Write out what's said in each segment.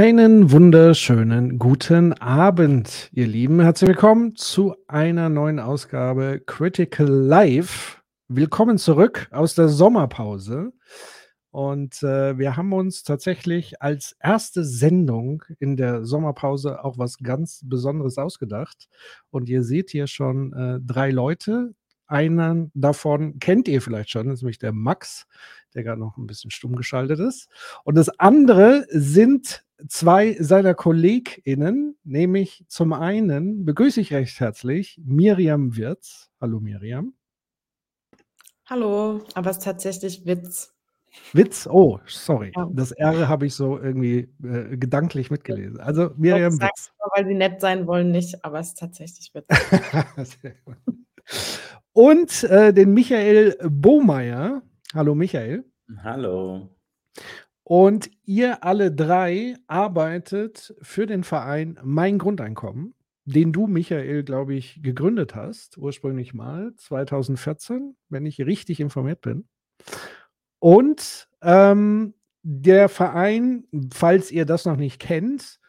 Einen wunderschönen guten Abend, ihr Lieben. Herzlich willkommen zu einer neuen Ausgabe Critical Live. Willkommen zurück aus der Sommerpause. Und äh, wir haben uns tatsächlich als erste Sendung in der Sommerpause auch was ganz Besonderes ausgedacht. Und ihr seht hier schon äh, drei Leute. Einen davon kennt ihr vielleicht schon, das ist nämlich der Max, der gerade noch ein bisschen stumm geschaltet ist. Und das andere sind zwei seiner KollegInnen, nämlich zum einen begrüße ich recht herzlich Miriam Wirz. Hallo Miriam. Hallo, aber es ist tatsächlich Witz. Witz, oh, sorry. Ja. Das R habe ich so irgendwie äh, gedanklich mitgelesen. Also Miriam Ich sag's Witz. nur, weil sie nett sein wollen, nicht, aber es ist tatsächlich Witz. Und äh, den Michael Bohmeier. Hallo Michael. Hallo. Und ihr alle drei arbeitet für den Verein Mein Grundeinkommen, den du, Michael, glaube ich, gegründet hast, ursprünglich mal, 2014, wenn ich richtig informiert bin. Und ähm, der Verein, falls ihr das noch nicht kennt,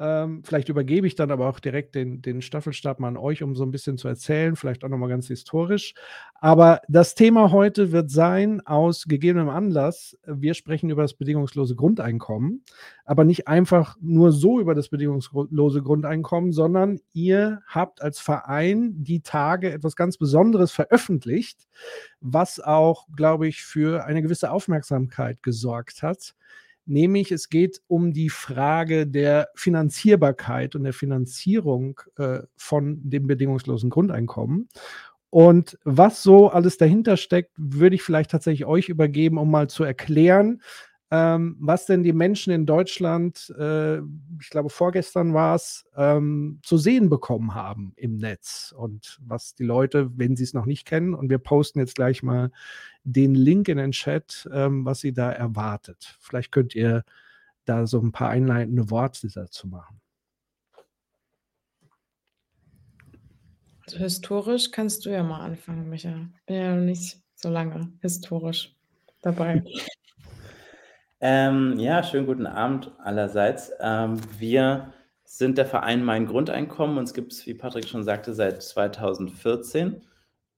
ähm, vielleicht übergebe ich dann aber auch direkt den, den Staffelstab mal an euch, um so ein bisschen zu erzählen, vielleicht auch nochmal ganz historisch. Aber das Thema heute wird sein, aus gegebenem Anlass, wir sprechen über das bedingungslose Grundeinkommen, aber nicht einfach nur so über das bedingungslose Grundeinkommen, sondern ihr habt als Verein die Tage etwas ganz Besonderes veröffentlicht, was auch, glaube ich, für eine gewisse Aufmerksamkeit gesorgt hat. Nämlich es geht um die Frage der Finanzierbarkeit und der Finanzierung äh, von dem bedingungslosen Grundeinkommen. Und was so alles dahinter steckt, würde ich vielleicht tatsächlich euch übergeben, um mal zu erklären, ähm, was denn die Menschen in Deutschland, äh, ich glaube vorgestern war es, ähm, zu sehen bekommen haben im Netz und was die Leute, wenn sie es noch nicht kennen, und wir posten jetzt gleich mal den Link in den Chat, ähm, was sie da erwartet. Vielleicht könnt ihr da so ein paar einleitende Worte dazu machen. Also historisch kannst du ja mal anfangen, Micha. Bin ja noch nicht so lange historisch dabei. Ähm, ja, schönen guten Abend allerseits. Ähm, wir sind der Verein Mein Grundeinkommen. Uns gibt es, wie Patrick schon sagte, seit 2014.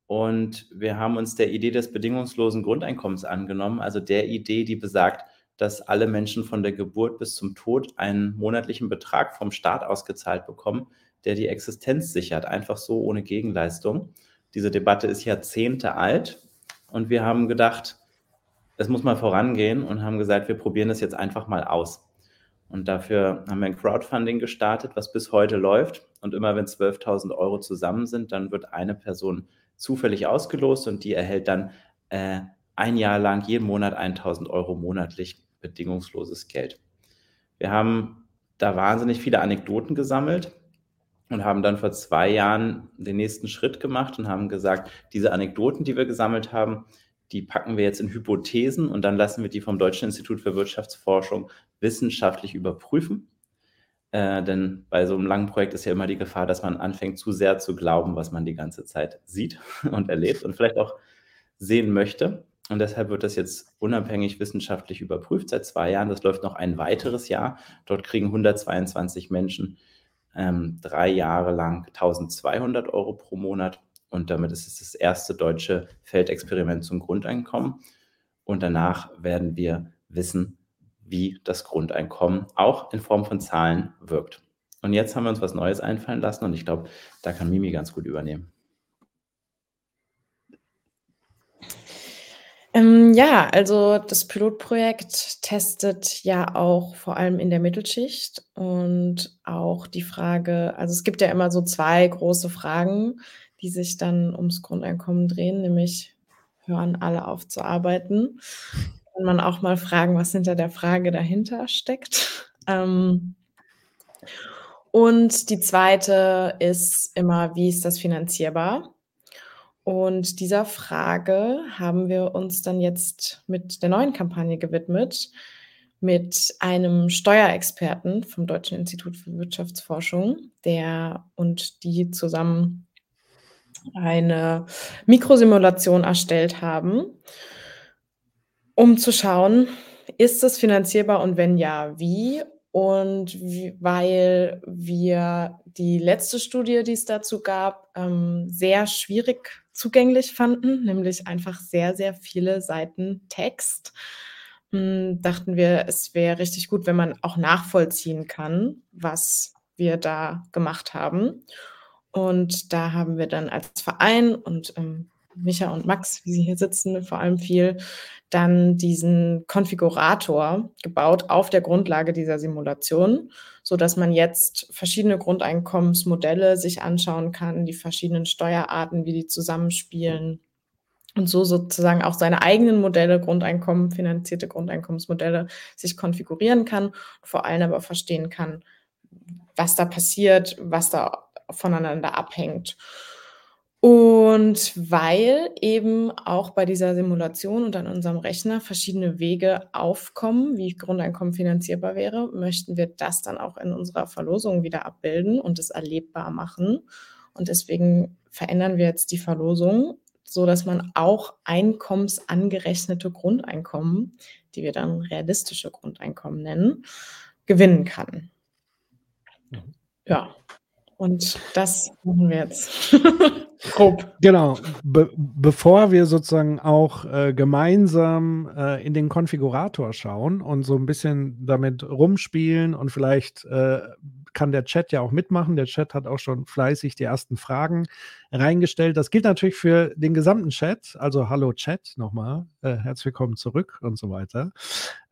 Und wir haben uns der Idee des bedingungslosen Grundeinkommens angenommen, also der Idee, die besagt, dass alle Menschen von der Geburt bis zum Tod einen monatlichen Betrag vom Staat ausgezahlt bekommen, der die Existenz sichert, einfach so ohne Gegenleistung. Diese Debatte ist Jahrzehnte alt und wir haben gedacht, es muss mal vorangehen und haben gesagt, wir probieren das jetzt einfach mal aus. Und dafür haben wir ein Crowdfunding gestartet, was bis heute läuft. Und immer wenn 12.000 Euro zusammen sind, dann wird eine Person zufällig ausgelost und die erhält dann äh, ein Jahr lang jeden Monat 1.000 Euro monatlich bedingungsloses Geld. Wir haben da wahnsinnig viele Anekdoten gesammelt und haben dann vor zwei Jahren den nächsten Schritt gemacht und haben gesagt, diese Anekdoten, die wir gesammelt haben, die packen wir jetzt in Hypothesen und dann lassen wir die vom Deutschen Institut für Wirtschaftsforschung wissenschaftlich überprüfen. Äh, denn bei so einem langen Projekt ist ja immer die Gefahr, dass man anfängt zu sehr zu glauben, was man die ganze Zeit sieht und erlebt und vielleicht auch sehen möchte. Und deshalb wird das jetzt unabhängig wissenschaftlich überprüft seit zwei Jahren. Das läuft noch ein weiteres Jahr. Dort kriegen 122 Menschen ähm, drei Jahre lang 1200 Euro pro Monat. Und damit ist es das erste deutsche Feldexperiment zum Grundeinkommen. Und danach werden wir wissen, wie das Grundeinkommen auch in Form von Zahlen wirkt. Und jetzt haben wir uns was Neues einfallen lassen und ich glaube, da kann Mimi ganz gut übernehmen. Ähm, ja, also das Pilotprojekt testet ja auch vor allem in der Mittelschicht und auch die Frage, also es gibt ja immer so zwei große Fragen, die sich dann ums Grundeinkommen drehen, nämlich hören alle auf zu arbeiten kann man auch mal fragen, was hinter der Frage dahinter steckt. Ähm, und die zweite ist immer, wie ist das finanzierbar? Und dieser Frage haben wir uns dann jetzt mit der neuen Kampagne gewidmet, mit einem Steuerexperten vom Deutschen Institut für Wirtschaftsforschung, der und die zusammen eine Mikrosimulation erstellt haben, um zu schauen, ist es finanzierbar und wenn ja, wie? Und wie, weil wir die letzte Studie, die es dazu gab, ähm, sehr schwierig zugänglich fanden, nämlich einfach sehr, sehr viele Seiten Text, hm, dachten wir, es wäre richtig gut, wenn man auch nachvollziehen kann, was wir da gemacht haben. Und da haben wir dann als Verein und ähm, Micha und Max, wie sie hier sitzen, vor allem viel, dann diesen Konfigurator gebaut auf der Grundlage dieser Simulation, so dass man jetzt verschiedene Grundeinkommensmodelle sich anschauen kann, die verschiedenen Steuerarten, wie die zusammenspielen und so sozusagen auch seine eigenen Modelle, Grundeinkommen, finanzierte Grundeinkommensmodelle sich konfigurieren kann, vor allem aber verstehen kann, was da passiert, was da voneinander abhängt. Und weil eben auch bei dieser Simulation und an unserem Rechner verschiedene Wege aufkommen, wie Grundeinkommen finanzierbar wäre, möchten wir das dann auch in unserer Verlosung wieder abbilden und es erlebbar machen. Und deswegen verändern wir jetzt die Verlosung, so dass man auch einkommensangerechnete Grundeinkommen, die wir dann realistische Grundeinkommen nennen, gewinnen kann. Mhm. Ja, und das machen wir jetzt. Grob. Genau. Be bevor wir sozusagen auch äh, gemeinsam äh, in den Konfigurator schauen und so ein bisschen damit rumspielen und vielleicht äh, kann der Chat ja auch mitmachen. Der Chat hat auch schon fleißig die ersten Fragen reingestellt. Das gilt natürlich für den gesamten Chat. Also hallo Chat nochmal. Äh, herzlich willkommen zurück und so weiter.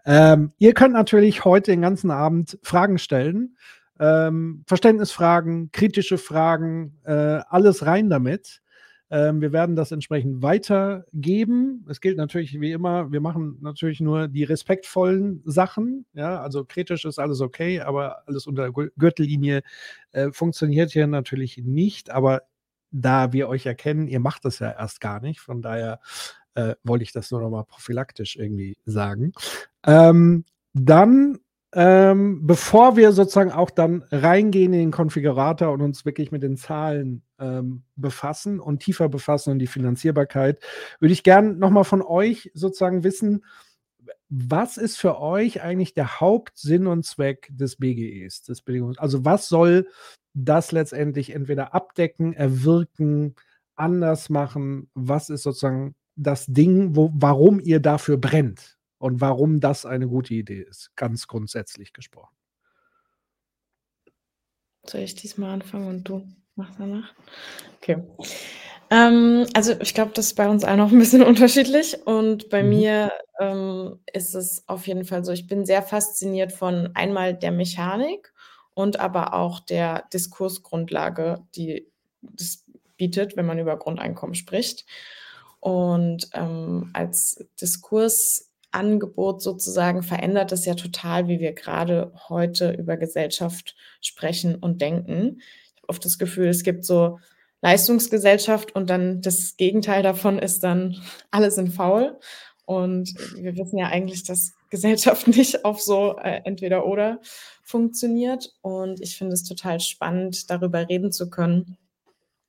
Ähm, ihr könnt natürlich heute den ganzen Abend Fragen stellen ähm, Verständnisfragen, kritische Fragen, äh, alles rein damit. Ähm, wir werden das entsprechend weitergeben. Es gilt natürlich wie immer, wir machen natürlich nur die respektvollen Sachen. Ja, also kritisch ist alles okay, aber alles unter Gürtellinie äh, funktioniert hier natürlich nicht. Aber da wir euch erkennen, ihr macht das ja erst gar nicht. Von daher äh, wollte ich das nur noch mal prophylaktisch irgendwie sagen. Ähm, dann ähm, bevor wir sozusagen auch dann reingehen in den Konfigurator und uns wirklich mit den Zahlen ähm, befassen und tiefer befassen und die Finanzierbarkeit, würde ich gerne nochmal von euch sozusagen wissen, was ist für euch eigentlich der Hauptsinn und Zweck des BGEs, des Bedingungs also was soll das letztendlich entweder abdecken, erwirken, anders machen? Was ist sozusagen das Ding, wo, warum ihr dafür brennt? Und warum das eine gute Idee ist, ganz grundsätzlich gesprochen. Soll ich diesmal anfangen und du machst danach? Okay. Ähm, also ich glaube, das ist bei uns allen noch ein bisschen unterschiedlich und bei mhm. mir ähm, ist es auf jeden Fall so, ich bin sehr fasziniert von einmal der Mechanik und aber auch der Diskursgrundlage, die das bietet, wenn man über Grundeinkommen spricht. Und ähm, als Diskurs Angebot sozusagen verändert es ja total, wie wir gerade heute über Gesellschaft sprechen und denken. Ich habe oft das Gefühl, es gibt so Leistungsgesellschaft und dann das Gegenteil davon ist dann, alle sind faul. Und wir wissen ja eigentlich, dass Gesellschaft nicht auf so äh, entweder oder funktioniert. Und ich finde es total spannend, darüber reden zu können,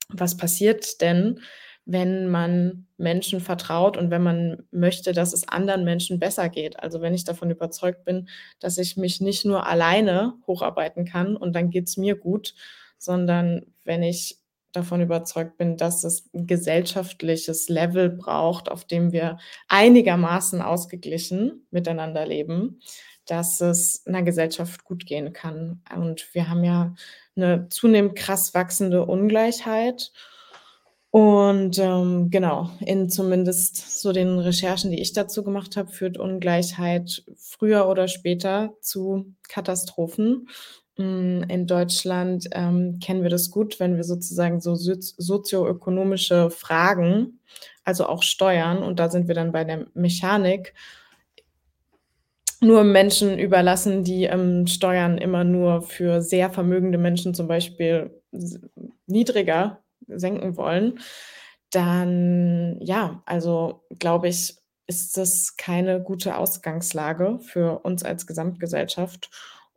was passiert denn, wenn man Menschen vertraut und wenn man möchte, dass es anderen Menschen besser geht. Also wenn ich davon überzeugt bin, dass ich mich nicht nur alleine hocharbeiten kann und dann geht es mir gut, sondern wenn ich davon überzeugt bin, dass es ein gesellschaftliches Level braucht, auf dem wir einigermaßen ausgeglichen miteinander leben, dass es einer Gesellschaft gut gehen kann. Und wir haben ja eine zunehmend krass wachsende Ungleichheit. Und ähm, genau, in zumindest so den Recherchen, die ich dazu gemacht habe, führt Ungleichheit früher oder später zu Katastrophen. Mm, in Deutschland ähm, kennen wir das gut, wenn wir sozusagen so sozioökonomische Fragen, also auch Steuern, und da sind wir dann bei der Mechanik, nur Menschen überlassen, die ähm, Steuern immer nur für sehr vermögende Menschen zum Beispiel niedriger senken wollen, dann ja, also glaube ich, ist das keine gute Ausgangslage für uns als Gesamtgesellschaft.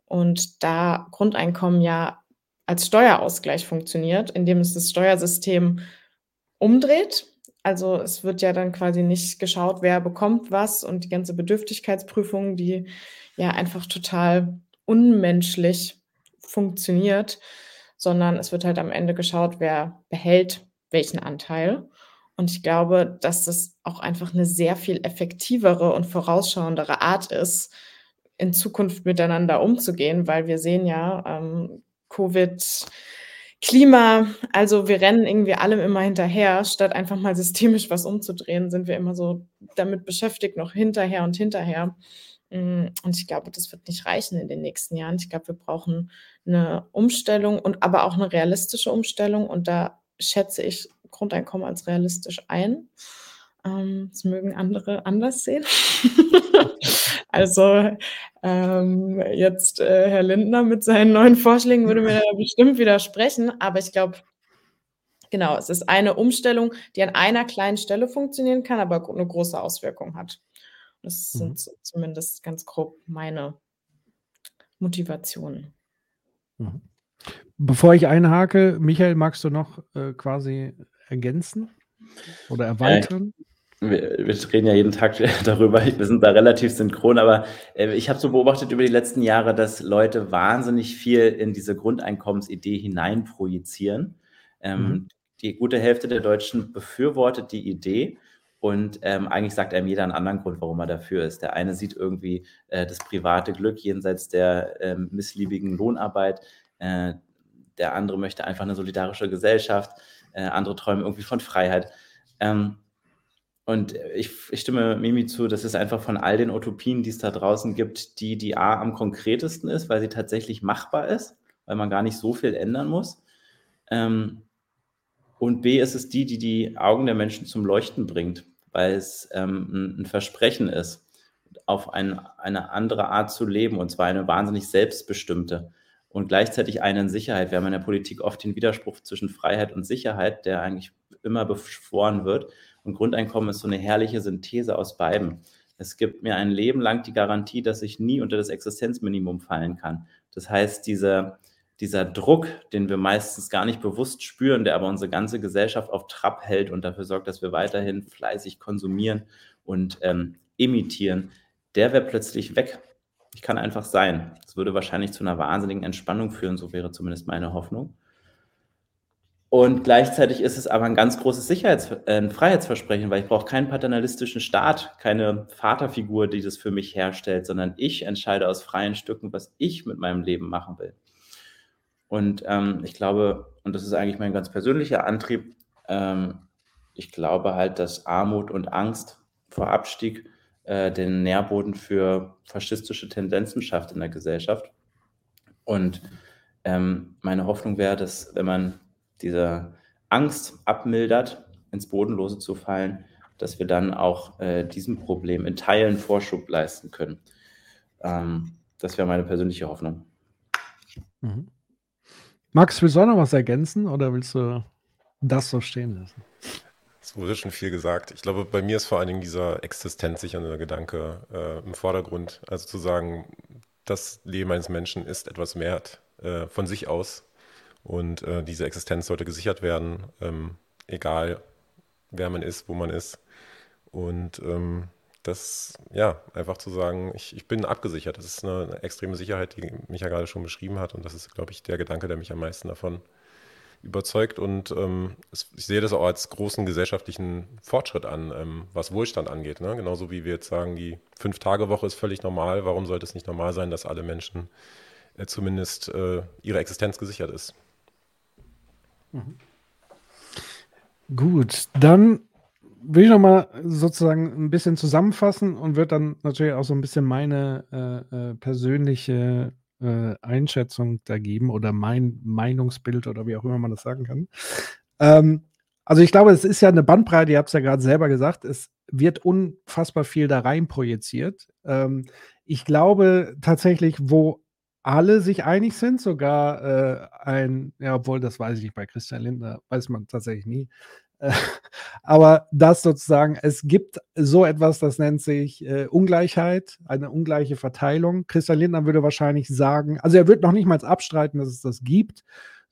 Und da Grundeinkommen ja als Steuerausgleich funktioniert, indem es das Steuersystem umdreht. Also es wird ja dann quasi nicht geschaut, wer bekommt was und die ganze Bedürftigkeitsprüfung, die ja einfach total unmenschlich funktioniert, sondern es wird halt am Ende geschaut, wer behält welchen Anteil. Und ich glaube, dass das auch einfach eine sehr viel effektivere und vorausschauendere Art ist, in Zukunft miteinander umzugehen, weil wir sehen ja, ähm, Covid, Klima, also wir rennen irgendwie allem immer hinterher, statt einfach mal systemisch was umzudrehen, sind wir immer so damit beschäftigt, noch hinterher und hinterher. Mm, und ich glaube, das wird nicht reichen in den nächsten Jahren. Ich glaube, wir brauchen eine Umstellung und aber auch eine realistische Umstellung. Und da schätze ich Grundeinkommen als realistisch ein. Ähm, das mögen andere anders sehen. also ähm, jetzt äh, Herr Lindner mit seinen neuen Vorschlägen würde mir da bestimmt widersprechen, aber ich glaube, genau, es ist eine Umstellung, die an einer kleinen Stelle funktionieren kann, aber eine große Auswirkung hat. Das mhm. sind zumindest ganz grob meine Motivationen. Mhm. Bevor ich einhake, Michael, magst du noch äh, quasi ergänzen oder erweitern? Ja, wir, wir, reden ja jeden Tag darüber, wir sind da relativ synchron, aber äh, ich habe so beobachtet über die letzten Jahre, dass Leute wahnsinnig viel in diese Grundeinkommensidee hineinprojizieren. Ähm, mhm. Die gute Hälfte der Deutschen befürwortet die Idee. Und ähm, eigentlich sagt einem jeder einen anderen Grund, warum er dafür ist. Der eine sieht irgendwie äh, das private Glück jenseits der äh, missliebigen Lohnarbeit. Äh, der andere möchte einfach eine solidarische Gesellschaft äh, andere träumen irgendwie von Freiheit. Ähm, und ich, ich, stimme Mimi zu, das ist einfach von all den Utopien, die es da draußen gibt, die, die A am konkretesten ist, weil sie tatsächlich machbar ist, weil man gar nicht so viel ändern muss. Ähm, und B ist es die, die die Augen der Menschen zum Leuchten bringt, weil es ähm, ein, Versprechen ist, auf ein, eine andere Art zu leben, und zwar eine wahnsinnig selbstbestimmte und gleichzeitig eine in Sicherheit. Wir haben in der Politik oft den Widerspruch zwischen Freiheit und Sicherheit, der eigentlich immer beschworen wird. Und Grundeinkommen ist so eine herrliche Synthese aus beiden. Es gibt mir ein Leben lang die Garantie, dass ich nie unter das Existenzminimum fallen kann. Das heißt, diese, dieser Druck, den wir meistens gar nicht bewusst spüren, der aber unsere ganze Gesellschaft auf Trab hält und dafür sorgt, dass wir weiterhin fleißig konsumieren und ähm, imitieren, der wäre plötzlich weg. Ich kann einfach sein. Das würde wahrscheinlich zu einer wahnsinnigen Entspannung führen, so wäre zumindest meine Hoffnung. Und gleichzeitig ist es aber ein ganz großes Sicherheits äh, Freiheitsversprechen, weil ich brauche keinen paternalistischen Staat, keine Vaterfigur, die das für mich herstellt, sondern ich entscheide aus freien Stücken, was ich mit meinem Leben machen will. Und ähm, ich glaube, und das ist eigentlich mein ganz persönlicher Antrieb, ähm, ich glaube halt, dass Armut und Angst vor Abstieg äh, den Nährboden für faschistische Tendenzen schafft in der Gesellschaft. Und ähm, meine Hoffnung wäre, dass wenn man diese Angst abmildert, ins Bodenlose zu fallen, dass wir dann auch äh, diesem Problem in Teilen Vorschub leisten können. Ähm, das wäre meine persönliche Hoffnung. Mhm. Max, willst du auch noch was ergänzen oder willst du das so stehen lassen? Es wurde schon viel gesagt. Ich glaube, bei mir ist vor allen Dingen dieser existenzsichernde Gedanke äh, im Vordergrund. Also zu sagen, das Leben eines Menschen ist etwas wert äh, von sich aus. Und äh, diese Existenz sollte gesichert werden, ähm, egal wer man ist, wo man ist. Und ähm, das, ja, einfach zu sagen, ich, ich bin abgesichert. Das ist eine, eine extreme Sicherheit, die Micha gerade schon beschrieben hat. Und das ist, glaube ich, der Gedanke, der mich am meisten davon überzeugt und ähm, ich sehe das auch als großen gesellschaftlichen Fortschritt an, ähm, was Wohlstand angeht. Ne? Genauso wie wir jetzt sagen, die Fünf-Tage-Woche ist völlig normal. Warum sollte es nicht normal sein, dass alle Menschen äh, zumindest äh, ihre Existenz gesichert ist? Mhm. Gut, dann will ich nochmal sozusagen ein bisschen zusammenfassen und wird dann natürlich auch so ein bisschen meine äh, äh persönliche äh, Einschätzung da geben oder mein Meinungsbild oder wie auch immer man das sagen kann. Ähm, also ich glaube, es ist ja eine Bandbreite, ihr habt es ja gerade selber gesagt, es wird unfassbar viel da rein projiziert. Ähm, ich glaube tatsächlich, wo alle sich einig sind, sogar äh, ein, ja, obwohl das weiß ich nicht, bei Christian Lindner weiß man tatsächlich nie. Äh, aber das sozusagen, es gibt so etwas, das nennt sich äh, Ungleichheit, eine ungleiche Verteilung. Christian Lindner würde wahrscheinlich sagen, also er wird noch nicht mal abstreiten, dass es das gibt,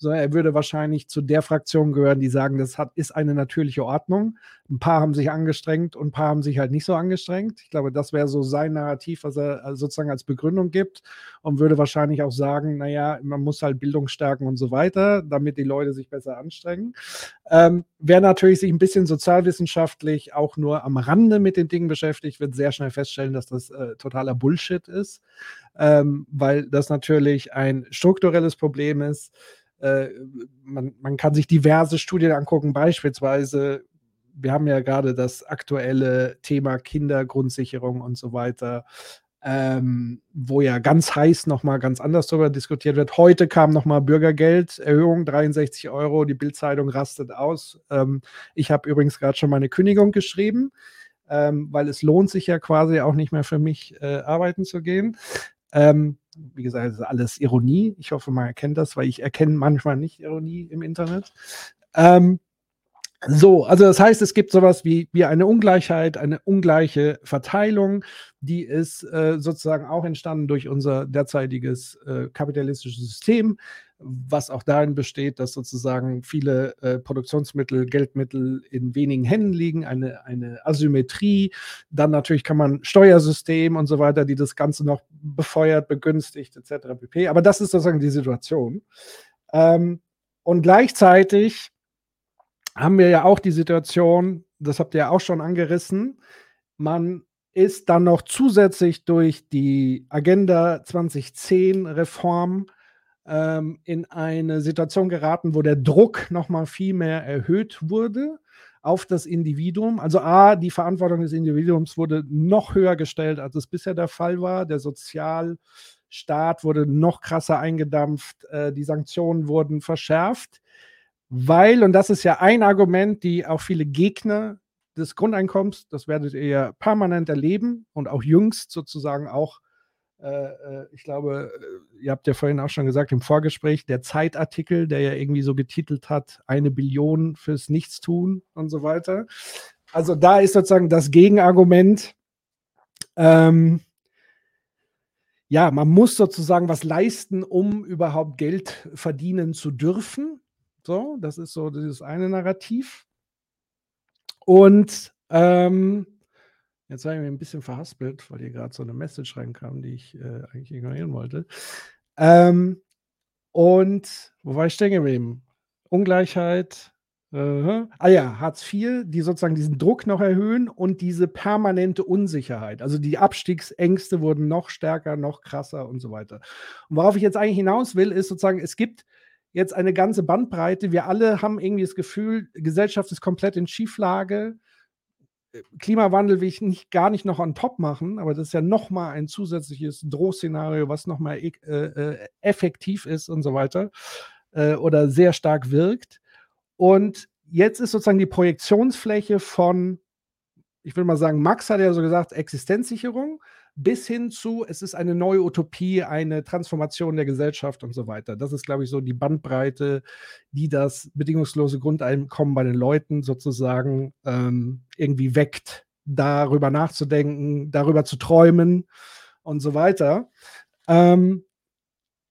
sondern er würde wahrscheinlich zu der Fraktion gehören, die sagen, das hat, ist eine natürliche Ordnung. Ein paar haben sich angestrengt und ein paar haben sich halt nicht so angestrengt. Ich glaube, das wäre so sein Narrativ, was er äh, sozusagen als Begründung gibt und würde wahrscheinlich auch sagen, naja, man muss halt Bildung stärken und so weiter, damit die Leute sich besser anstrengen. Ähm, wer natürlich sich ein bisschen sozialwissenschaftlich auch nur am Rande mit den Dingen beschäftigt, wird sehr schnell feststellen, dass das äh, totaler Bullshit ist, ähm, weil das natürlich ein strukturelles Problem ist äh, man, man kann sich diverse Studien angucken, beispielsweise, wir haben ja gerade das aktuelle Thema Kindergrundsicherung und so weiter. Ähm, wo ja ganz heiß nochmal ganz anders darüber diskutiert wird. Heute kam nochmal Bürgergelderhöhung, 63 Euro, die Bildzeitung rastet aus. Ähm, ich habe übrigens gerade schon meine Kündigung geschrieben, ähm, weil es lohnt sich ja quasi auch nicht mehr für mich äh, arbeiten zu gehen. Ähm, wie gesagt, das ist alles Ironie. Ich hoffe, man erkennt das, weil ich erkenne manchmal nicht Ironie im Internet. Ähm, so, also das heißt, es gibt sowas wie, wie eine Ungleichheit, eine ungleiche Verteilung, die ist äh, sozusagen auch entstanden durch unser derzeitiges äh, kapitalistisches System, was auch darin besteht, dass sozusagen viele äh, Produktionsmittel, Geldmittel in wenigen Händen liegen, eine, eine Asymmetrie. Dann natürlich kann man Steuersystem und so weiter, die das Ganze noch befeuert, begünstigt etc. pp. Aber das ist sozusagen die Situation. Ähm, und gleichzeitig haben wir ja auch die Situation, das habt ihr ja auch schon angerissen, man ist dann noch zusätzlich durch die Agenda 2010 Reform ähm, in eine Situation geraten, wo der Druck nochmal viel mehr erhöht wurde auf das Individuum. Also A, die Verantwortung des Individuums wurde noch höher gestellt, als es bisher der Fall war. Der Sozialstaat wurde noch krasser eingedampft, äh, die Sanktionen wurden verschärft weil, und das ist ja ein Argument, die auch viele Gegner des Grundeinkommens, das werdet ihr ja permanent erleben und auch jüngst sozusagen auch, ich glaube, äh, ihr habt ja vorhin auch schon gesagt im Vorgespräch, der Zeitartikel, der ja irgendwie so getitelt hat, eine Billion fürs Nichtstun und so weiter. Also da ist sozusagen das Gegenargument, ähm, ja, man muss sozusagen was leisten, um überhaupt Geld verdienen zu dürfen. So, das ist so dieses eine Narrativ. Und ähm, jetzt habe ich mich ein bisschen verhaspelt, weil hier gerade so eine Message reinkam, die ich äh, eigentlich ignorieren wollte. Ähm, und wo war ich stehen geblieben? Ungleichheit. Äh, ah ja, Hartz IV, die sozusagen diesen Druck noch erhöhen und diese permanente Unsicherheit. Also die Abstiegsängste wurden noch stärker, noch krasser und so weiter. Und worauf ich jetzt eigentlich hinaus will, ist sozusagen, es gibt jetzt eine ganze Bandbreite. Wir alle haben irgendwie das Gefühl, Gesellschaft ist komplett in Schieflage. Klimawandel will ich nicht, gar nicht noch on top machen, aber das ist ja nochmal ein zusätzliches Drohszenario, was nochmal äh, äh, effektiv ist und so weiter äh, oder sehr stark wirkt. Und jetzt ist sozusagen die Projektionsfläche von, ich will mal sagen, Max hat ja so gesagt, Existenzsicherung bis hin zu, es ist eine neue Utopie, eine Transformation der Gesellschaft und so weiter. Das ist, glaube ich, so die Bandbreite, die das bedingungslose Grundeinkommen bei den Leuten sozusagen ähm, irgendwie weckt, darüber nachzudenken, darüber zu träumen und so weiter. Ähm,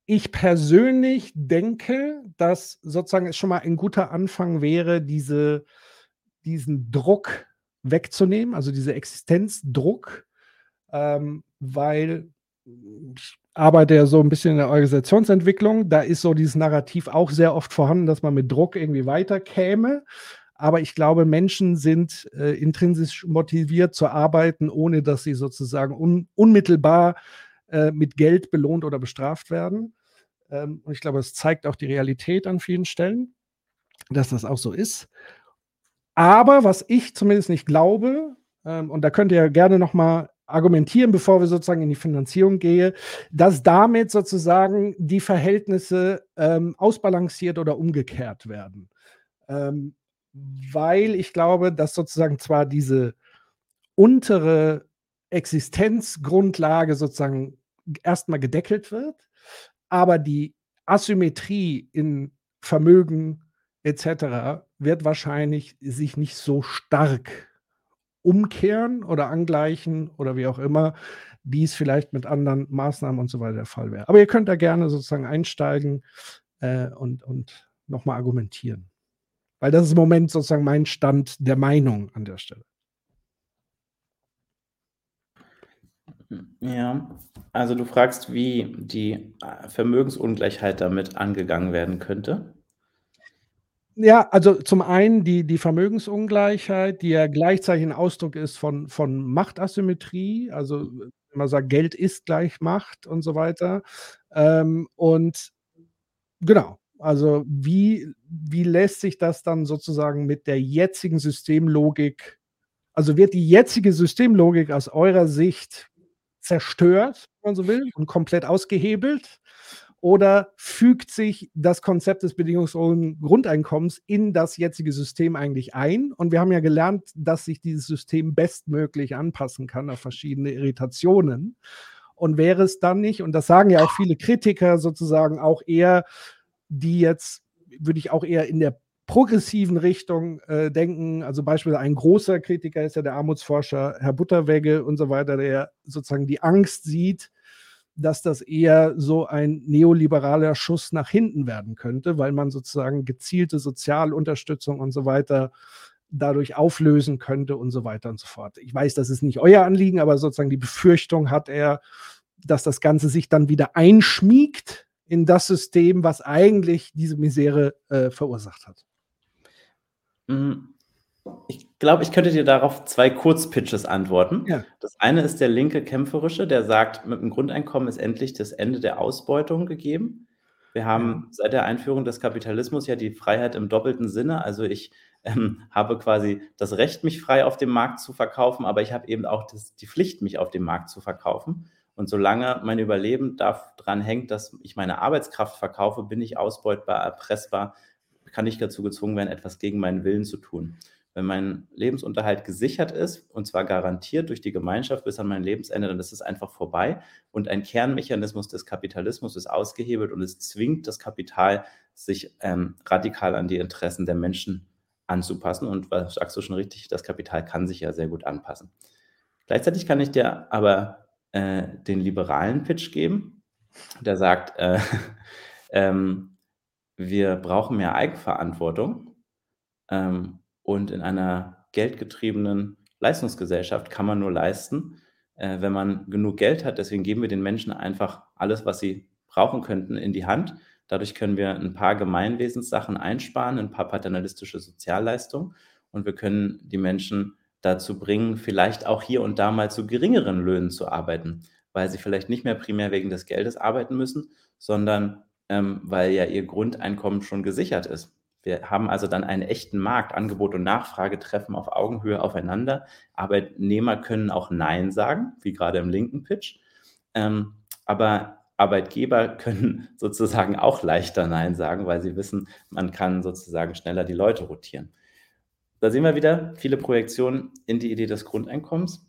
ich persönlich denke, dass sozusagen es schon mal ein guter Anfang wäre, diese, diesen Druck wegzunehmen, also diese Existenzdruck, ähm, weil ich arbeite ja so ein bisschen in der Organisationsentwicklung. Da ist so dieses Narrativ auch sehr oft vorhanden, dass man mit Druck irgendwie weiterkäme. Aber ich glaube, Menschen sind äh, intrinsisch motiviert zu arbeiten, ohne dass sie sozusagen un unmittelbar äh, mit Geld belohnt oder bestraft werden. Ähm, und ich glaube, es zeigt auch die Realität an vielen Stellen, dass das auch so ist. Aber was ich zumindest nicht glaube, ähm, und da könnt ihr gerne noch mal argumentieren, bevor wir sozusagen in die Finanzierung gehen, dass damit sozusagen die Verhältnisse ähm, ausbalanciert oder umgekehrt werden. Ähm, weil ich glaube, dass sozusagen zwar diese untere Existenzgrundlage sozusagen erstmal gedeckelt wird, aber die Asymmetrie in Vermögen etc. wird wahrscheinlich sich nicht so stark umkehren oder angleichen oder wie auch immer, wie es vielleicht mit anderen Maßnahmen und so weiter der Fall wäre. Aber ihr könnt da gerne sozusagen einsteigen äh, und, und nochmal argumentieren. Weil das ist im Moment sozusagen mein Stand der Meinung an der Stelle. Ja, also du fragst, wie die Vermögensungleichheit damit angegangen werden könnte. Ja, also zum einen die, die Vermögensungleichheit, die ja gleichzeitig ein Ausdruck ist von, von Machtasymmetrie, also wenn man sagt, Geld ist gleich Macht und so weiter. Ähm, und genau, also wie, wie lässt sich das dann sozusagen mit der jetzigen Systemlogik, also wird die jetzige Systemlogik aus eurer Sicht zerstört, wenn man so will, und komplett ausgehebelt? Oder fügt sich das Konzept des bedingungslosen Grundeinkommens in das jetzige System eigentlich ein? Und wir haben ja gelernt, dass sich dieses System bestmöglich anpassen kann auf verschiedene Irritationen. Und wäre es dann nicht, und das sagen ja auch viele Kritiker sozusagen auch eher, die jetzt, würde ich auch eher in der progressiven Richtung äh, denken. Also beispielsweise ein großer Kritiker ist ja der Armutsforscher Herr Butterwegge und so weiter, der sozusagen die Angst sieht, dass das eher so ein neoliberaler Schuss nach hinten werden könnte, weil man sozusagen gezielte Sozialunterstützung und so weiter dadurch auflösen könnte und so weiter und so fort. Ich weiß, das ist nicht euer Anliegen, aber sozusagen die Befürchtung hat er, dass das Ganze sich dann wieder einschmiegt in das System, was eigentlich diese Misere äh, verursacht hat. Ich glaube, ich könnte dir darauf zwei Kurzpitches antworten. Ja. Das eine ist der linke Kämpferische, der sagt, mit dem Grundeinkommen ist endlich das Ende der Ausbeutung gegeben. Wir haben seit der Einführung des Kapitalismus ja die Freiheit im doppelten Sinne. Also ich ähm, habe quasi das Recht, mich frei auf dem Markt zu verkaufen, aber ich habe eben auch das, die Pflicht, mich auf dem Markt zu verkaufen. Und solange mein Überleben daran hängt, dass ich meine Arbeitskraft verkaufe, bin ich ausbeutbar, erpressbar, kann ich dazu gezwungen werden, etwas gegen meinen Willen zu tun wenn mein Lebensunterhalt gesichert ist, und zwar garantiert durch die Gemeinschaft bis an mein Lebensende, dann ist es einfach vorbei. Und ein Kernmechanismus des Kapitalismus ist ausgehebelt und es zwingt das Kapital, sich ähm, radikal an die Interessen der Menschen anzupassen. Und was sagst du schon richtig, das Kapital kann sich ja sehr gut anpassen. Gleichzeitig kann ich dir aber äh, den liberalen Pitch geben, der sagt, äh, ähm, wir brauchen mehr Eigenverantwortung. Ähm, und in einer geldgetriebenen Leistungsgesellschaft kann man nur leisten, äh, wenn man genug Geld hat. Deswegen geben wir den Menschen einfach alles, was sie brauchen könnten, in die Hand. Dadurch können wir ein paar Gemeinwesenssachen einsparen, ein paar paternalistische Sozialleistungen und wir können die Menschen dazu bringen, vielleicht auch hier und da mal zu geringeren Löhnen zu arbeiten, weil sie vielleicht nicht mehr primär wegen des Geldes arbeiten müssen, sondern ähm, weil ja ihr Grundeinkommen schon gesichert ist. Wir haben also dann einen echten Markt. Angebot und Nachfrage treffen auf Augenhöhe aufeinander. Arbeitnehmer können auch Nein sagen, wie gerade im linken Pitch. Ähm, aber Arbeitgeber können sozusagen auch leichter Nein sagen, weil sie wissen, man kann sozusagen schneller die Leute rotieren. Da sehen wir wieder viele Projektionen in die Idee des Grundeinkommens.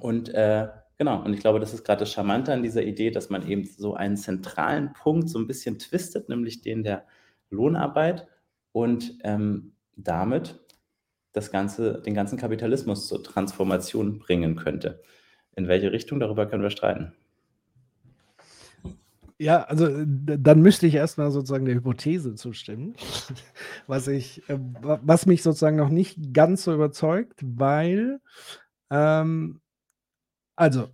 Und äh, genau, und ich glaube, das ist gerade das Charmante an dieser Idee, dass man eben so einen zentralen Punkt so ein bisschen twistet, nämlich den der Lohnarbeit und ähm, damit das Ganze, den ganzen Kapitalismus zur Transformation bringen könnte. In welche Richtung, darüber können wir streiten. Ja, also dann müsste ich erstmal sozusagen der Hypothese zustimmen, was ich, äh, was mich sozusagen noch nicht ganz so überzeugt, weil ähm, also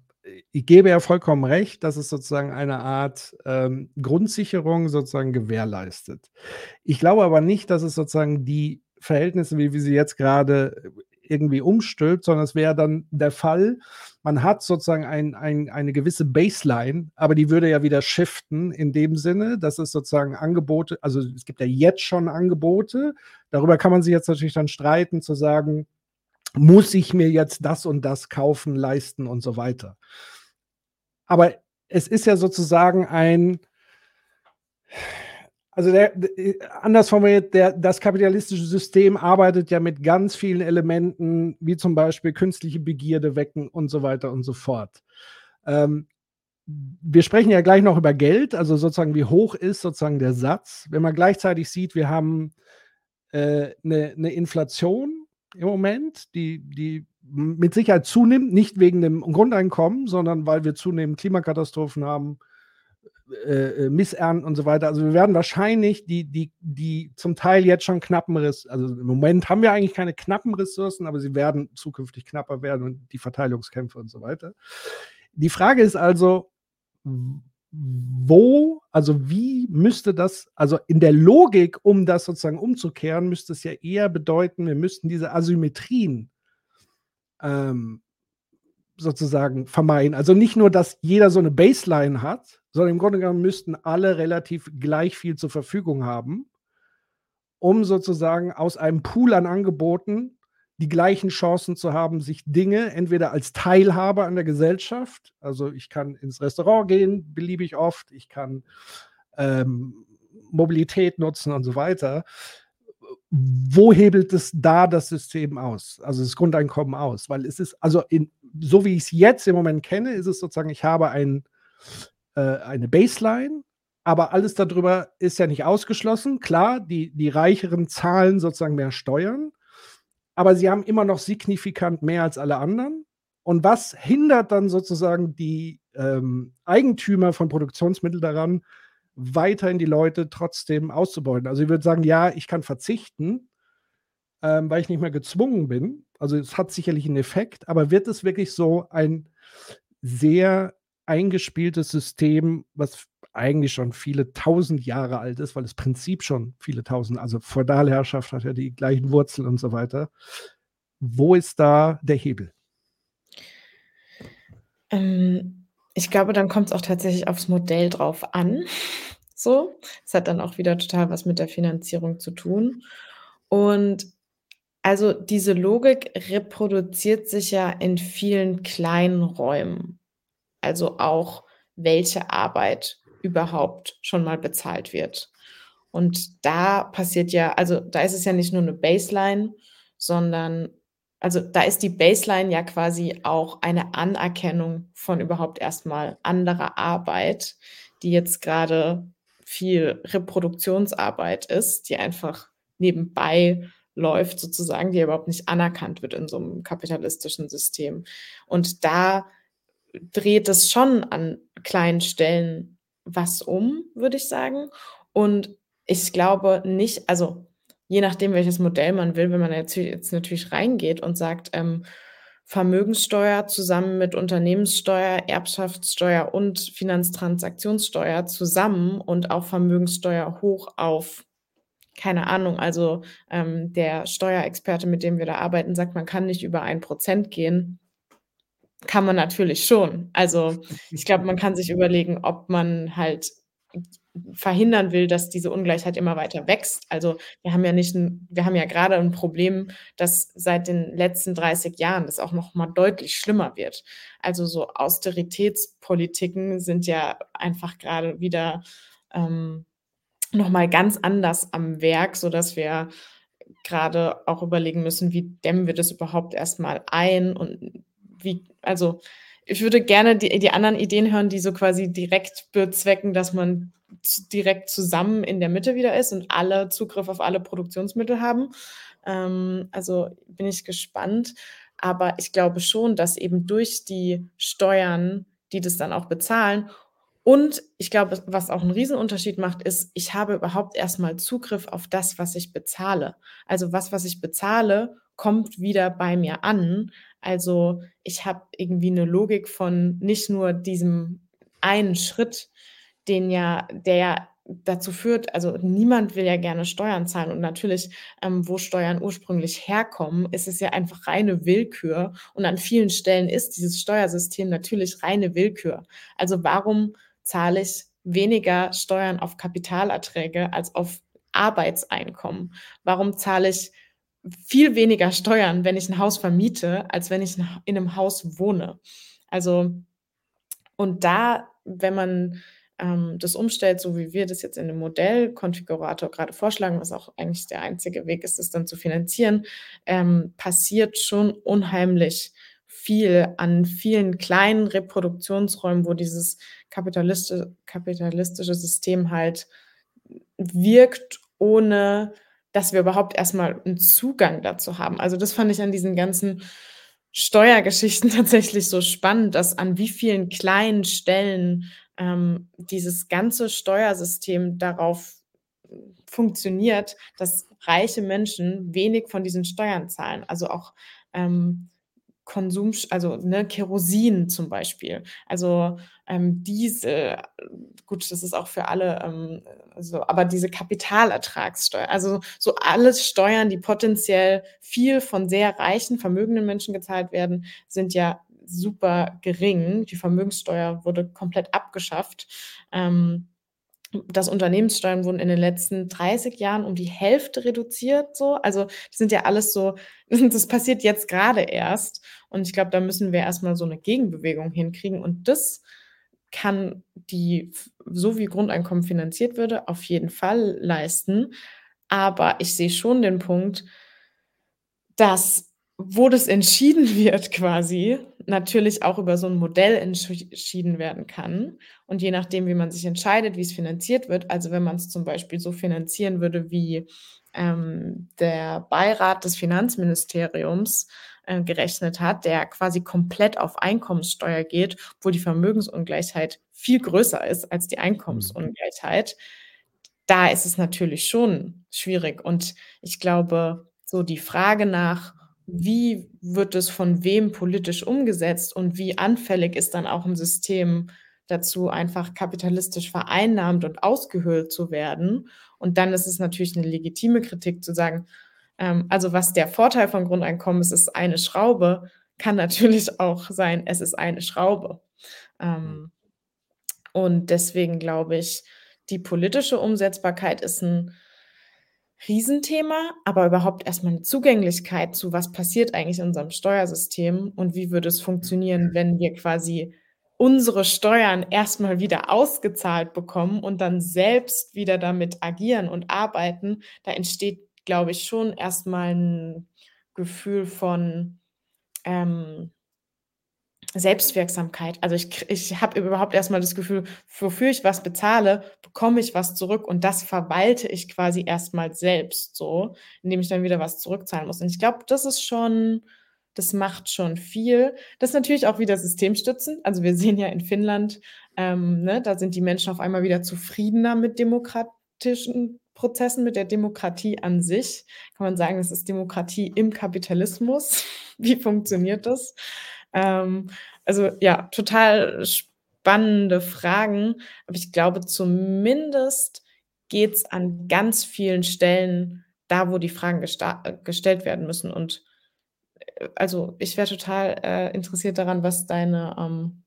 ich gebe ja vollkommen recht, dass es sozusagen eine Art ähm, Grundsicherung sozusagen gewährleistet. Ich glaube aber nicht, dass es sozusagen die Verhältnisse, wie wir sie jetzt gerade irgendwie umstülpt, sondern es wäre dann der Fall, man hat sozusagen ein, ein, eine gewisse Baseline, aber die würde ja wieder shiften in dem Sinne, dass es sozusagen Angebote, also es gibt ja jetzt schon Angebote, darüber kann man sich jetzt natürlich dann streiten, zu sagen, muss ich mir jetzt das und das kaufen, leisten und so weiter. Aber es ist ja sozusagen ein, Also der, der, anders formuliert, der, das kapitalistische System arbeitet ja mit ganz vielen Elementen, wie zum Beispiel künstliche Begierde wecken und so weiter und so fort. Ähm, wir sprechen ja gleich noch über Geld, also sozusagen, wie hoch ist sozusagen der Satz. Wenn man gleichzeitig sieht, wir haben äh, eine, eine Inflation im Moment, die, die mit Sicherheit zunimmt, nicht wegen dem Grundeinkommen, sondern weil wir zunehmend Klimakatastrophen haben, äh, äh, Missernten und so weiter. Also wir werden wahrscheinlich die, die, die zum Teil jetzt schon knappen Ressourcen, also im Moment haben wir eigentlich keine knappen Ressourcen, aber sie werden zukünftig knapper werden und die Verteilungskämpfe und so weiter. Die Frage ist also, wo, also wie müsste das, also in der Logik, um das sozusagen umzukehren, müsste es ja eher bedeuten, wir müssten diese Asymmetrien ähm, sozusagen vermeiden. Also nicht nur, dass jeder so eine Baseline hat, sondern im Grunde genommen müssten alle relativ gleich viel zur Verfügung haben, um sozusagen aus einem Pool an Angeboten die gleichen Chancen zu haben, sich Dinge entweder als Teilhabe an der Gesellschaft, also ich kann ins Restaurant gehen, beliebig oft, ich kann ähm, Mobilität nutzen und so weiter. Wo hebelt es da das System aus, also das Grundeinkommen aus? Weil es ist, also in, so wie ich es jetzt im Moment kenne, ist es sozusagen, ich habe ein, äh, eine Baseline, aber alles darüber ist ja nicht ausgeschlossen. Klar, die, die Reicheren zahlen sozusagen mehr Steuern, aber sie haben immer noch signifikant mehr als alle anderen. Und was hindert dann sozusagen die ähm, Eigentümer von Produktionsmitteln daran, weiterhin die Leute trotzdem auszubeuten? Also ich würde sagen, ja, ich kann verzichten, ähm, weil ich nicht mehr gezwungen bin. Also es hat sicherlich einen Effekt, aber wird es wirklich so ein sehr eingespieltes System, was eigentlich schon viele tausend Jahre alt ist, weil das Prinzip schon viele tausend, also Feudalherrschaft hat ja die gleichen Wurzeln und so weiter. Wo ist da der Hebel? Ähm, ich glaube, dann kommt es auch tatsächlich aufs Modell drauf an. So, es hat dann auch wieder total was mit der Finanzierung zu tun. Und also diese Logik reproduziert sich ja in vielen kleinen Räumen. Also auch welche Arbeit überhaupt schon mal bezahlt wird. Und da passiert ja, also da ist es ja nicht nur eine Baseline, sondern also da ist die Baseline ja quasi auch eine Anerkennung von überhaupt erstmal anderer Arbeit, die jetzt gerade viel Reproduktionsarbeit ist, die einfach nebenbei läuft sozusagen, die überhaupt nicht anerkannt wird in so einem kapitalistischen System. Und da dreht es schon an kleinen Stellen was um, würde ich sagen. Und ich glaube nicht, also je nachdem, welches Modell man will, wenn man jetzt, natürlich reingeht und sagt, ähm, Vermögenssteuer zusammen mit Unternehmenssteuer, Erbschaftssteuer und Finanztransaktionssteuer zusammen und auch Vermögenssteuer hoch auf, keine Ahnung, also ähm, der Steuerexperte, mit dem wir da arbeiten, sagt, man kann nicht über ein Prozent gehen kann man natürlich schon. Also ich glaube, man kann sich überlegen, ob man halt verhindern will, dass diese Ungleichheit immer weiter wächst. Also wir haben ja nicht, ein, wir haben ja gerade ein Problem, dass seit den letzten 30 Jahren das auch noch mal deutlich schlimmer wird. Also so Austeritätspolitiken sind ja einfach gerade wieder ähm, noch mal ganz anders am Werk, so dass wir gerade auch überlegen müssen, wie dämmen wir das überhaupt erstmal ein und wie, also ich würde gerne die, die anderen Ideen hören, die so quasi direkt bezwecken, dass man direkt zusammen in der Mitte wieder ist und alle Zugriff auf alle Produktionsmittel haben. Ähm, also bin ich gespannt. Aber ich glaube schon, dass eben durch die Steuern, die das dann auch bezahlen, und ich glaube, was auch einen Riesenunterschied macht, ist, ich habe überhaupt erstmal Zugriff auf das, was ich bezahle. Also was, was ich bezahle, kommt wieder bei mir an. Also ich habe irgendwie eine Logik von nicht nur diesem einen Schritt, den ja, der ja dazu führt, also niemand will ja gerne Steuern zahlen und natürlich, ähm, wo Steuern ursprünglich herkommen, ist es ja einfach reine Willkür und an vielen Stellen ist dieses Steuersystem natürlich reine Willkür. Also warum zahle ich weniger Steuern auf Kapitalerträge als auf Arbeitseinkommen? Warum zahle ich viel weniger Steuern, wenn ich ein Haus vermiete, als wenn ich in einem Haus wohne. Also, und da, wenn man ähm, das umstellt, so wie wir das jetzt in dem Modellkonfigurator gerade vorschlagen, was auch eigentlich der einzige Weg ist, das dann zu finanzieren, ähm, passiert schon unheimlich viel an vielen kleinen Reproduktionsräumen, wo dieses kapitalistische, kapitalistische System halt wirkt, ohne dass wir überhaupt erstmal einen Zugang dazu haben. Also das fand ich an diesen ganzen Steuergeschichten tatsächlich so spannend, dass an wie vielen kleinen Stellen ähm, dieses ganze Steuersystem darauf funktioniert, dass reiche Menschen wenig von diesen Steuern zahlen. Also auch ähm, Konsum, also ne, Kerosin zum Beispiel. Also ähm, diese, gut, das ist auch für alle, ähm, also, aber diese Kapitalertragssteuer, also so alles Steuern, die potenziell viel von sehr reichen, vermögenden Menschen gezahlt werden, sind ja super gering. Die Vermögenssteuer wurde komplett abgeschafft. Ähm, das Unternehmenssteuern wurden in den letzten 30 Jahren um die Hälfte reduziert. So. Also das sind ja alles so, das passiert jetzt gerade erst. Und ich glaube, da müssen wir erstmal so eine Gegenbewegung hinkriegen. Und das kann die, so wie Grundeinkommen finanziert würde, auf jeden Fall leisten. Aber ich sehe schon den Punkt, dass wo das entschieden wird quasi, natürlich auch über so ein Modell entschieden werden kann. Und je nachdem, wie man sich entscheidet, wie es finanziert wird, also wenn man es zum Beispiel so finanzieren würde, wie ähm, der Beirat des Finanzministeriums äh, gerechnet hat, der quasi komplett auf Einkommenssteuer geht, wo die Vermögensungleichheit viel größer ist als die. Einkommensungleichheit, da ist es natürlich schon schwierig. Und ich glaube, so die Frage nach, wie wird es von wem politisch umgesetzt und wie anfällig ist dann auch ein System dazu, einfach kapitalistisch vereinnahmt und ausgehöhlt zu werden. Und dann ist es natürlich eine legitime Kritik zu sagen, ähm, also was der Vorteil von Grundeinkommen ist, ist eine Schraube, kann natürlich auch sein, es ist eine Schraube. Ähm, und deswegen glaube ich, die politische Umsetzbarkeit ist ein Riesenthema, aber überhaupt erstmal eine Zugänglichkeit zu, was passiert eigentlich in unserem Steuersystem und wie würde es funktionieren, wenn wir quasi unsere Steuern erstmal wieder ausgezahlt bekommen und dann selbst wieder damit agieren und arbeiten, da entsteht, glaube ich, schon erstmal ein Gefühl von ähm, Selbstwirksamkeit. Also ich, ich habe überhaupt erstmal das Gefühl, wofür ich was bezahle, bekomme ich was zurück und das verwalte ich quasi erstmal selbst so, indem ich dann wieder was zurückzahlen muss. Und ich glaube, das ist schon, das macht schon viel. Das ist natürlich auch wieder systemstützend. Also wir sehen ja in Finnland, ähm, ne, da sind die Menschen auf einmal wieder zufriedener mit demokratischen Prozessen, mit der Demokratie an sich. Kann man sagen, es ist Demokratie im Kapitalismus. Wie funktioniert das? Ähm, also ja, total spannende Fragen. Aber ich glaube, zumindest geht es an ganz vielen Stellen da, wo die Fragen gestellt werden müssen. Und äh, also ich wäre total äh, interessiert daran, was deine, ähm,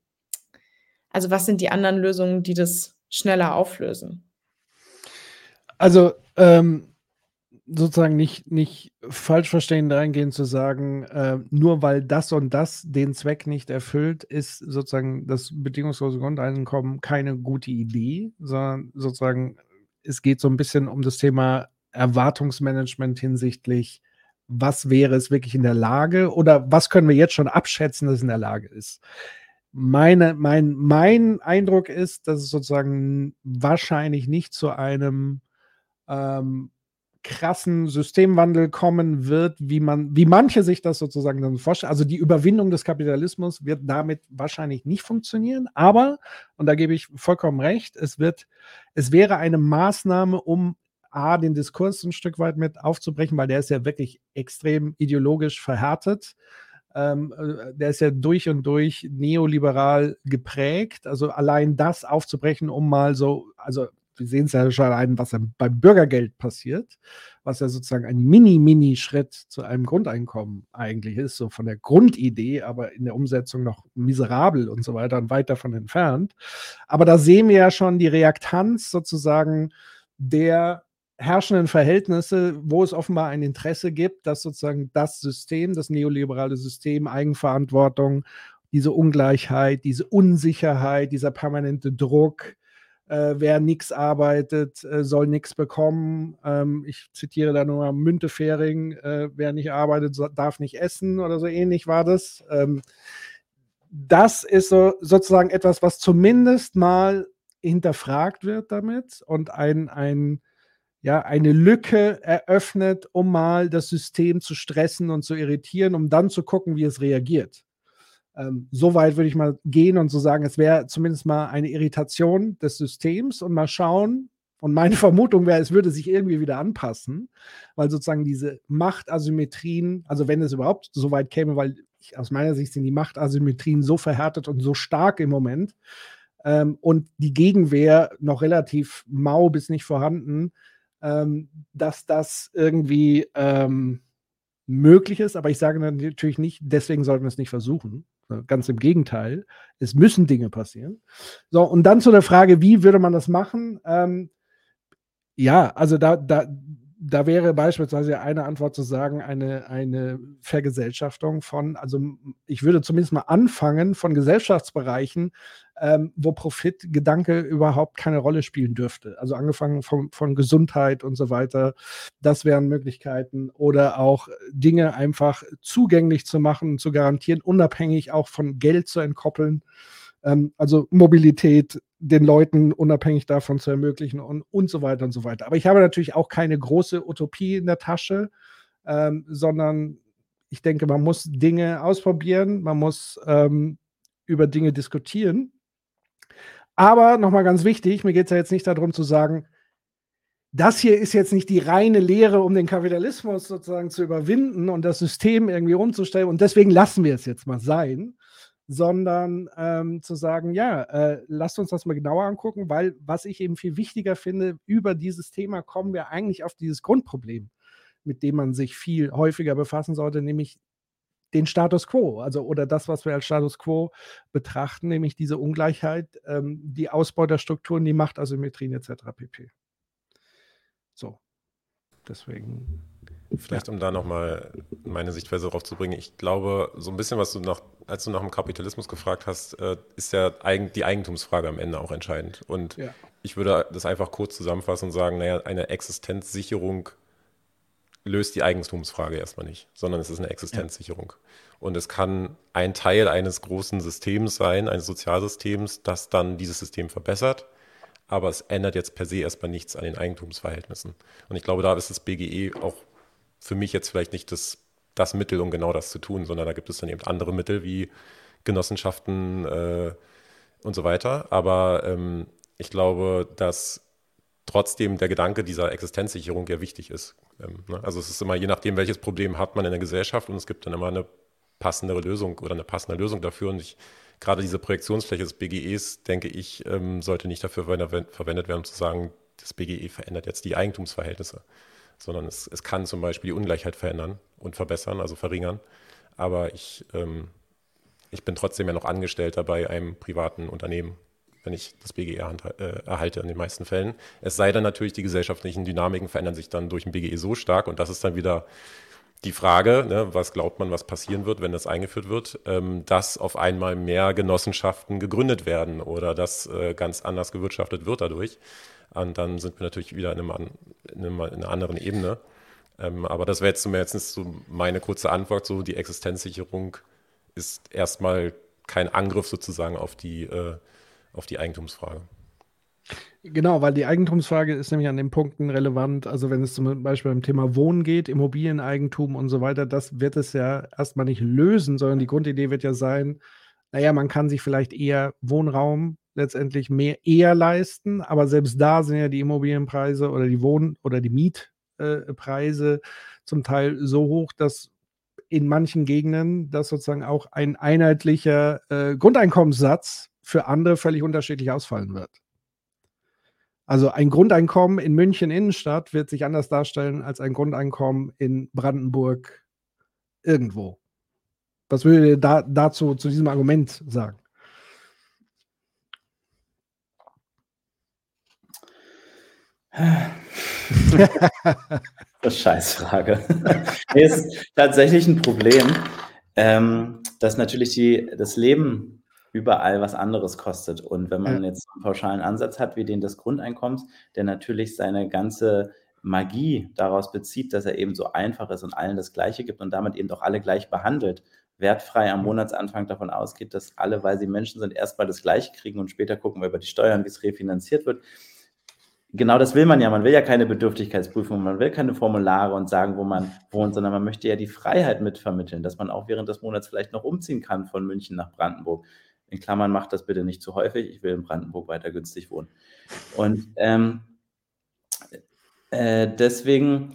also was sind die anderen Lösungen, die das schneller auflösen? Also ähm, sozusagen nicht, nicht falsch verstehen, reingehen zu sagen, äh, nur weil das und das den Zweck nicht erfüllt, ist sozusagen das bedingungslose Grundeinkommen keine gute Idee, sondern sozusagen es geht so ein bisschen um das Thema Erwartungsmanagement hinsichtlich, was wäre es wirklich in der Lage oder was können wir jetzt schon abschätzen, dass es in der Lage ist. Meine, mein, mein Eindruck ist, dass es sozusagen wahrscheinlich nicht zu einem ähm, krassen Systemwandel kommen wird, wie man, wie manche sich das sozusagen dann vorstellen. Also die Überwindung des Kapitalismus wird damit wahrscheinlich nicht funktionieren, aber, und da gebe ich vollkommen recht, es wird, es wäre eine Maßnahme, um A, den Diskurs ein Stück weit mit aufzubrechen, weil der ist ja wirklich extrem ideologisch verhärtet. Ähm, äh, der ist ja durch und durch neoliberal geprägt. Also allein das aufzubrechen, um mal so, also wir sehen es ja schon ein, was beim Bürgergeld passiert, was ja sozusagen ein Mini-Mini-Schritt zu einem Grundeinkommen eigentlich ist, so von der Grundidee, aber in der Umsetzung noch miserabel und so weiter und weit davon entfernt. Aber da sehen wir ja schon die Reaktanz sozusagen der herrschenden Verhältnisse, wo es offenbar ein Interesse gibt, dass sozusagen das System, das neoliberale System, Eigenverantwortung, diese Ungleichheit, diese Unsicherheit, dieser permanente Druck, äh, wer nichts arbeitet, äh, soll nichts bekommen. Ähm, ich zitiere da nur Müntefering, äh, wer nicht arbeitet, so, darf nicht essen oder so ähnlich war das. Ähm, das ist so, sozusagen etwas, was zumindest mal hinterfragt wird damit und ein, ein, ja, eine Lücke eröffnet, um mal das System zu stressen und zu irritieren, um dann zu gucken, wie es reagiert. Ähm, so weit würde ich mal gehen und so sagen, es wäre zumindest mal eine Irritation des Systems und mal schauen. Und meine Vermutung wäre, es würde sich irgendwie wieder anpassen, weil sozusagen diese Machtasymmetrien, also wenn es überhaupt so weit käme, weil ich, aus meiner Sicht sind die Machtasymmetrien so verhärtet und so stark im Moment ähm, und die Gegenwehr noch relativ mau bis nicht vorhanden, ähm, dass das irgendwie ähm, möglich ist. Aber ich sage natürlich nicht, deswegen sollten wir es nicht versuchen. Ganz im Gegenteil. Es müssen Dinge passieren. So, und dann zu der Frage, wie würde man das machen? Ähm, ja, also da, da, da wäre beispielsweise eine Antwort zu sagen, eine, eine Vergesellschaftung von, also ich würde zumindest mal anfangen von Gesellschaftsbereichen, ähm, wo Profitgedanke überhaupt keine Rolle spielen dürfte. Also angefangen von, von Gesundheit und so weiter. Das wären Möglichkeiten. Oder auch Dinge einfach zugänglich zu machen zu garantieren, unabhängig auch von Geld zu entkoppeln. Ähm, also Mobilität den Leuten unabhängig davon zu ermöglichen und, und so weiter und so weiter. Aber ich habe natürlich auch keine große Utopie in der Tasche, ähm, sondern ich denke, man muss Dinge ausprobieren, man muss ähm, über Dinge diskutieren. Aber nochmal ganz wichtig, mir geht es ja jetzt nicht darum zu sagen, das hier ist jetzt nicht die reine Lehre, um den Kapitalismus sozusagen zu überwinden und das System irgendwie umzustellen. Und deswegen lassen wir es jetzt mal sein, sondern ähm, zu sagen, ja, äh, lasst uns das mal genauer angucken, weil was ich eben viel wichtiger finde, über dieses Thema kommen wir eigentlich auf dieses Grundproblem, mit dem man sich viel häufiger befassen sollte, nämlich den Status quo, also oder das, was wir als Status quo betrachten, nämlich diese Ungleichheit, ähm, die Ausbeuterstrukturen, die Machtasymmetrien etc. pp. So, deswegen Vielleicht, um da nochmal meine Sichtweise drauf zu bringen. Ich glaube, so ein bisschen, was du nach, als du nach dem Kapitalismus gefragt hast, äh, ist ja die Eigentumsfrage am Ende auch entscheidend. Und ja. ich würde das einfach kurz zusammenfassen und sagen, naja, eine Existenzsicherung löst die Eigentumsfrage erstmal nicht, sondern es ist eine Existenzsicherung. Ja. Und es kann ein Teil eines großen Systems sein, eines Sozialsystems, das dann dieses System verbessert aber es ändert jetzt per se erstmal nichts an den Eigentumsverhältnissen. Und ich glaube, da ist das BGE auch für mich jetzt vielleicht nicht das, das Mittel, um genau das zu tun, sondern da gibt es dann eben andere Mittel wie Genossenschaften äh, und so weiter. Aber ähm, ich glaube, dass trotzdem der Gedanke dieser Existenzsicherung ja wichtig ist. Ähm, ne? Also es ist immer je nachdem, welches Problem hat man in der Gesellschaft und es gibt dann immer eine passendere Lösung oder eine passende Lösung dafür. Und ich, gerade diese Projektionsfläche des BGEs, denke ich, ähm, sollte nicht dafür verwendet werden, um zu sagen, das BGE verändert jetzt die Eigentumsverhältnisse sondern es, es kann zum Beispiel die Ungleichheit verändern und verbessern, also verringern. Aber ich, ähm, ich bin trotzdem ja noch Angestellter bei einem privaten Unternehmen, wenn ich das BGE äh, erhalte in den meisten Fällen. Es sei denn natürlich, die gesellschaftlichen Dynamiken verändern sich dann durch ein BGE so stark und das ist dann wieder die Frage, ne, was glaubt man, was passieren wird, wenn das eingeführt wird, ähm, dass auf einmal mehr Genossenschaften gegründet werden oder dass äh, ganz anders gewirtschaftet wird dadurch. Und dann sind wir natürlich wieder in, einem, in, einem, in einer anderen Ebene. Ähm, aber das wäre jetzt zumindest so meine kurze Antwort. So die Existenzsicherung ist erstmal kein Angriff sozusagen auf die, äh, auf die Eigentumsfrage. Genau, weil die Eigentumsfrage ist nämlich an den Punkten relevant. Also wenn es zum Beispiel beim Thema Wohnen geht, Immobilieneigentum und so weiter, das wird es ja erstmal nicht lösen, sondern die Grundidee wird ja sein, naja, man kann sich vielleicht eher Wohnraum letztendlich mehr eher leisten, aber selbst da sind ja die Immobilienpreise oder die Wohn- oder die Mietpreise äh, zum Teil so hoch, dass in manchen Gegenden das sozusagen auch ein einheitlicher äh, Grundeinkommenssatz für andere völlig unterschiedlich ausfallen wird. Also ein Grundeinkommen in München Innenstadt wird sich anders darstellen als ein Grundeinkommen in Brandenburg irgendwo. Was würdet ihr da, dazu zu diesem Argument sagen? das Scheißfrage. nee, ist tatsächlich ein Problem, ähm, dass natürlich die, das Leben überall was anderes kostet. Und wenn man jetzt einen pauschalen Ansatz hat wie den des Grundeinkommens, der natürlich seine ganze Magie daraus bezieht, dass er eben so einfach ist und allen das Gleiche gibt und damit eben doch alle gleich behandelt, wertfrei am Monatsanfang davon ausgeht, dass alle, weil sie Menschen sind, erstmal das Gleiche kriegen und später gucken wir über die Steuern, wie es refinanziert wird. Genau das will man ja. Man will ja keine Bedürftigkeitsprüfung, man will keine Formulare und sagen, wo man wohnt, sondern man möchte ja die Freiheit mitvermitteln, dass man auch während des Monats vielleicht noch umziehen kann von München nach Brandenburg. In Klammern macht das bitte nicht zu häufig. Ich will in Brandenburg weiter günstig wohnen. Und ähm, äh, deswegen,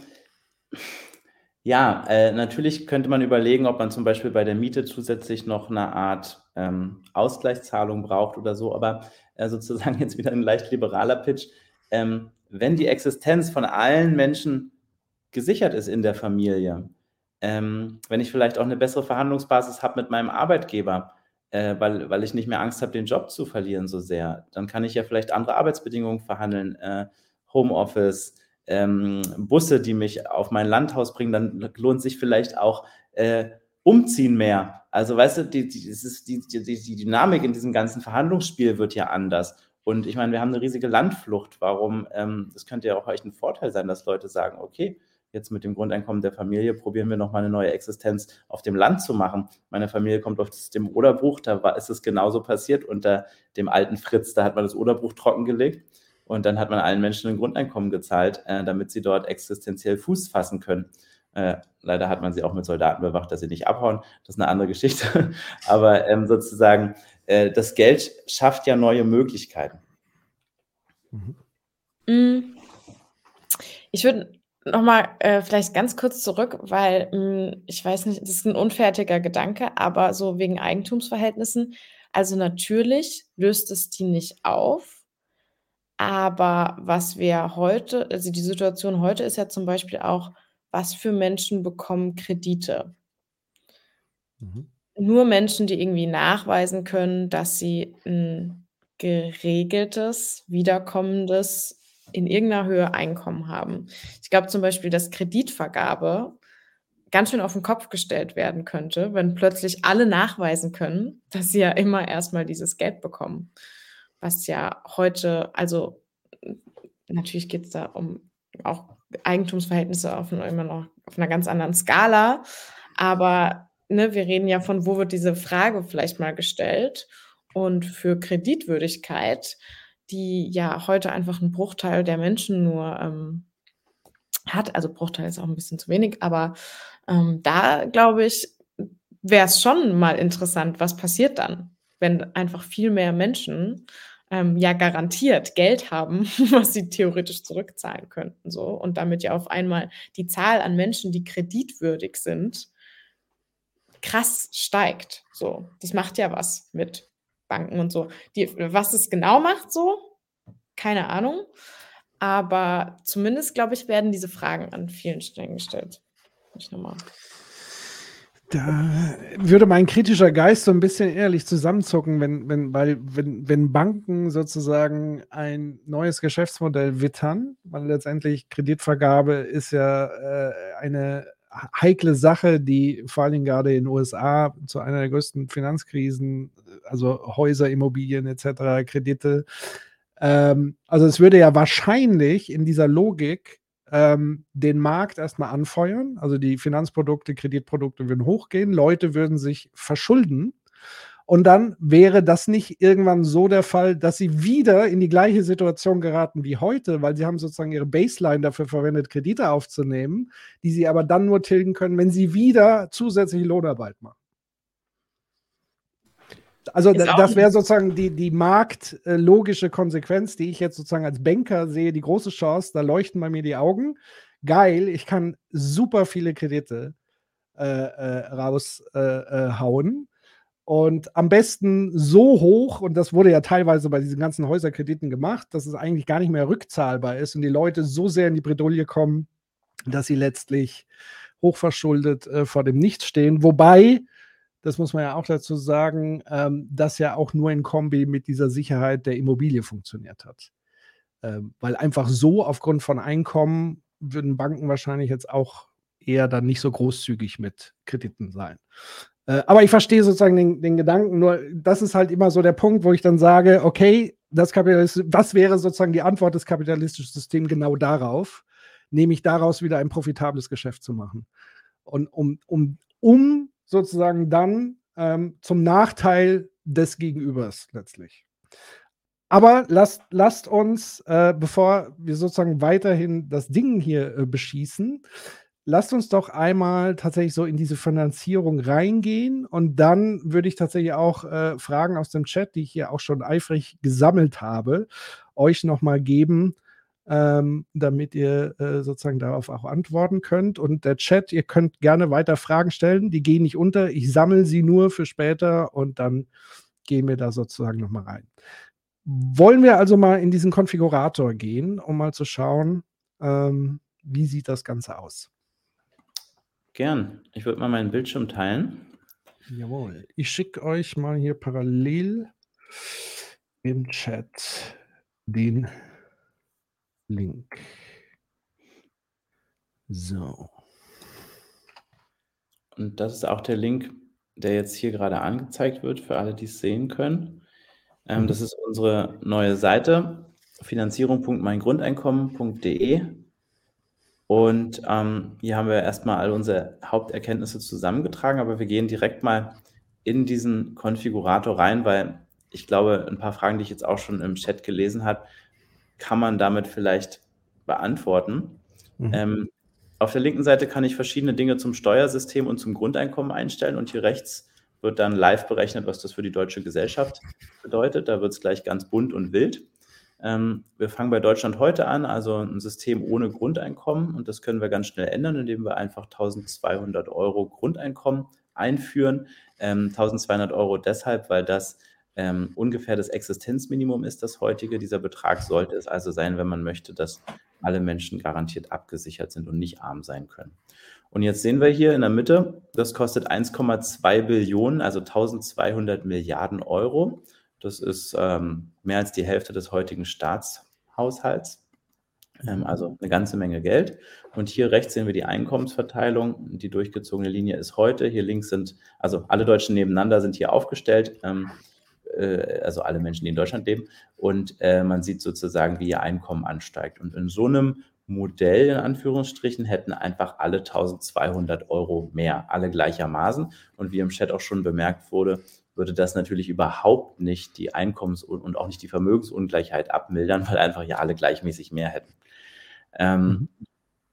ja, äh, natürlich könnte man überlegen, ob man zum Beispiel bei der Miete zusätzlich noch eine Art ähm, Ausgleichszahlung braucht oder so, aber äh, sozusagen jetzt wieder ein leicht liberaler Pitch. Ähm, wenn die Existenz von allen Menschen gesichert ist in der Familie, ähm, wenn ich vielleicht auch eine bessere Verhandlungsbasis habe mit meinem Arbeitgeber, äh, weil, weil ich nicht mehr Angst habe, den Job zu verlieren so sehr, dann kann ich ja vielleicht andere Arbeitsbedingungen verhandeln, äh, Homeoffice, ähm, Busse, die mich auf mein Landhaus bringen, dann lohnt sich vielleicht auch äh, Umziehen mehr. Also weißt du, die, die, die, die, Dynamik in diesem ganzen Verhandlungsspiel wird ja anders. Und ich meine, wir haben eine riesige Landflucht. Warum? Ähm, das könnte ja auch echt ein Vorteil sein, dass Leute sagen, okay, jetzt mit dem Grundeinkommen der Familie probieren wir nochmal eine neue Existenz auf dem Land zu machen. Meine Familie kommt aus dem Oderbruch, da war, ist es genauso passiert. Unter dem alten Fritz, da hat man das Oderbruch trockengelegt. Und dann hat man allen Menschen ein Grundeinkommen gezahlt, äh, damit sie dort existenziell Fuß fassen können. Äh, leider hat man sie auch mit Soldaten bewacht, dass sie nicht abhauen. Das ist eine andere Geschichte. Aber ähm, sozusagen, äh, das Geld schafft ja neue Möglichkeiten. Mhm. Ich würde nochmal äh, vielleicht ganz kurz zurück, weil mh, ich weiß nicht, das ist ein unfertiger Gedanke, aber so wegen Eigentumsverhältnissen. Also natürlich löst es die nicht auf, aber was wir heute, also die Situation heute ist ja zum Beispiel auch, was für Menschen bekommen Kredite? Mhm. Nur Menschen, die irgendwie nachweisen können, dass sie ein geregeltes, wiederkommendes, in irgendeiner Höhe Einkommen haben. Ich glaube zum Beispiel, dass Kreditvergabe ganz schön auf den Kopf gestellt werden könnte, wenn plötzlich alle nachweisen können, dass sie ja immer erstmal dieses Geld bekommen. Was ja heute, also natürlich geht es da um auch Eigentumsverhältnisse auf, einer- immer noch auf einer ganz anderen Skala. Aber ne, wir reden ja von, wo wird diese Frage vielleicht mal gestellt? Und für Kreditwürdigkeit, die ja heute einfach ein Bruchteil der Menschen nur ähm, hat, also Bruchteil ist auch ein bisschen zu wenig, aber ähm, da glaube ich, wäre es schon mal interessant, was passiert dann, wenn einfach viel mehr Menschen ähm, ja garantiert Geld haben, was sie theoretisch zurückzahlen könnten, so und damit ja auf einmal die Zahl an Menschen, die kreditwürdig sind, krass steigt. So, das macht ja was mit Banken und so. Die, was es genau macht, so, keine Ahnung. Aber zumindest, glaube ich, werden diese Fragen an vielen Stellen gestellt. Ich nochmal. Da würde mein kritischer Geist so ein bisschen ehrlich zusammenzucken, wenn, wenn, weil, wenn, wenn Banken sozusagen ein neues Geschäftsmodell wittern, weil letztendlich Kreditvergabe ist ja äh, eine heikle Sache, die vor Dingen gerade in den USA zu einer der größten Finanzkrisen, also Häuser, Immobilien etc., Kredite. Ähm, also es würde ja wahrscheinlich in dieser Logik ähm, den Markt erstmal anfeuern. Also die Finanzprodukte, Kreditprodukte würden hochgehen, Leute würden sich verschulden. Und dann wäre das nicht irgendwann so der Fall, dass sie wieder in die gleiche Situation geraten wie heute, weil sie haben sozusagen ihre Baseline dafür verwendet, Kredite aufzunehmen, die sie aber dann nur tilgen können, wenn sie wieder zusätzliche Lohnarbeit machen. Also das wäre sozusagen die, die marktlogische Konsequenz, die ich jetzt sozusagen als Banker sehe, die große Chance, da leuchten bei mir die Augen. Geil, ich kann super viele Kredite äh, äh, raushauen. Äh, äh. Und am besten so hoch, und das wurde ja teilweise bei diesen ganzen Häuserkrediten gemacht, dass es eigentlich gar nicht mehr rückzahlbar ist und die Leute so sehr in die Bredouille kommen, dass sie letztlich hochverschuldet äh, vor dem Nichts stehen. Wobei, das muss man ja auch dazu sagen, ähm, das ja auch nur in Kombi mit dieser Sicherheit der Immobilie funktioniert hat. Ähm, weil einfach so aufgrund von Einkommen würden Banken wahrscheinlich jetzt auch eher dann nicht so großzügig mit Krediten sein. Äh, aber ich verstehe sozusagen den, den, Gedanken, nur das ist halt immer so der Punkt, wo ich dann sage, okay, das, Kapitalist das wäre sozusagen die Antwort des kapitalistischen Systems genau darauf, nämlich daraus wieder ein profitables Geschäft zu machen. Und um, um, um sozusagen dann ähm, zum Nachteil des Gegenübers letztlich. Aber lasst, lasst uns, äh, bevor wir sozusagen weiterhin das Ding hier äh, beschießen, lasst uns doch einmal tatsächlich so in diese Finanzierung reingehen und dann würde ich tatsächlich auch äh, Fragen aus dem Chat, die ich hier auch schon eifrig gesammelt habe, euch nochmal geben, ähm, damit ihr äh, sozusagen darauf auch antworten könnt. Und der Chat, ihr könnt gerne weiter Fragen stellen, die gehen nicht unter. Ich sammle sie nur für später und dann gehen wir da sozusagen nochmal rein. Wollen wir also mal in diesen Konfigurator gehen, um mal zu schauen, ähm, wie sieht das Ganze aus? Gern. Ich würde mal meinen Bildschirm teilen. Jawohl. Ich schicke euch mal hier parallel im Chat den Link. So. Und das ist auch der Link, der jetzt hier gerade angezeigt wird, für alle, die es sehen können. Ähm, mhm. Das ist unsere neue Seite, finanzierung.meingrundeinkommen.de. Und ähm, hier haben wir erstmal all unsere Haupterkenntnisse zusammengetragen, aber wir gehen direkt mal in diesen Konfigurator rein, weil ich glaube, ein paar Fragen, die ich jetzt auch schon im Chat gelesen habe, kann man damit vielleicht beantworten. Mhm. Ähm, auf der linken Seite kann ich verschiedene Dinge zum Steuersystem und zum Grundeinkommen einstellen und hier rechts wird dann live berechnet, was das für die deutsche Gesellschaft bedeutet. Da wird es gleich ganz bunt und wild. Ähm, wir fangen bei Deutschland heute an, also ein System ohne Grundeinkommen. Und das können wir ganz schnell ändern, indem wir einfach 1200 Euro Grundeinkommen einführen. Ähm, 1200 Euro deshalb, weil das ähm, ungefähr das Existenzminimum ist, das heutige. Dieser Betrag sollte es also sein, wenn man möchte, dass alle Menschen garantiert abgesichert sind und nicht arm sein können. Und jetzt sehen wir hier in der Mitte, das kostet 1,2 Billionen, also 1200 Milliarden Euro. Das ist ähm, mehr als die Hälfte des heutigen Staatshaushalts. Ähm, also eine ganze Menge Geld. Und hier rechts sehen wir die Einkommensverteilung. Die durchgezogene Linie ist heute. Hier links sind, also alle Deutschen nebeneinander sind hier aufgestellt. Ähm, äh, also alle Menschen, die in Deutschland leben. Und äh, man sieht sozusagen, wie ihr Einkommen ansteigt. Und in so einem Modell in Anführungsstrichen hätten einfach alle 1200 Euro mehr, alle gleichermaßen. Und wie im Chat auch schon bemerkt wurde, würde das natürlich überhaupt nicht die Einkommens- und auch nicht die Vermögensungleichheit abmildern, weil einfach ja alle gleichmäßig mehr hätten. Ähm, mhm.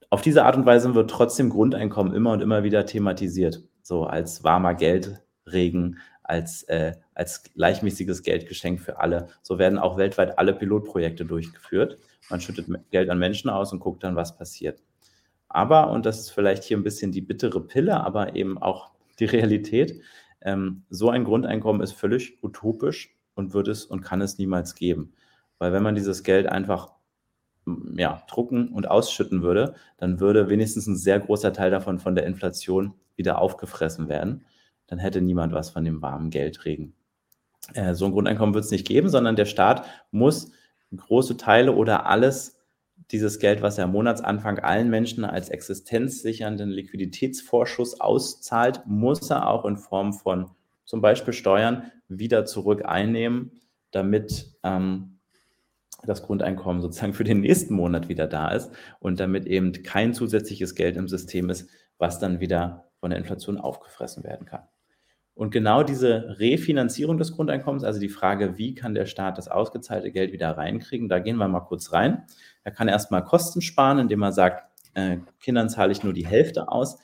Auf diese Art und Weise wird trotzdem Grundeinkommen immer und immer wieder thematisiert, so als warmer Geldregen, als, äh, als gleichmäßiges Geldgeschenk für alle. So werden auch weltweit alle Pilotprojekte durchgeführt. Man schüttet Geld an Menschen aus und guckt dann, was passiert. Aber, und das ist vielleicht hier ein bisschen die bittere Pille, aber eben auch die Realität, ähm, so ein Grundeinkommen ist völlig utopisch und wird es und kann es niemals geben. Weil wenn man dieses Geld einfach ja, drucken und ausschütten würde, dann würde wenigstens ein sehr großer Teil davon von der Inflation wieder aufgefressen werden. Dann hätte niemand was von dem warmen Geldregen. Äh, so ein Grundeinkommen wird es nicht geben, sondern der Staat muss große Teile oder alles dieses Geld, was er am Monatsanfang allen Menschen als existenzsichernden Liquiditätsvorschuss auszahlt, muss er auch in Form von zum Beispiel Steuern wieder zurück einnehmen, damit ähm, das Grundeinkommen sozusagen für den nächsten Monat wieder da ist und damit eben kein zusätzliches Geld im System ist, was dann wieder von der Inflation aufgefressen werden kann. Und genau diese Refinanzierung des Grundeinkommens, also die Frage, wie kann der Staat das ausgezahlte Geld wieder reinkriegen, da gehen wir mal kurz rein. Er kann erstmal Kosten sparen, indem er sagt, äh, Kindern zahle ich nur die Hälfte aus.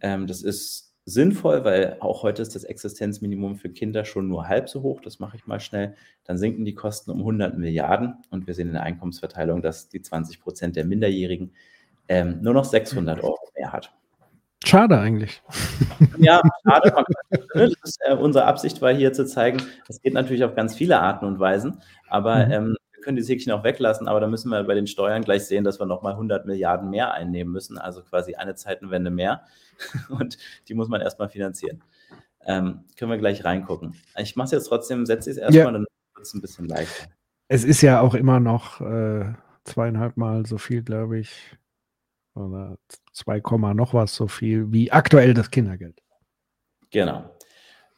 Ähm, das ist sinnvoll, weil auch heute ist das Existenzminimum für Kinder schon nur halb so hoch. Das mache ich mal schnell. Dann sinken die Kosten um 100 Milliarden und wir sehen in der Einkommensverteilung, dass die 20 Prozent der Minderjährigen ähm, nur noch 600 Euro mehr hat. Schade eigentlich. Ja, schade. Ist, äh, unsere Absicht war hier zu zeigen, es geht natürlich auf ganz viele Arten und Weisen, aber mhm. ähm, wir können die Häkchen auch weglassen, aber da müssen wir bei den Steuern gleich sehen, dass wir nochmal 100 Milliarden mehr einnehmen müssen, also quasi eine Zeitenwende mehr und die muss man erstmal finanzieren. Ähm, können wir gleich reingucken. Ich mache es jetzt trotzdem, setze es erstmal, ja. dann wird es ein bisschen leichter. Es ist ja auch immer noch äh, zweieinhalb Mal so viel, glaube ich, oder 2, noch was so viel wie aktuell das Kindergeld. Genau.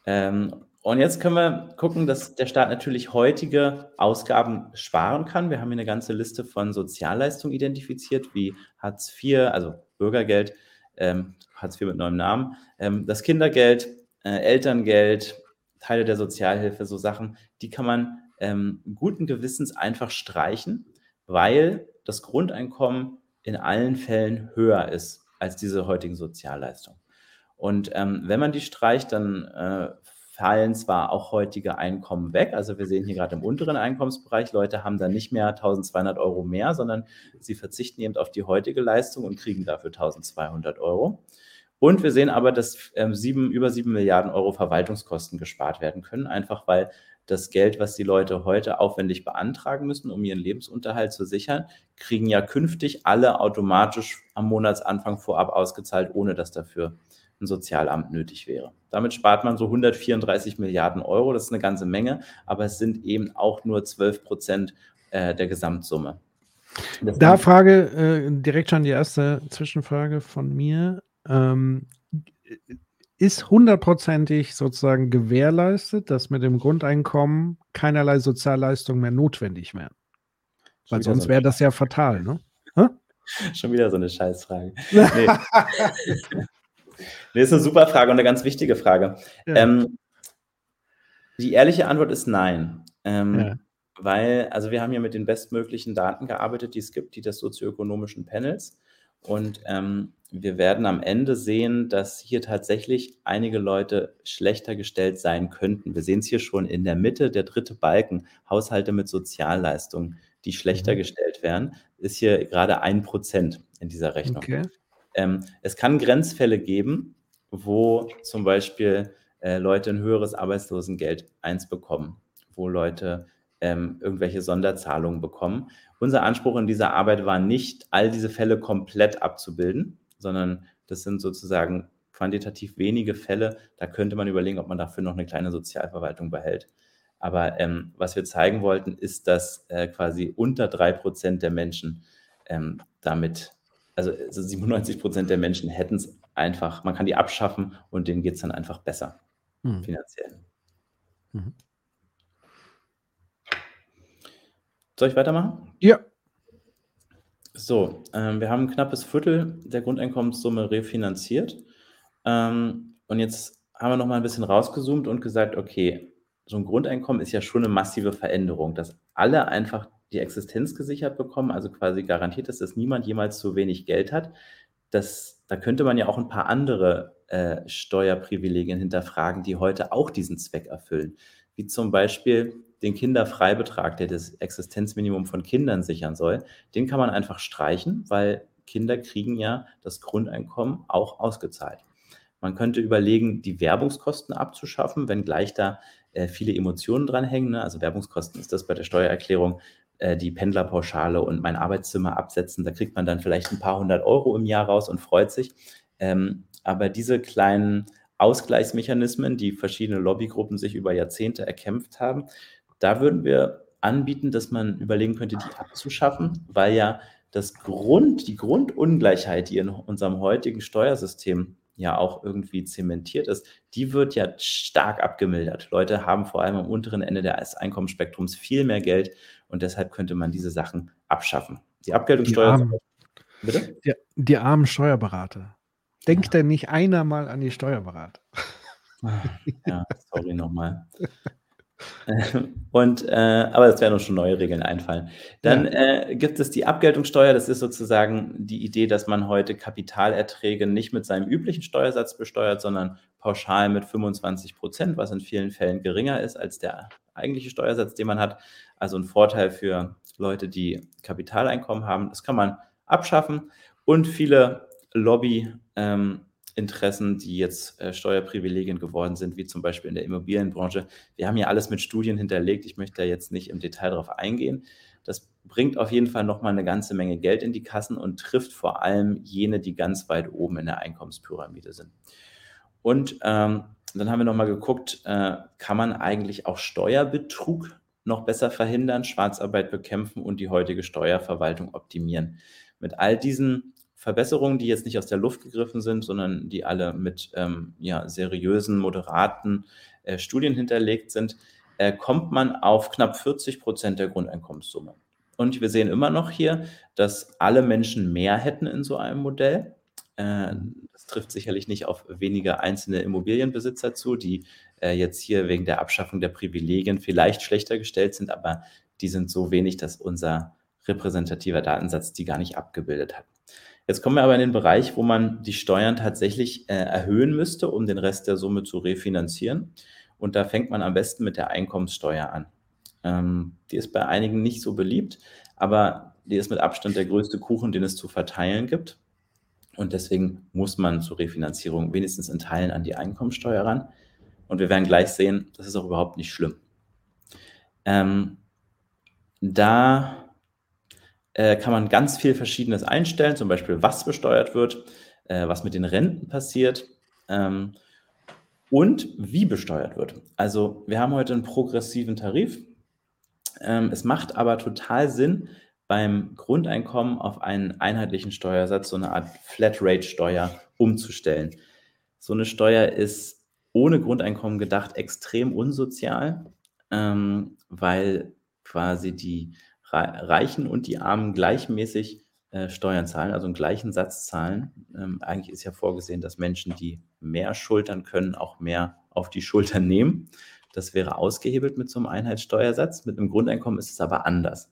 Ähm, und jetzt können wir gucken, dass der Staat natürlich heutige Ausgaben sparen kann. Wir haben hier eine ganze Liste von Sozialleistungen identifiziert, wie Hartz IV, also Bürgergeld, ähm, Hartz IV mit neuem Namen, ähm, das Kindergeld, äh, Elterngeld, Teile der Sozialhilfe, so Sachen, die kann man ähm, guten Gewissens einfach streichen, weil das Grundeinkommen in allen Fällen höher ist als diese heutigen Sozialleistungen. Und ähm, wenn man die streicht, dann äh, fallen zwar auch heutige Einkommen weg. Also wir sehen hier gerade im unteren Einkommensbereich, Leute haben dann nicht mehr 1200 Euro mehr, sondern sie verzichten eben auf die heutige Leistung und kriegen dafür 1200 Euro. Und wir sehen aber, dass ähm, sieben, über sieben Milliarden Euro Verwaltungskosten gespart werden können, einfach weil das Geld, was die Leute heute aufwendig beantragen müssen, um ihren Lebensunterhalt zu sichern, kriegen ja künftig alle automatisch am Monatsanfang vorab ausgezahlt, ohne dass dafür ein Sozialamt nötig wäre. Damit spart man so 134 Milliarden Euro. Das ist eine ganze Menge, aber es sind eben auch nur 12 Prozent äh, der Gesamtsumme. Das da Frage, äh, direkt schon die erste Zwischenfrage von mir. Ähm, ist hundertprozentig sozusagen gewährleistet, dass mit dem Grundeinkommen keinerlei Sozialleistungen mehr notwendig wären? Weil sonst wäre das ja fatal, ne? Hä? Schon wieder so eine Scheißfrage. Nee. Nee, ist eine super Frage und eine ganz wichtige Frage. Ja. Ähm, die ehrliche Antwort ist nein. Ähm, ja. Weil, also wir haben ja mit den bestmöglichen Daten gearbeitet, die es gibt, die des sozioökonomischen Panels. Und ähm, wir werden am Ende sehen, dass hier tatsächlich einige Leute schlechter gestellt sein könnten. Wir sehen es hier schon in der Mitte, der dritte Balken, Haushalte mit Sozialleistungen, die schlechter mhm. gestellt werden, ist hier gerade ein Prozent in dieser Rechnung. Okay. Ähm, es kann Grenzfälle geben, wo zum Beispiel äh, Leute ein höheres Arbeitslosengeld 1 bekommen, wo Leute ähm, irgendwelche Sonderzahlungen bekommen. Unser Anspruch in dieser Arbeit war nicht, all diese Fälle komplett abzubilden, sondern das sind sozusagen quantitativ wenige Fälle. Da könnte man überlegen, ob man dafür noch eine kleine Sozialverwaltung behält. Aber ähm, was wir zeigen wollten, ist, dass äh, quasi unter drei Prozent der Menschen ähm, damit also 97 also Prozent der Menschen hätten es einfach, man kann die abschaffen und denen geht es dann einfach besser mhm. finanziell. Mhm. Soll ich weitermachen? Ja. So, ähm, wir haben ein knappes Viertel der Grundeinkommenssumme refinanziert. Ähm, und jetzt haben wir noch mal ein bisschen rausgezoomt und gesagt, okay, so ein Grundeinkommen ist ja schon eine massive Veränderung, dass alle einfach die Existenz gesichert bekommen, also quasi garantiert ist, dass niemand jemals zu wenig Geld hat. Das, da könnte man ja auch ein paar andere äh, Steuerprivilegien hinterfragen, die heute auch diesen Zweck erfüllen. Wie zum Beispiel den Kinderfreibetrag, der das Existenzminimum von Kindern sichern soll. Den kann man einfach streichen, weil Kinder kriegen ja das Grundeinkommen auch ausgezahlt. Man könnte überlegen, die Werbungskosten abzuschaffen, wenngleich da äh, viele Emotionen dranhängen. Ne? Also Werbungskosten ist das bei der Steuererklärung äh, die Pendlerpauschale und mein Arbeitszimmer absetzen. Da kriegt man dann vielleicht ein paar hundert Euro im Jahr raus und freut sich. Ähm, aber diese kleinen Ausgleichsmechanismen, die verschiedene Lobbygruppen sich über Jahrzehnte erkämpft haben, da würden wir anbieten, dass man überlegen könnte, die abzuschaffen, weil ja das Grund, die Grundungleichheit, die in unserem heutigen Steuersystem ja auch irgendwie zementiert ist, die wird ja stark abgemildert. Leute haben vor allem am unteren Ende des Einkommensspektrums viel mehr Geld und deshalb könnte man diese Sachen abschaffen. Die Abgeltungssteuer. Die armen, bitte? Die, die armen Steuerberater. Denkt ja. denn nicht einer mal an die Steuerberater? Ah, ja, sorry nochmal. Und, äh, aber es werden uns schon neue Regeln einfallen. Dann ja. äh, gibt es die Abgeltungssteuer. Das ist sozusagen die Idee, dass man heute Kapitalerträge nicht mit seinem üblichen Steuersatz besteuert, sondern pauschal mit 25 Prozent, was in vielen Fällen geringer ist als der eigentliche Steuersatz, den man hat. Also ein Vorteil für Leute, die Kapitaleinkommen haben. Das kann man abschaffen. Und viele Lobby ähm, Interessen, die jetzt äh, Steuerprivilegien geworden sind, wie zum Beispiel in der Immobilienbranche. Wir haben hier alles mit Studien hinterlegt. Ich möchte da jetzt nicht im Detail darauf eingehen. Das bringt auf jeden Fall nochmal eine ganze Menge Geld in die Kassen und trifft vor allem jene, die ganz weit oben in der Einkommenspyramide sind. Und ähm, dann haben wir nochmal geguckt, äh, kann man eigentlich auch Steuerbetrug noch besser verhindern, Schwarzarbeit bekämpfen und die heutige Steuerverwaltung optimieren. Mit all diesen Verbesserungen, die jetzt nicht aus der Luft gegriffen sind, sondern die alle mit ähm, ja, seriösen, moderaten äh, Studien hinterlegt sind, äh, kommt man auf knapp 40 Prozent der Grundeinkommenssumme. Und wir sehen immer noch hier, dass alle Menschen mehr hätten in so einem Modell. Äh, das trifft sicherlich nicht auf wenige einzelne Immobilienbesitzer zu, die äh, jetzt hier wegen der Abschaffung der Privilegien vielleicht schlechter gestellt sind, aber die sind so wenig, dass unser repräsentativer Datensatz die gar nicht abgebildet hat. Jetzt kommen wir aber in den Bereich, wo man die Steuern tatsächlich äh, erhöhen müsste, um den Rest der Summe zu refinanzieren. Und da fängt man am besten mit der Einkommenssteuer an. Ähm, die ist bei einigen nicht so beliebt, aber die ist mit Abstand der größte Kuchen, den es zu verteilen gibt. Und deswegen muss man zur Refinanzierung wenigstens in Teilen an die Einkommensteuer ran. Und wir werden gleich sehen, das ist auch überhaupt nicht schlimm. Ähm, da äh, kann man ganz viel Verschiedenes einstellen, zum Beispiel was besteuert wird, äh, was mit den Renten passiert ähm, und wie besteuert wird. Also wir haben heute einen progressiven Tarif. Ähm, es macht aber total Sinn, beim Grundeinkommen auf einen einheitlichen Steuersatz, so eine Art Flatrate-Steuer umzustellen. So eine Steuer ist ohne Grundeinkommen gedacht extrem unsozial, ähm, weil quasi die Reichen und die Armen gleichmäßig äh, Steuern zahlen, also einen gleichen Satz zahlen. Ähm, eigentlich ist ja vorgesehen, dass Menschen, die mehr schultern können, auch mehr auf die Schultern nehmen. Das wäre ausgehebelt mit so einem Einheitssteuersatz. Mit einem Grundeinkommen ist es aber anders,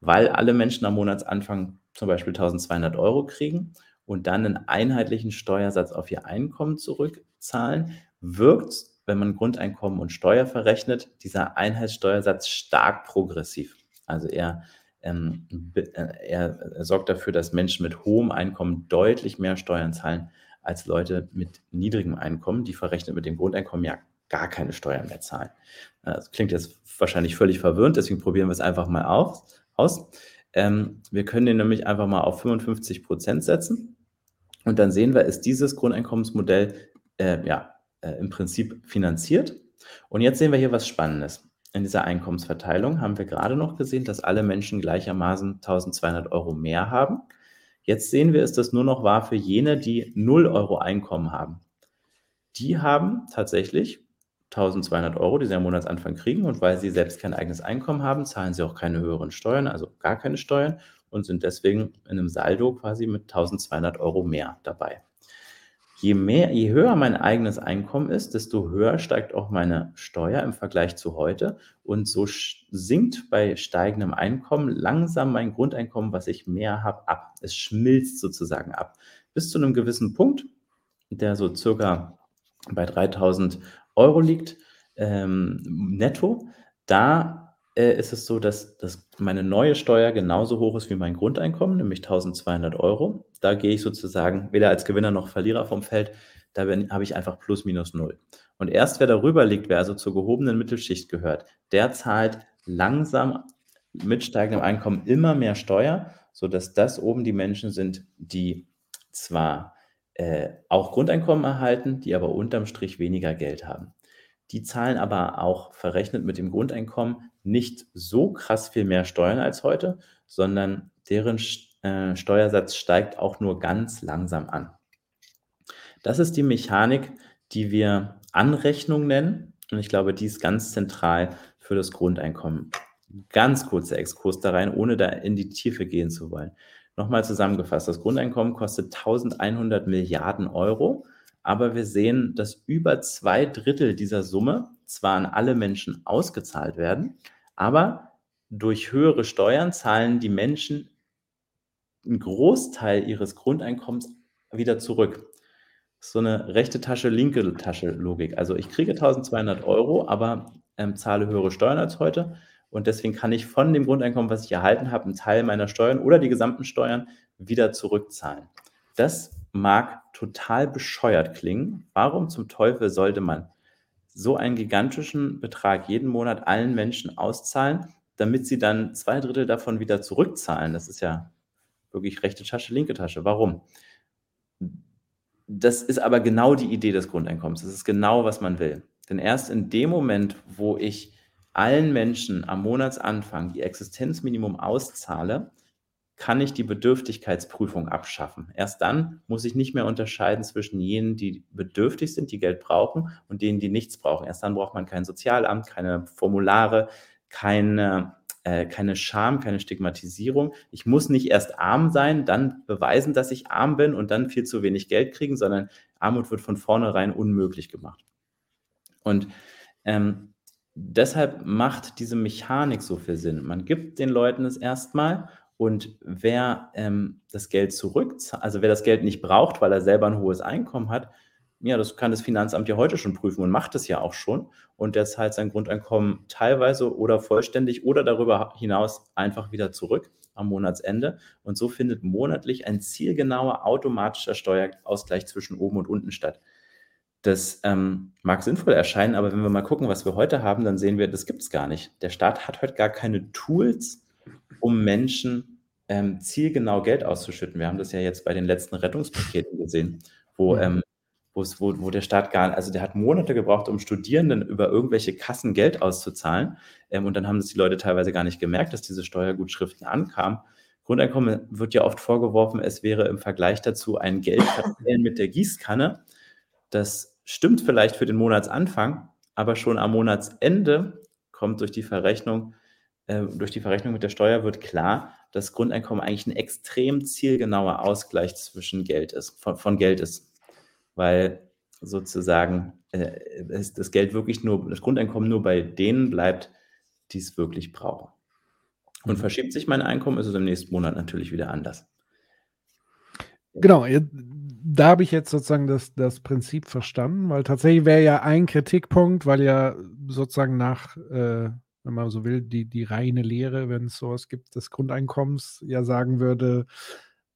weil alle Menschen am Monatsanfang zum Beispiel 1200 Euro kriegen und dann einen einheitlichen Steuersatz auf ihr Einkommen zurückzahlen, wirkt, wenn man Grundeinkommen und Steuer verrechnet, dieser Einheitssteuersatz stark progressiv. Also er, ähm, äh, er sorgt dafür, dass Menschen mit hohem Einkommen deutlich mehr Steuern zahlen als Leute mit niedrigem Einkommen, die verrechnet mit dem Grundeinkommen ja gar keine Steuern mehr zahlen. Äh, das klingt jetzt wahrscheinlich völlig verwirrend, deswegen probieren wir es einfach mal auf, aus. Ähm, wir können den nämlich einfach mal auf 55 Prozent setzen und dann sehen wir, ist dieses Grundeinkommensmodell äh, ja, äh, im Prinzip finanziert. Und jetzt sehen wir hier was Spannendes in dieser Einkommensverteilung haben wir gerade noch gesehen, dass alle Menschen gleichermaßen 1200 Euro mehr haben. Jetzt sehen wir, ist das nur noch wahr für jene, die 0 Euro Einkommen haben. Die haben tatsächlich 1200 Euro, die sie am Monatsanfang kriegen. Und weil sie selbst kein eigenes Einkommen haben, zahlen sie auch keine höheren Steuern, also gar keine Steuern und sind deswegen in einem Saldo quasi mit 1200 Euro mehr dabei je mehr, je höher mein eigenes Einkommen ist, desto höher steigt auch meine Steuer im Vergleich zu heute. Und so sinkt bei steigendem Einkommen langsam mein Grundeinkommen, was ich mehr habe, ab. Es schmilzt sozusagen ab. Bis zu einem gewissen Punkt, der so circa bei 3000 Euro liegt, ähm, netto, da äh, ist es so, dass, dass meine neue Steuer genauso hoch ist wie mein Grundeinkommen, nämlich 1200 Euro. Da gehe ich sozusagen weder als Gewinner noch Verlierer vom Feld. Da habe ich einfach plus minus null. Und erst wer darüber liegt, wer also zur gehobenen Mittelschicht gehört, der zahlt langsam mit steigendem Einkommen immer mehr Steuer, sodass das oben die Menschen sind, die zwar äh, auch Grundeinkommen erhalten, die aber unterm Strich weniger Geld haben. Die zahlen aber auch verrechnet mit dem Grundeinkommen nicht so krass viel mehr Steuern als heute, sondern deren äh, Steuersatz steigt auch nur ganz langsam an. Das ist die Mechanik, die wir Anrechnung nennen. Und ich glaube, die ist ganz zentral für das Grundeinkommen. Ganz kurzer Exkurs da rein, ohne da in die Tiefe gehen zu wollen. Nochmal zusammengefasst, das Grundeinkommen kostet 1100 Milliarden Euro aber wir sehen, dass über zwei Drittel dieser Summe zwar an alle Menschen ausgezahlt werden, aber durch höhere Steuern zahlen die Menschen einen Großteil ihres Grundeinkommens wieder zurück. So eine rechte Tasche, linke Tasche Logik. Also ich kriege 1200 Euro, aber ähm, zahle höhere Steuern als heute. Und deswegen kann ich von dem Grundeinkommen, was ich erhalten habe, einen Teil meiner Steuern oder die gesamten Steuern wieder zurückzahlen. Das mag total bescheuert klingen. Warum zum Teufel sollte man so einen gigantischen Betrag jeden Monat allen Menschen auszahlen, damit sie dann zwei Drittel davon wieder zurückzahlen? Das ist ja wirklich rechte Tasche, linke Tasche. Warum? Das ist aber genau die Idee des Grundeinkommens. Das ist genau, was man will. Denn erst in dem Moment, wo ich allen Menschen am Monatsanfang die Existenzminimum auszahle, kann ich die Bedürftigkeitsprüfung abschaffen. Erst dann muss ich nicht mehr unterscheiden zwischen jenen, die bedürftig sind, die Geld brauchen, und denen, die nichts brauchen. Erst dann braucht man kein Sozialamt, keine Formulare, keine, äh, keine Scham, keine Stigmatisierung. Ich muss nicht erst arm sein, dann beweisen, dass ich arm bin und dann viel zu wenig Geld kriegen, sondern Armut wird von vornherein unmöglich gemacht. Und ähm, deshalb macht diese Mechanik so viel Sinn. Man gibt den Leuten es erstmal und wer ähm, das Geld zurück, also wer das Geld nicht braucht, weil er selber ein hohes Einkommen hat, ja, das kann das Finanzamt ja heute schon prüfen und macht es ja auch schon. Und der zahlt sein Grundeinkommen teilweise oder vollständig oder darüber hinaus einfach wieder zurück am Monatsende. Und so findet monatlich ein zielgenauer automatischer Steuerausgleich zwischen oben und unten statt. Das ähm, mag sinnvoll erscheinen, aber wenn wir mal gucken, was wir heute haben, dann sehen wir, das gibt es gar nicht. Der Staat hat heute gar keine Tools, um Menschen ähm, zielgenau Geld auszuschütten. Wir haben das ja jetzt bei den letzten Rettungspaketen gesehen, wo, ähm, wo, wo der Staat gar, also der hat Monate gebraucht, um Studierenden über irgendwelche Kassen Geld auszuzahlen. Ähm, und dann haben es die Leute teilweise gar nicht gemerkt, dass diese Steuergutschriften ankamen. Grundeinkommen wird ja oft vorgeworfen, es wäre im Vergleich dazu ein Geldverteilen mit der Gießkanne. Das stimmt vielleicht für den Monatsanfang, aber schon am Monatsende kommt durch die Verrechnung, äh, durch die Verrechnung mit der Steuer wird klar, dass Grundeinkommen eigentlich ein extrem zielgenauer Ausgleich zwischen Geld ist, von, von Geld ist. Weil sozusagen äh, das Geld wirklich nur, das Grundeinkommen nur bei denen bleibt, die es wirklich brauchen. Und verschiebt sich mein Einkommen, ist es im nächsten Monat natürlich wieder anders. Genau, da habe ich jetzt sozusagen das, das Prinzip verstanden, weil tatsächlich wäre ja ein Kritikpunkt, weil ja sozusagen nach, äh, wenn man so will, die, die reine Lehre, wenn es sowas gibt, des Grundeinkommens ja sagen würde,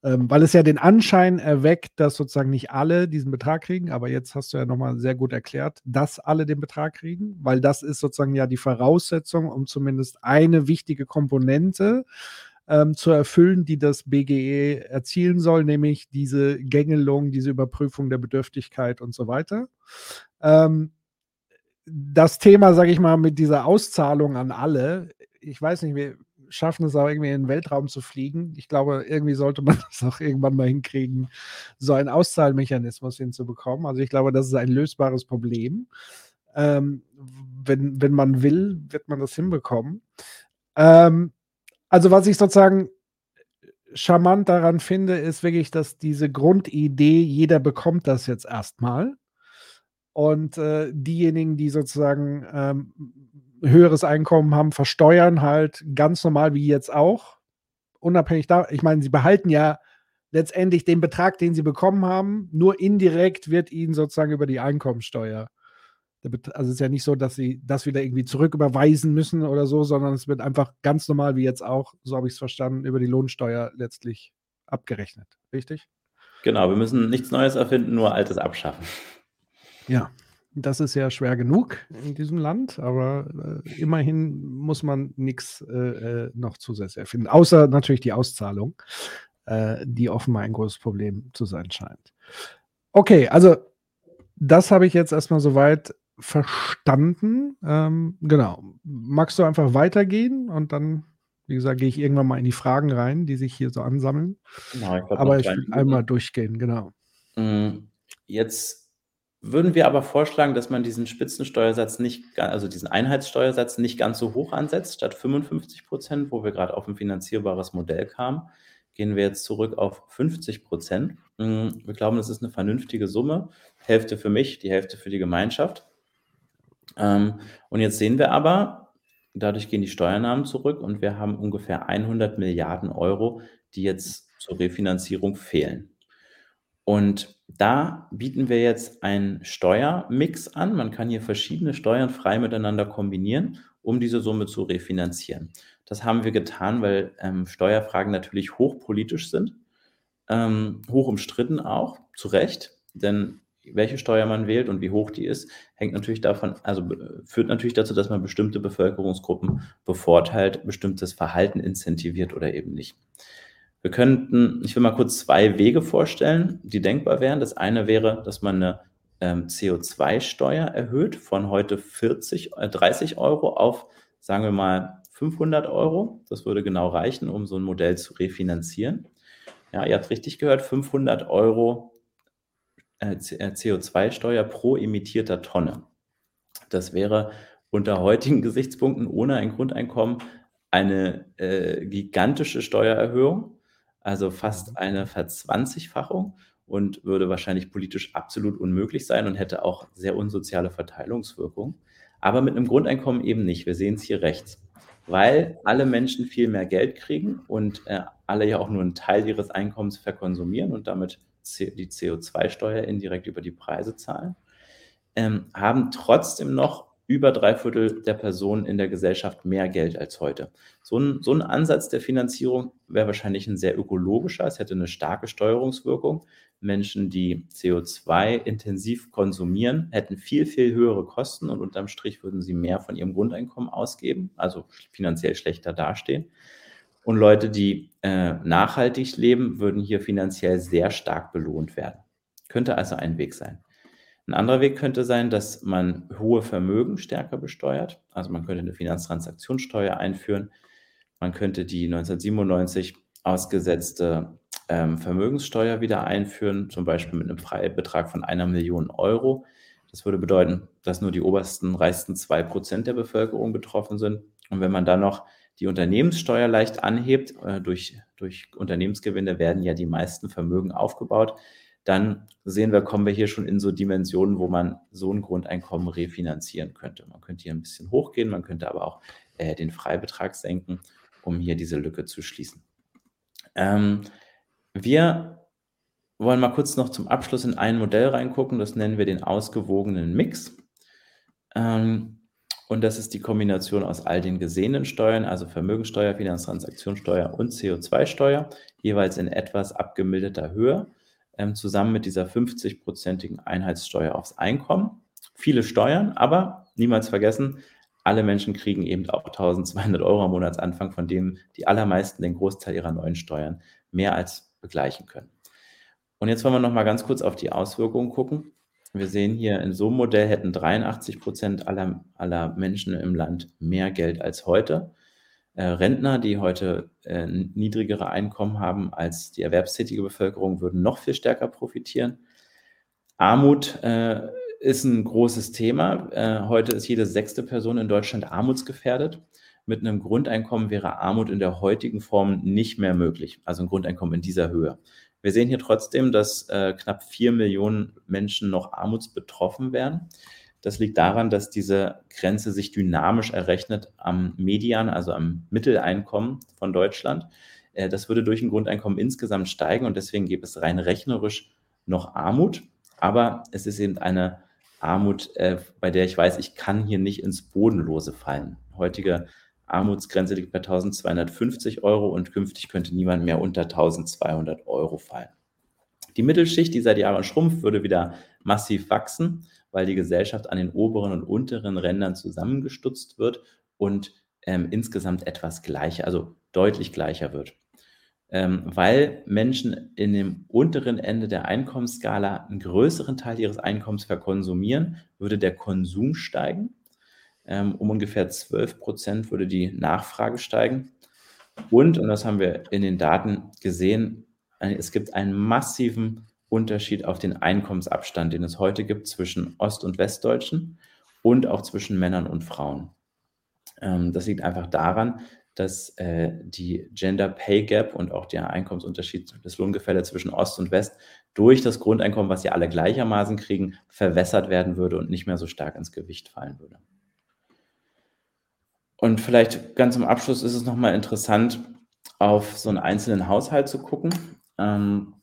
ähm, weil es ja den Anschein erweckt, dass sozusagen nicht alle diesen Betrag kriegen, aber jetzt hast du ja nochmal sehr gut erklärt, dass alle den Betrag kriegen, weil das ist sozusagen ja die Voraussetzung, um zumindest eine wichtige Komponente ähm, zu erfüllen, die das BGE erzielen soll, nämlich diese Gängelung, diese Überprüfung der Bedürftigkeit und so weiter. Ähm, das Thema, sage ich mal, mit dieser Auszahlung an alle, ich weiß nicht, wir schaffen es auch irgendwie in den Weltraum zu fliegen. Ich glaube, irgendwie sollte man das auch irgendwann mal hinkriegen, so einen Auszahlmechanismus hinzubekommen. Also ich glaube, das ist ein lösbares Problem. Ähm, wenn, wenn man will, wird man das hinbekommen. Ähm, also was ich sozusagen charmant daran finde, ist wirklich, dass diese Grundidee, jeder bekommt das jetzt erstmal. Und äh, diejenigen, die sozusagen ähm, höheres Einkommen haben, versteuern halt ganz normal wie jetzt auch. Unabhängig da, ich meine, sie behalten ja letztendlich den Betrag, den sie bekommen haben, nur indirekt wird ihnen sozusagen über die Einkommensteuer also es ist ja nicht so, dass sie das wieder irgendwie zurücküberweisen müssen oder so, sondern es wird einfach ganz normal, wie jetzt auch, so habe ich es verstanden, über die Lohnsteuer letztlich abgerechnet. Richtig? Genau, wir müssen nichts Neues erfinden, nur Altes abschaffen. Ja, das ist ja schwer genug in diesem Land, aber äh, immerhin muss man nichts äh, äh, noch zusätzlich erfinden, außer natürlich die Auszahlung, äh, die offenbar ein großes Problem zu sein scheint. Okay, also das habe ich jetzt erstmal soweit verstanden. Ähm, genau. Magst du einfach weitergehen und dann, wie gesagt, gehe ich irgendwann mal in die Fragen rein, die sich hier so ansammeln. Genau, ich aber ich will einmal durchgehen, genau. Mm, jetzt würden wir aber vorschlagen, dass man diesen Spitzensteuersatz nicht, also diesen Einheitssteuersatz nicht ganz so hoch ansetzt, statt 55 Prozent, wo wir gerade auf ein finanzierbares Modell kamen, gehen wir jetzt zurück auf 50 Prozent. Mm, wir glauben, das ist eine vernünftige Summe. Hälfte für mich, die Hälfte für die Gemeinschaft. Ähm, und jetzt sehen wir aber, dadurch gehen die Steuernahmen zurück und wir haben ungefähr 100 Milliarden Euro, die jetzt zur Refinanzierung fehlen. Und da bieten wir jetzt einen Steuermix an. Man kann hier verschiedene Steuern frei miteinander kombinieren, um diese Summe zu refinanzieren. Das haben wir getan, weil ähm, Steuerfragen natürlich hochpolitisch sind, ähm, hoch umstritten auch, zu Recht. Denn welche Steuer man wählt und wie hoch die ist, hängt natürlich davon, also führt natürlich dazu, dass man bestimmte Bevölkerungsgruppen bevorteilt, bestimmtes Verhalten incentiviert oder eben nicht. Wir könnten, ich will mal kurz zwei Wege vorstellen, die denkbar wären. Das eine wäre, dass man eine ähm, CO2-Steuer erhöht von heute 40, äh, 30 Euro auf, sagen wir mal, 500 Euro. Das würde genau reichen, um so ein Modell zu refinanzieren. Ja, ihr habt richtig gehört, 500 Euro äh, CO2-Steuer pro emittierter Tonne. Das wäre unter heutigen Gesichtspunkten ohne ein Grundeinkommen eine äh, gigantische Steuererhöhung, also fast mhm. eine Verzwanzigfachung und würde wahrscheinlich politisch absolut unmöglich sein und hätte auch sehr unsoziale Verteilungswirkungen. Aber mit einem Grundeinkommen eben nicht. Wir sehen es hier rechts. Weil alle Menschen viel mehr Geld kriegen und äh, alle ja auch nur einen Teil ihres Einkommens verkonsumieren und damit die CO2-Steuer indirekt über die Preise zahlen, ähm, haben trotzdem noch über drei Viertel der Personen in der Gesellschaft mehr Geld als heute. So ein, so ein Ansatz der Finanzierung wäre wahrscheinlich ein sehr ökologischer. Es hätte eine starke Steuerungswirkung. Menschen, die CO2 intensiv konsumieren, hätten viel, viel höhere Kosten und unterm Strich würden sie mehr von ihrem Grundeinkommen ausgeben, also finanziell schlechter dastehen. Und Leute, die äh, nachhaltig leben, würden hier finanziell sehr stark belohnt werden. Könnte also ein Weg sein. Ein anderer Weg könnte sein, dass man hohe Vermögen stärker besteuert. Also man könnte eine Finanztransaktionssteuer einführen. Man könnte die 1997 ausgesetzte ähm, Vermögenssteuer wieder einführen, zum Beispiel mit einem Freibetrag von einer Million Euro. Das würde bedeuten, dass nur die obersten, reichsten zwei Prozent der Bevölkerung betroffen sind. Und wenn man dann noch die Unternehmenssteuer leicht anhebt, äh, durch, durch Unternehmensgewinne werden ja die meisten Vermögen aufgebaut, dann sehen wir, kommen wir hier schon in so Dimensionen, wo man so ein Grundeinkommen refinanzieren könnte. Man könnte hier ein bisschen hochgehen, man könnte aber auch äh, den Freibetrag senken, um hier diese Lücke zu schließen. Ähm, wir wollen mal kurz noch zum Abschluss in ein Modell reingucken, das nennen wir den ausgewogenen Mix. Ähm, und das ist die Kombination aus all den gesehenen Steuern, also Vermögensteuer, Finanztransaktionssteuer und CO2-Steuer, jeweils in etwas abgemilderter Höhe ähm, zusammen mit dieser 50-prozentigen Einheitssteuer aufs Einkommen. Viele Steuern, aber niemals vergessen, alle Menschen kriegen eben auch 1200 Euro am Monatsanfang, von dem die allermeisten den Großteil ihrer neuen Steuern mehr als begleichen können. Und jetzt wollen wir noch mal ganz kurz auf die Auswirkungen gucken. Wir sehen hier, in so einem Modell hätten 83 Prozent aller, aller Menschen im Land mehr Geld als heute äh, Rentner, die heute äh, niedrigere Einkommen haben als die erwerbstätige Bevölkerung, würden noch viel stärker profitieren. Armut äh, ist ein großes Thema. Äh, heute ist jede sechste Person in Deutschland armutsgefährdet. Mit einem Grundeinkommen wäre Armut in der heutigen Form nicht mehr möglich, also ein Grundeinkommen in dieser Höhe. Wir sehen hier trotzdem, dass äh, knapp vier Millionen Menschen noch armutsbetroffen werden. Das liegt daran, dass diese Grenze sich dynamisch errechnet am Median, also am Mitteleinkommen von Deutschland. Äh, das würde durch ein Grundeinkommen insgesamt steigen und deswegen gäbe es rein rechnerisch noch Armut. Aber es ist eben eine Armut, äh, bei der ich weiß, ich kann hier nicht ins Bodenlose fallen. Heutige Armutsgrenze liegt bei 1250 Euro und künftig könnte niemand mehr unter 1200 Euro fallen. Die Mittelschicht, die seit Jahren schrumpft, würde wieder massiv wachsen weil die Gesellschaft an den oberen und unteren Rändern zusammengestutzt wird und ähm, insgesamt etwas gleicher, also deutlich gleicher wird. Ähm, weil Menschen in dem unteren Ende der Einkommensskala einen größeren Teil ihres Einkommens verkonsumieren, würde der Konsum steigen. Ähm, um ungefähr 12 Prozent würde die Nachfrage steigen. Und, und das haben wir in den Daten gesehen, es gibt einen massiven Unterschied auf den Einkommensabstand, den es heute gibt zwischen Ost- und Westdeutschen und auch zwischen Männern und Frauen. Ähm, das liegt einfach daran, dass äh, die Gender Pay Gap und auch der Einkommensunterschied, das Lohngefälle zwischen Ost und West durch das Grundeinkommen, was sie alle gleichermaßen kriegen, verwässert werden würde und nicht mehr so stark ins Gewicht fallen würde. Und vielleicht ganz zum Abschluss ist es nochmal interessant, auf so einen einzelnen Haushalt zu gucken. Ähm,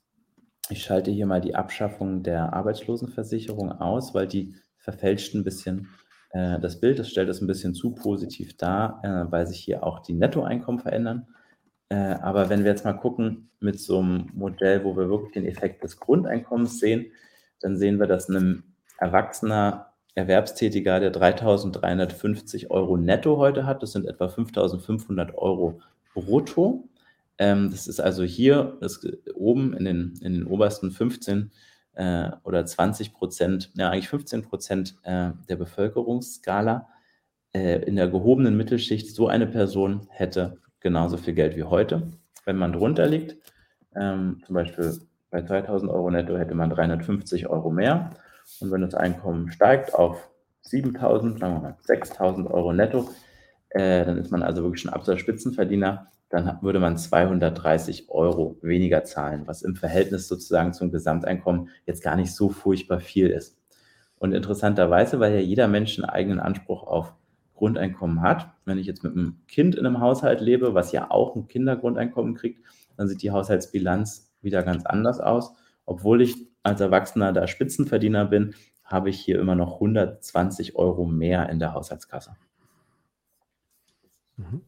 ich schalte hier mal die Abschaffung der Arbeitslosenversicherung aus, weil die verfälscht ein bisschen äh, das Bild. Das stellt es ein bisschen zu positiv dar, äh, weil sich hier auch die Nettoeinkommen verändern. Äh, aber wenn wir jetzt mal gucken mit so einem Modell, wo wir wirklich den Effekt des Grundeinkommens sehen, dann sehen wir, dass ein erwachsener Erwerbstätiger, der 3.350 Euro netto heute hat, das sind etwa 5.500 Euro brutto, ähm, das ist also hier das, oben in den, in den obersten 15 äh, oder 20 Prozent, ja eigentlich 15 Prozent äh, der Bevölkerungsskala. äh, in der gehobenen Mittelschicht so eine Person hätte genauso viel Geld wie heute. Wenn man drunter liegt, ähm, zum Beispiel bei 2000 Euro netto hätte man 350 Euro mehr. Und wenn das Einkommen steigt auf 7000, sagen wir mal 6000 Euro netto, äh, dann ist man also wirklich schon absoluter Spitzenverdiener. Dann würde man 230 Euro weniger zahlen, was im Verhältnis sozusagen zum Gesamteinkommen jetzt gar nicht so furchtbar viel ist. Und interessanterweise, weil ja jeder Mensch einen eigenen Anspruch auf Grundeinkommen hat, wenn ich jetzt mit einem Kind in einem Haushalt lebe, was ja auch ein Kindergrundeinkommen kriegt, dann sieht die Haushaltsbilanz wieder ganz anders aus. Obwohl ich als Erwachsener da Spitzenverdiener bin, habe ich hier immer noch 120 Euro mehr in der Haushaltskasse. Mhm.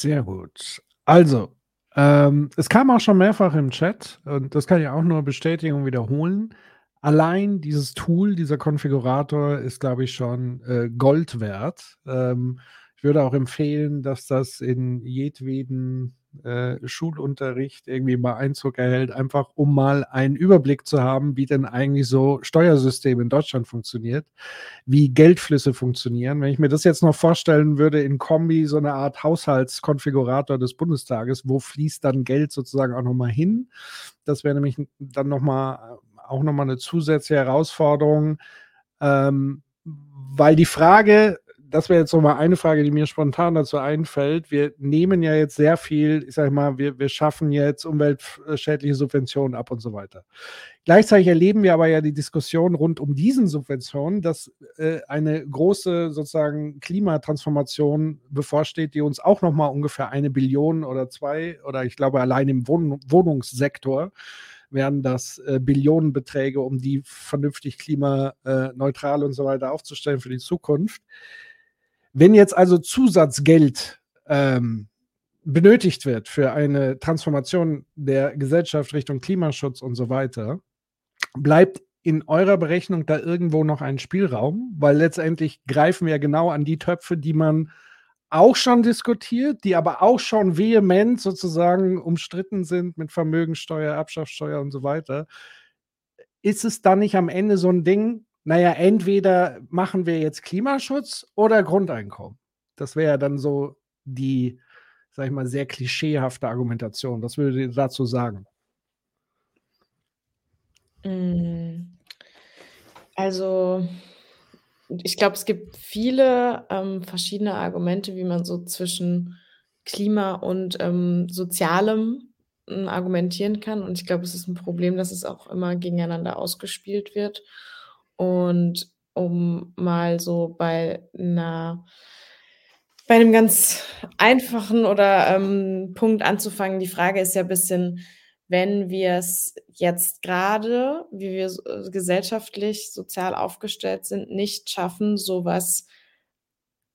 Sehr gut. Also, ähm, es kam auch schon mehrfach im Chat, und das kann ich auch nur bestätigen und wiederholen. Allein dieses Tool, dieser Konfigurator ist, glaube ich, schon äh, Gold wert. Ähm, ich würde auch empfehlen, dass das in jedweden äh, Schulunterricht irgendwie mal Einzug erhält, einfach um mal einen Überblick zu haben, wie denn eigentlich so Steuersystem in Deutschland funktioniert, wie Geldflüsse funktionieren. Wenn ich mir das jetzt noch vorstellen würde in Kombi, so eine Art Haushaltskonfigurator des Bundestages, wo fließt dann Geld sozusagen auch nochmal hin? Das wäre nämlich dann nochmal auch nochmal eine zusätzliche Herausforderung, ähm, weil die Frage, das wäre jetzt nochmal eine Frage, die mir spontan dazu einfällt. Wir nehmen ja jetzt sehr viel, ich sage mal, wir, wir schaffen jetzt umweltschädliche Subventionen ab und so weiter. Gleichzeitig erleben wir aber ja die Diskussion rund um diesen Subventionen, dass äh, eine große sozusagen Klimatransformation bevorsteht, die uns auch nochmal ungefähr eine Billion oder zwei oder ich glaube allein im Wohn Wohnungssektor wären das äh, Billionenbeträge, um die vernünftig klimaneutral und so weiter aufzustellen für die Zukunft. Wenn jetzt also Zusatzgeld ähm, benötigt wird für eine Transformation der Gesellschaft Richtung Klimaschutz und so weiter, bleibt in eurer Berechnung da irgendwo noch ein Spielraum? Weil letztendlich greifen wir genau an die Töpfe, die man auch schon diskutiert, die aber auch schon vehement sozusagen umstritten sind mit Vermögensteuer, Erbschaftssteuer und so weiter. Ist es dann nicht am Ende so ein Ding, naja, entweder machen wir jetzt Klimaschutz oder Grundeinkommen? Das wäre ja dann so die, sag ich mal, sehr klischeehafte Argumentation. Was würdet ihr dazu sagen? Hm. Also, ich glaube, es gibt viele ähm, verschiedene Argumente, wie man so zwischen Klima und ähm, Sozialem äh, argumentieren kann. Und ich glaube, es ist ein Problem, dass es auch immer gegeneinander ausgespielt wird. Und um mal so bei einer bei einem ganz einfachen oder ähm, Punkt anzufangen, die Frage ist ja ein bisschen, wenn wir es jetzt gerade, wie wir äh, gesellschaftlich, sozial aufgestellt sind, nicht schaffen, sowas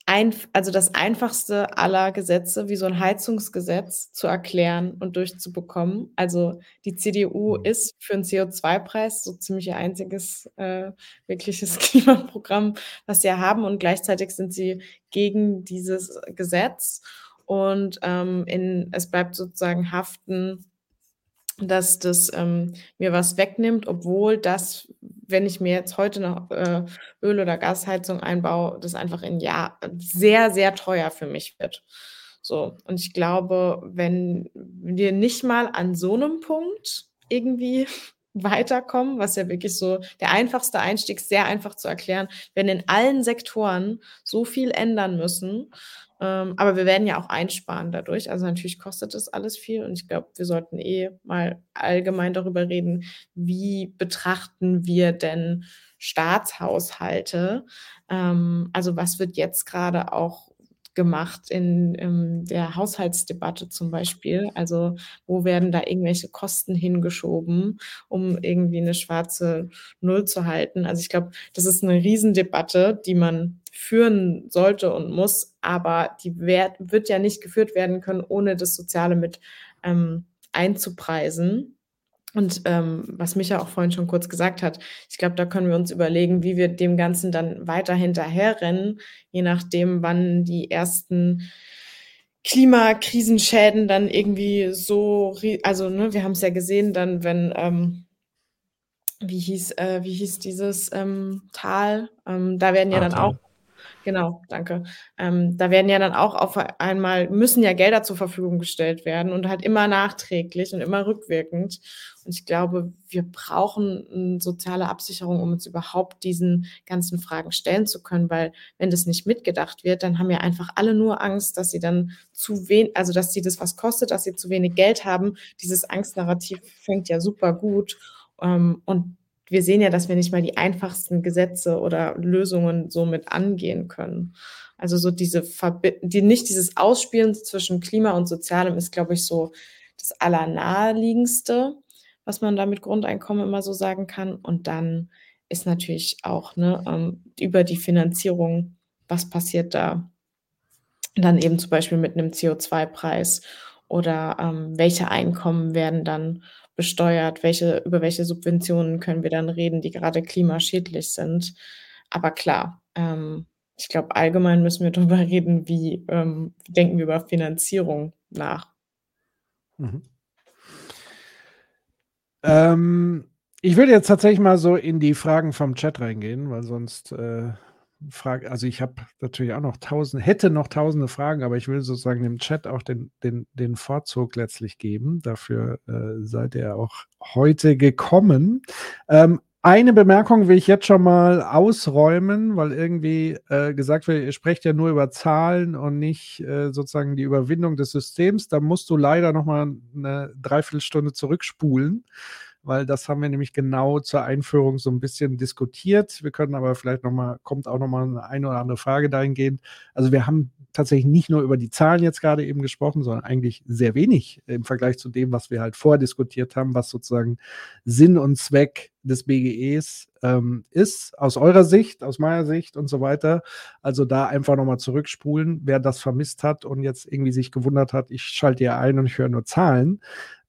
ein, also das einfachste aller Gesetze, wie so ein Heizungsgesetz, zu erklären und durchzubekommen. Also die CDU mhm. ist für einen CO2-Preis so ziemlich ihr einziges äh, wirkliches Klimaprogramm, was sie haben. Und gleichzeitig sind sie gegen dieses Gesetz. Und ähm, in, es bleibt sozusagen haften dass das ähm, mir was wegnimmt, obwohl das, wenn ich mir jetzt heute noch äh, Öl- oder Gasheizung einbaue, das einfach in Jahr sehr, sehr teuer für mich wird. So, und ich glaube, wenn wir nicht mal an so einem Punkt irgendwie weiterkommen, was ja wirklich so der einfachste Einstieg, sehr einfach zu erklären, wenn in allen Sektoren so viel ändern müssen, ähm, aber wir werden ja auch einsparen dadurch. Also natürlich kostet das alles viel und ich glaube, wir sollten eh mal allgemein darüber reden, wie betrachten wir denn Staatshaushalte? Ähm, also was wird jetzt gerade auch gemacht in, in, der Haushaltsdebatte zum Beispiel. Also wo werden da irgendwelche Kosten hingeschoben, um irgendwie eine schwarze Null zu halten. Also ich glaube, das ist eine Riesendebatte, die man führen sollte und muss, aber die wird, wird ja nicht geführt werden können, ohne das Soziale mit ähm, einzupreisen. Und ähm, was Micha auch vorhin schon kurz gesagt hat, ich glaube, da können wir uns überlegen, wie wir dem Ganzen dann weiter hinterherrennen, je nachdem, wann die ersten Klimakrisenschäden dann irgendwie so, also ne, wir haben es ja gesehen, dann wenn ähm, wie hieß, äh, wie hieß dieses ähm, Tal? Ähm, da werden ja dann auch Genau, danke. Ähm, da werden ja dann auch auf einmal müssen ja Gelder zur Verfügung gestellt werden und halt immer nachträglich und immer rückwirkend. Und ich glaube, wir brauchen eine soziale Absicherung, um uns überhaupt diesen ganzen Fragen stellen zu können, weil wenn das nicht mitgedacht wird, dann haben ja einfach alle nur Angst, dass sie dann zu wenig, also dass sie das was kostet, dass sie zu wenig Geld haben. Dieses Angstnarrativ fängt ja super gut. Ähm, und wir sehen ja, dass wir nicht mal die einfachsten Gesetze oder Lösungen so mit angehen können. Also so diese Verbi die nicht dieses Ausspielen zwischen Klima und Sozialem ist, glaube ich, so das Allernaheliegendste, was man da mit Grundeinkommen immer so sagen kann. Und dann ist natürlich auch ne, ähm, über die Finanzierung, was passiert da? Dann eben zum Beispiel mit einem CO2-Preis oder ähm, welche Einkommen werden dann besteuert, welche, über welche Subventionen können wir dann reden, die gerade klimaschädlich sind. Aber klar, ähm, ich glaube, allgemein müssen wir darüber reden, wie ähm, denken wir über Finanzierung nach. Mhm. Ähm, ich würde jetzt tatsächlich mal so in die Fragen vom Chat reingehen, weil sonst äh, Frage, also ich habe natürlich auch noch tausend, hätte noch tausende Fragen, aber ich will sozusagen dem Chat auch den, den, den Vorzug letztlich geben. Dafür äh, seid ihr auch heute gekommen. Ähm, eine Bemerkung will ich jetzt schon mal ausräumen, weil irgendwie äh, gesagt wird, ihr sprecht ja nur über Zahlen und nicht äh, sozusagen die Überwindung des Systems. Da musst du leider noch mal eine Dreiviertelstunde zurückspulen weil das haben wir nämlich genau zur Einführung so ein bisschen diskutiert. Wir können aber vielleicht nochmal, kommt auch nochmal eine, eine oder andere Frage dahingehend. Also wir haben tatsächlich nicht nur über die Zahlen jetzt gerade eben gesprochen, sondern eigentlich sehr wenig im Vergleich zu dem, was wir halt vordiskutiert haben, was sozusagen Sinn und Zweck des BGEs ähm, ist, aus eurer Sicht, aus meiner Sicht und so weiter. Also da einfach nochmal zurückspulen, wer das vermisst hat und jetzt irgendwie sich gewundert hat, ich schalte ja ein und ich höre nur Zahlen.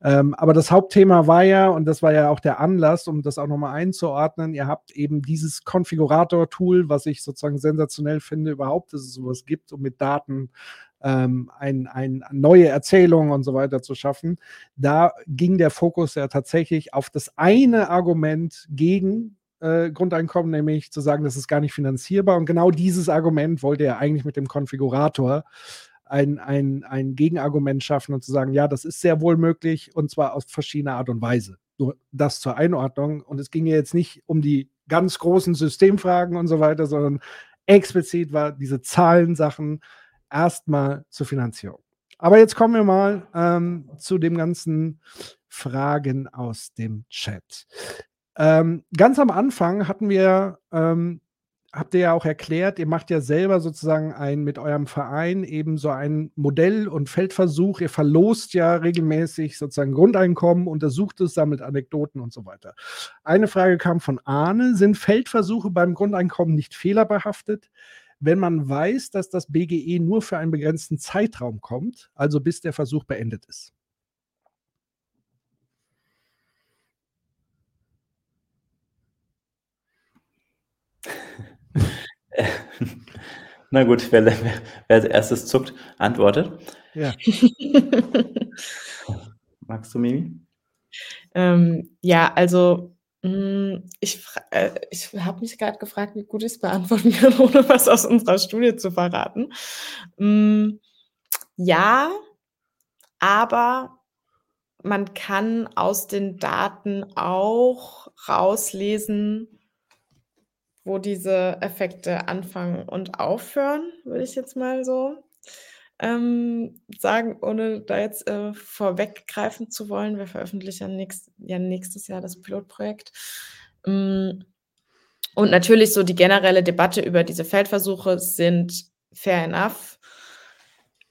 Ähm, aber das Hauptthema war ja, und das war ja auch der Anlass, um das auch nochmal einzuordnen, ihr habt eben dieses Konfigurator-Tool, was ich sozusagen sensationell finde, überhaupt, dass es sowas gibt, um mit Daten ähm, ein, ein, neue Erzählungen und so weiter zu schaffen. Da ging der Fokus ja tatsächlich auf das eine Argument gegen äh, Grundeinkommen, nämlich zu sagen, das ist gar nicht finanzierbar. Und genau dieses Argument wollte er eigentlich mit dem Konfigurator ein, ein, ein Gegenargument schaffen und zu sagen, ja, das ist sehr wohl möglich und zwar auf verschiedene Art und Weise. Nur das zur Einordnung. Und es ging ja jetzt nicht um die ganz großen Systemfragen und so weiter, sondern explizit war diese Zahlensachen erstmal zur Finanzierung. Aber jetzt kommen wir mal ähm, zu den ganzen Fragen aus dem Chat. Ähm, ganz am Anfang hatten wir ähm, habt ihr ja auch erklärt, ihr macht ja selber sozusagen ein mit eurem Verein eben so ein Modell- und Feldversuch. Ihr verlost ja regelmäßig sozusagen Grundeinkommen, untersucht es, sammelt Anekdoten und so weiter. Eine Frage kam von Arne: Sind Feldversuche beim Grundeinkommen nicht fehlerbehaftet? Wenn man weiß, dass das BGE nur für einen begrenzten Zeitraum kommt, also bis der Versuch beendet ist. Na gut, wer, wer, wer als erstes zuckt, antwortet. Ja. Magst du, Mimi? Ähm, ja, also hm, ich, äh, ich habe mich gerade gefragt, wie gut ich es beantworten kann, ohne was aus unserer Studie zu verraten. Hm, ja, aber man kann aus den Daten auch rauslesen, wo diese Effekte anfangen und aufhören, würde ich jetzt mal so ähm, sagen, ohne da jetzt äh, vorweggreifen zu wollen. Wir veröffentlichen nächst, ja nächstes Jahr das Pilotprojekt. Ähm, und natürlich so die generelle Debatte über diese Feldversuche sind fair enough.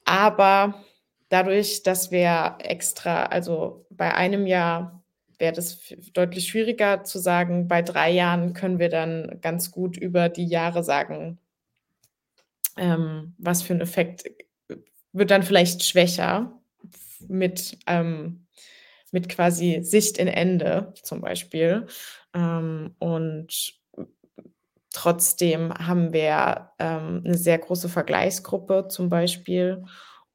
Aber dadurch, dass wir extra, also bei einem Jahr wäre das deutlich schwieriger zu sagen. Bei drei Jahren können wir dann ganz gut über die Jahre sagen, ähm, was für ein Effekt wird dann vielleicht schwächer mit, ähm, mit quasi Sicht in Ende zum Beispiel. Ähm, und trotzdem haben wir ähm, eine sehr große Vergleichsgruppe zum Beispiel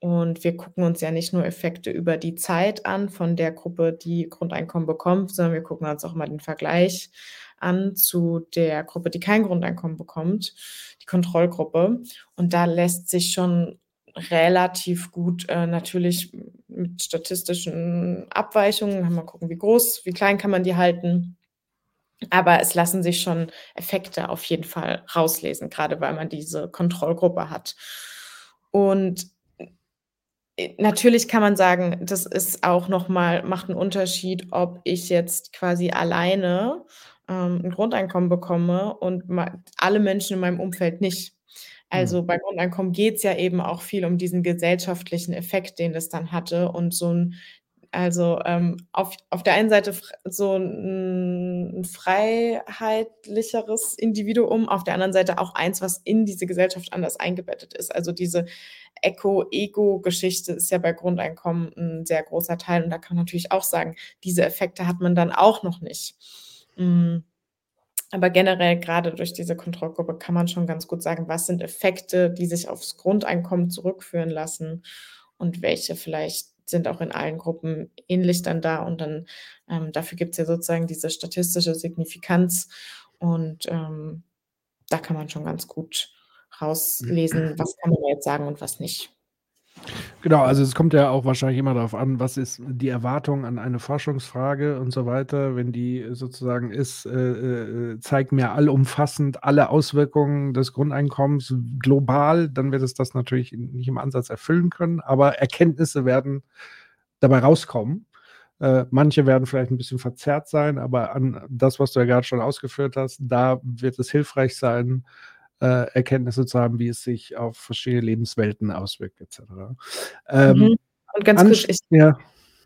und wir gucken uns ja nicht nur Effekte über die Zeit an von der Gruppe, die Grundeinkommen bekommt, sondern wir gucken uns auch mal den Vergleich an zu der Gruppe, die kein Grundeinkommen bekommt, die Kontrollgruppe. Und da lässt sich schon relativ gut äh, natürlich mit statistischen Abweichungen, mal gucken, wie groß, wie klein kann man die halten. Aber es lassen sich schon Effekte auf jeden Fall rauslesen, gerade weil man diese Kontrollgruppe hat. Und äh, natürlich kann man sagen, das ist auch nochmal, macht einen Unterschied, ob ich jetzt quasi alleine ähm, ein Grundeinkommen bekomme und alle Menschen in meinem Umfeld nicht. Also mhm. bei Grundeinkommen geht es ja eben auch viel um diesen gesellschaftlichen Effekt, den das dann hatte und so ein also ähm, auf, auf der einen Seite so ein, ein freiheitlicheres Individuum, auf der anderen Seite auch eins, was in diese Gesellschaft anders eingebettet ist. Also diese Eco-Ego-Geschichte ist ja bei Grundeinkommen ein sehr großer Teil. Und da kann man natürlich auch sagen, diese Effekte hat man dann auch noch nicht. Mhm. Aber generell, gerade durch diese Kontrollgruppe, kann man schon ganz gut sagen, was sind Effekte, die sich aufs Grundeinkommen zurückführen lassen und welche vielleicht sind auch in allen Gruppen ähnlich dann da. Und dann ähm, dafür gibt es ja sozusagen diese statistische Signifikanz. Und ähm, da kann man schon ganz gut rauslesen, was kann man jetzt sagen und was nicht. Genau, also es kommt ja auch wahrscheinlich immer darauf an, was ist die Erwartung an eine Forschungsfrage und so weiter. Wenn die sozusagen ist, äh, äh, zeigt mir allumfassend alle Auswirkungen des Grundeinkommens global, dann wird es das natürlich nicht im Ansatz erfüllen können, aber Erkenntnisse werden dabei rauskommen. Äh, manche werden vielleicht ein bisschen verzerrt sein, aber an das, was du ja gerade schon ausgeführt hast, da wird es hilfreich sein, äh, Erkenntnisse zu haben, wie es sich auf verschiedene Lebenswelten auswirkt, etc. Ähm, mhm. Und ganz kurz, ich, ja.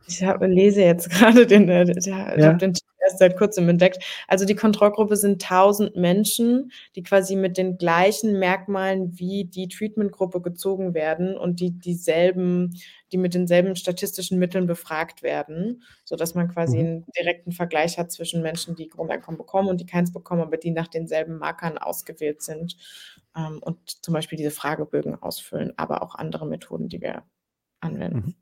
Ich hab, lese jetzt gerade den, äh, der, ja. ich habe den erst seit kurzem entdeckt. Also die Kontrollgruppe sind 1000 Menschen, die quasi mit den gleichen Merkmalen wie die Treatmentgruppe gezogen werden und die dieselben, die mit denselben statistischen Mitteln befragt werden, sodass man quasi mhm. einen direkten Vergleich hat zwischen Menschen, die Grundeinkommen bekommen und die keins bekommen, aber die nach denselben Markern ausgewählt sind ähm, und zum Beispiel diese Fragebögen ausfüllen, aber auch andere Methoden, die wir anwenden. Mhm.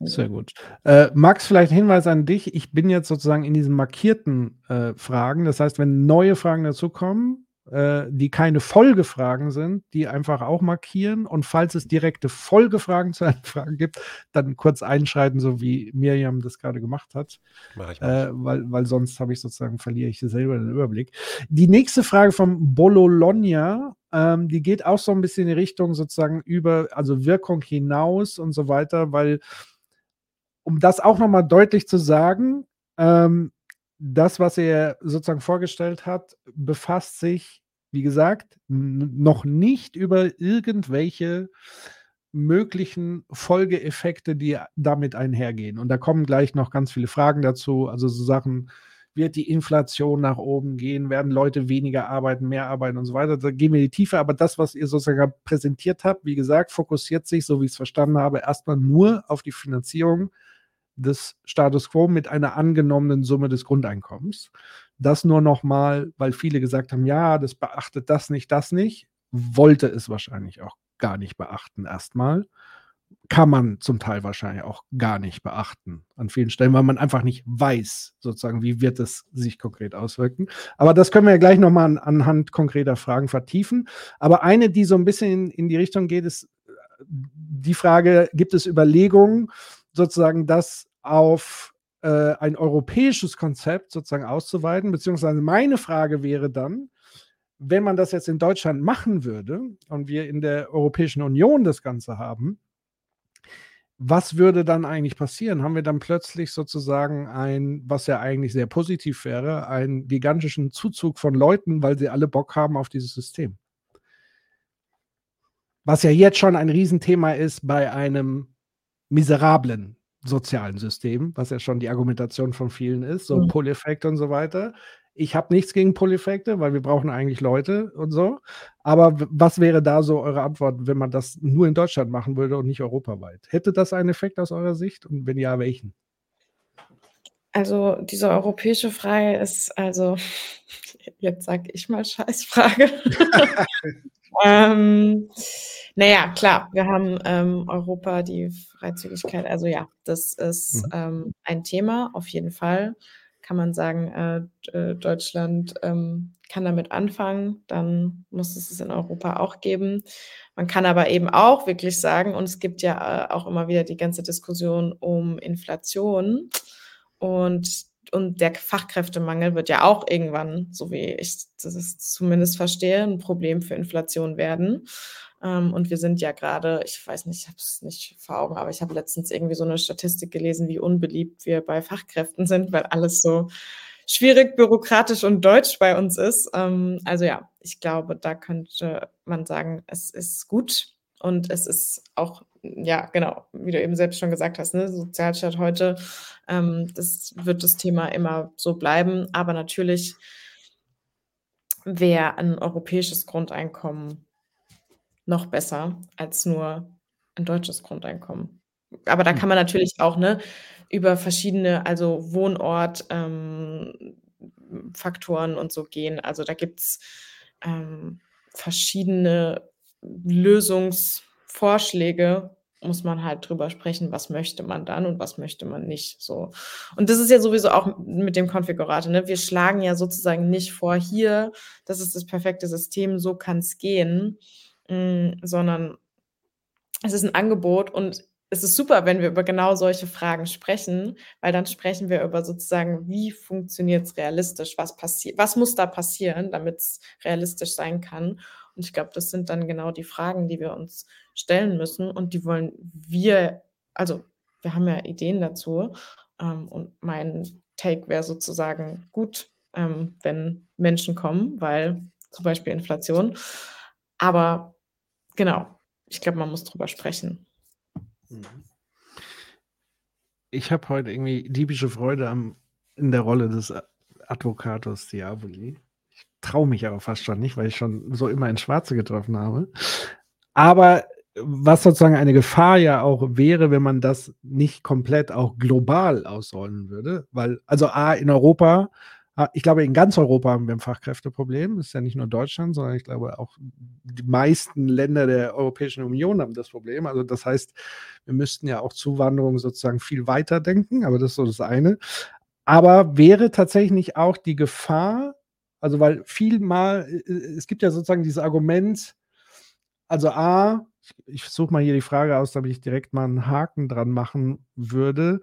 Sehr gut. Äh, Max, vielleicht Hinweis an dich. Ich bin jetzt sozusagen in diesen markierten äh, Fragen. Das heißt, wenn neue Fragen dazukommen, äh, die keine Folgefragen sind, die einfach auch markieren. Und falls es direkte Folgefragen zu einer Frage gibt, dann kurz einschreiten, so wie Miriam das gerade gemacht hat. Mach ich äh, weil, weil sonst habe ich sozusagen, verliere ich selber den Überblick. Die nächste Frage von Bologna, ähm, die geht auch so ein bisschen in die Richtung sozusagen über, also Wirkung hinaus und so weiter, weil, um das auch nochmal deutlich zu sagen, ähm, das, was er sozusagen vorgestellt hat, befasst sich, wie gesagt, noch nicht über irgendwelche möglichen Folgeeffekte, die damit einhergehen. Und da kommen gleich noch ganz viele Fragen dazu. Also so Sachen, wird die Inflation nach oben gehen, werden Leute weniger arbeiten, mehr arbeiten und so weiter. Da gehen wir in die Tiefe, aber das, was ihr sozusagen präsentiert habt, wie gesagt, fokussiert sich, so wie ich es verstanden habe, erstmal nur auf die Finanzierung des Status quo mit einer angenommenen Summe des Grundeinkommens. Das nur nochmal, weil viele gesagt haben, ja, das beachtet das nicht, das nicht, wollte es wahrscheinlich auch gar nicht beachten erstmal. Kann man zum Teil wahrscheinlich auch gar nicht beachten an vielen Stellen, weil man einfach nicht weiß, sozusagen, wie wird es sich konkret auswirken. Aber das können wir ja gleich nochmal an, anhand konkreter Fragen vertiefen. Aber eine, die so ein bisschen in, in die Richtung geht, ist äh, die Frage, gibt es Überlegungen, sozusagen das auf äh, ein europäisches Konzept sozusagen auszuweiten, beziehungsweise meine Frage wäre dann, wenn man das jetzt in Deutschland machen würde und wir in der Europäischen Union das Ganze haben, was würde dann eigentlich passieren? Haben wir dann plötzlich sozusagen ein, was ja eigentlich sehr positiv wäre, einen gigantischen Zuzug von Leuten, weil sie alle Bock haben auf dieses System? Was ja jetzt schon ein Riesenthema ist bei einem miserablen sozialen System, was ja schon die Argumentation von vielen ist, so mhm. Pull-Effekt und so weiter. Ich habe nichts gegen Pull-Effekte, weil wir brauchen eigentlich Leute und so. Aber was wäre da so eure Antwort, wenn man das nur in Deutschland machen würde und nicht europaweit? Hätte das einen Effekt aus eurer Sicht? Und wenn ja, welchen? Also diese europäische Frage ist, also jetzt sage ich mal Scheißfrage. ähm, Naja, klar, wir haben ähm, Europa, die Freizügigkeit, also ja, das ist Mhm. ähm, ein Thema, auf jeden Fall. Kann man sagen, äh, äh, Deutschland ähm, kann damit anfangen, dann muss es es in Europa auch geben. Man kann aber eben auch wirklich sagen, und es gibt ja äh, auch immer wieder die ganze Diskussion um Inflation und, und der Fachkräftemangel wird ja auch irgendwann, so wie ich das zumindest verstehe, ein Problem für Inflation werden. Ähm, und wir sind ja gerade, ich weiß nicht, ich habe es nicht vor Augen, aber ich habe letztens irgendwie so eine Statistik gelesen, wie unbeliebt wir bei Fachkräften sind, weil alles so schwierig, bürokratisch und deutsch bei uns ist. Ähm, also ja, ich glaube, da könnte man sagen, es ist gut und es ist auch, ja, genau, wie du eben selbst schon gesagt hast, ne, Sozialstaat heute, ähm, das wird das Thema immer so bleiben. Aber natürlich wäre ein europäisches Grundeinkommen noch besser als nur ein deutsches Grundeinkommen. Aber da Hm. kann man natürlich auch ne, über verschiedene, also Wohnort, ähm, Faktoren und so gehen. Also da gibt es ähm, verschiedene Lösungsvorschläge, muss man halt drüber sprechen, was möchte man dann und was möchte man nicht. So. Und das ist ja sowieso auch mit dem Konfigurator. Ne? Wir schlagen ja sozusagen nicht vor, hier, das ist das perfekte System, so kann es gehen, mm, sondern es ist ein Angebot und es ist super, wenn wir über genau solche Fragen sprechen, weil dann sprechen wir über sozusagen, wie funktioniert es realistisch, was passiert, was muss da passieren, damit es realistisch sein kann. Und ich glaube, das sind dann genau die Fragen, die wir uns stellen müssen und die wollen wir, also wir haben ja Ideen dazu ähm, und mein Take wäre sozusagen gut, ähm, wenn Menschen kommen, weil zum Beispiel Inflation. Aber genau, ich glaube, man muss drüber sprechen. Ich habe heute irgendwie diebische Freude am, in der Rolle des Advocatus Diaboli. Traue mich aber fast schon nicht, weil ich schon so immer ins Schwarze getroffen habe. Aber was sozusagen eine Gefahr ja auch wäre, wenn man das nicht komplett auch global ausrollen würde, weil, also A, in Europa, ich glaube, in ganz Europa haben wir ein Fachkräfteproblem. Das ist ja nicht nur Deutschland, sondern ich glaube auch die meisten Länder der Europäischen Union haben das Problem. Also das heißt, wir müssten ja auch Zuwanderung sozusagen viel weiter denken, aber das ist so das eine. Aber wäre tatsächlich auch die Gefahr, also weil viel mal, äh, es gibt ja sozusagen dieses Argument, also A, ich, ich suche mal hier die Frage aus, damit ich direkt mal einen Haken dran machen würde.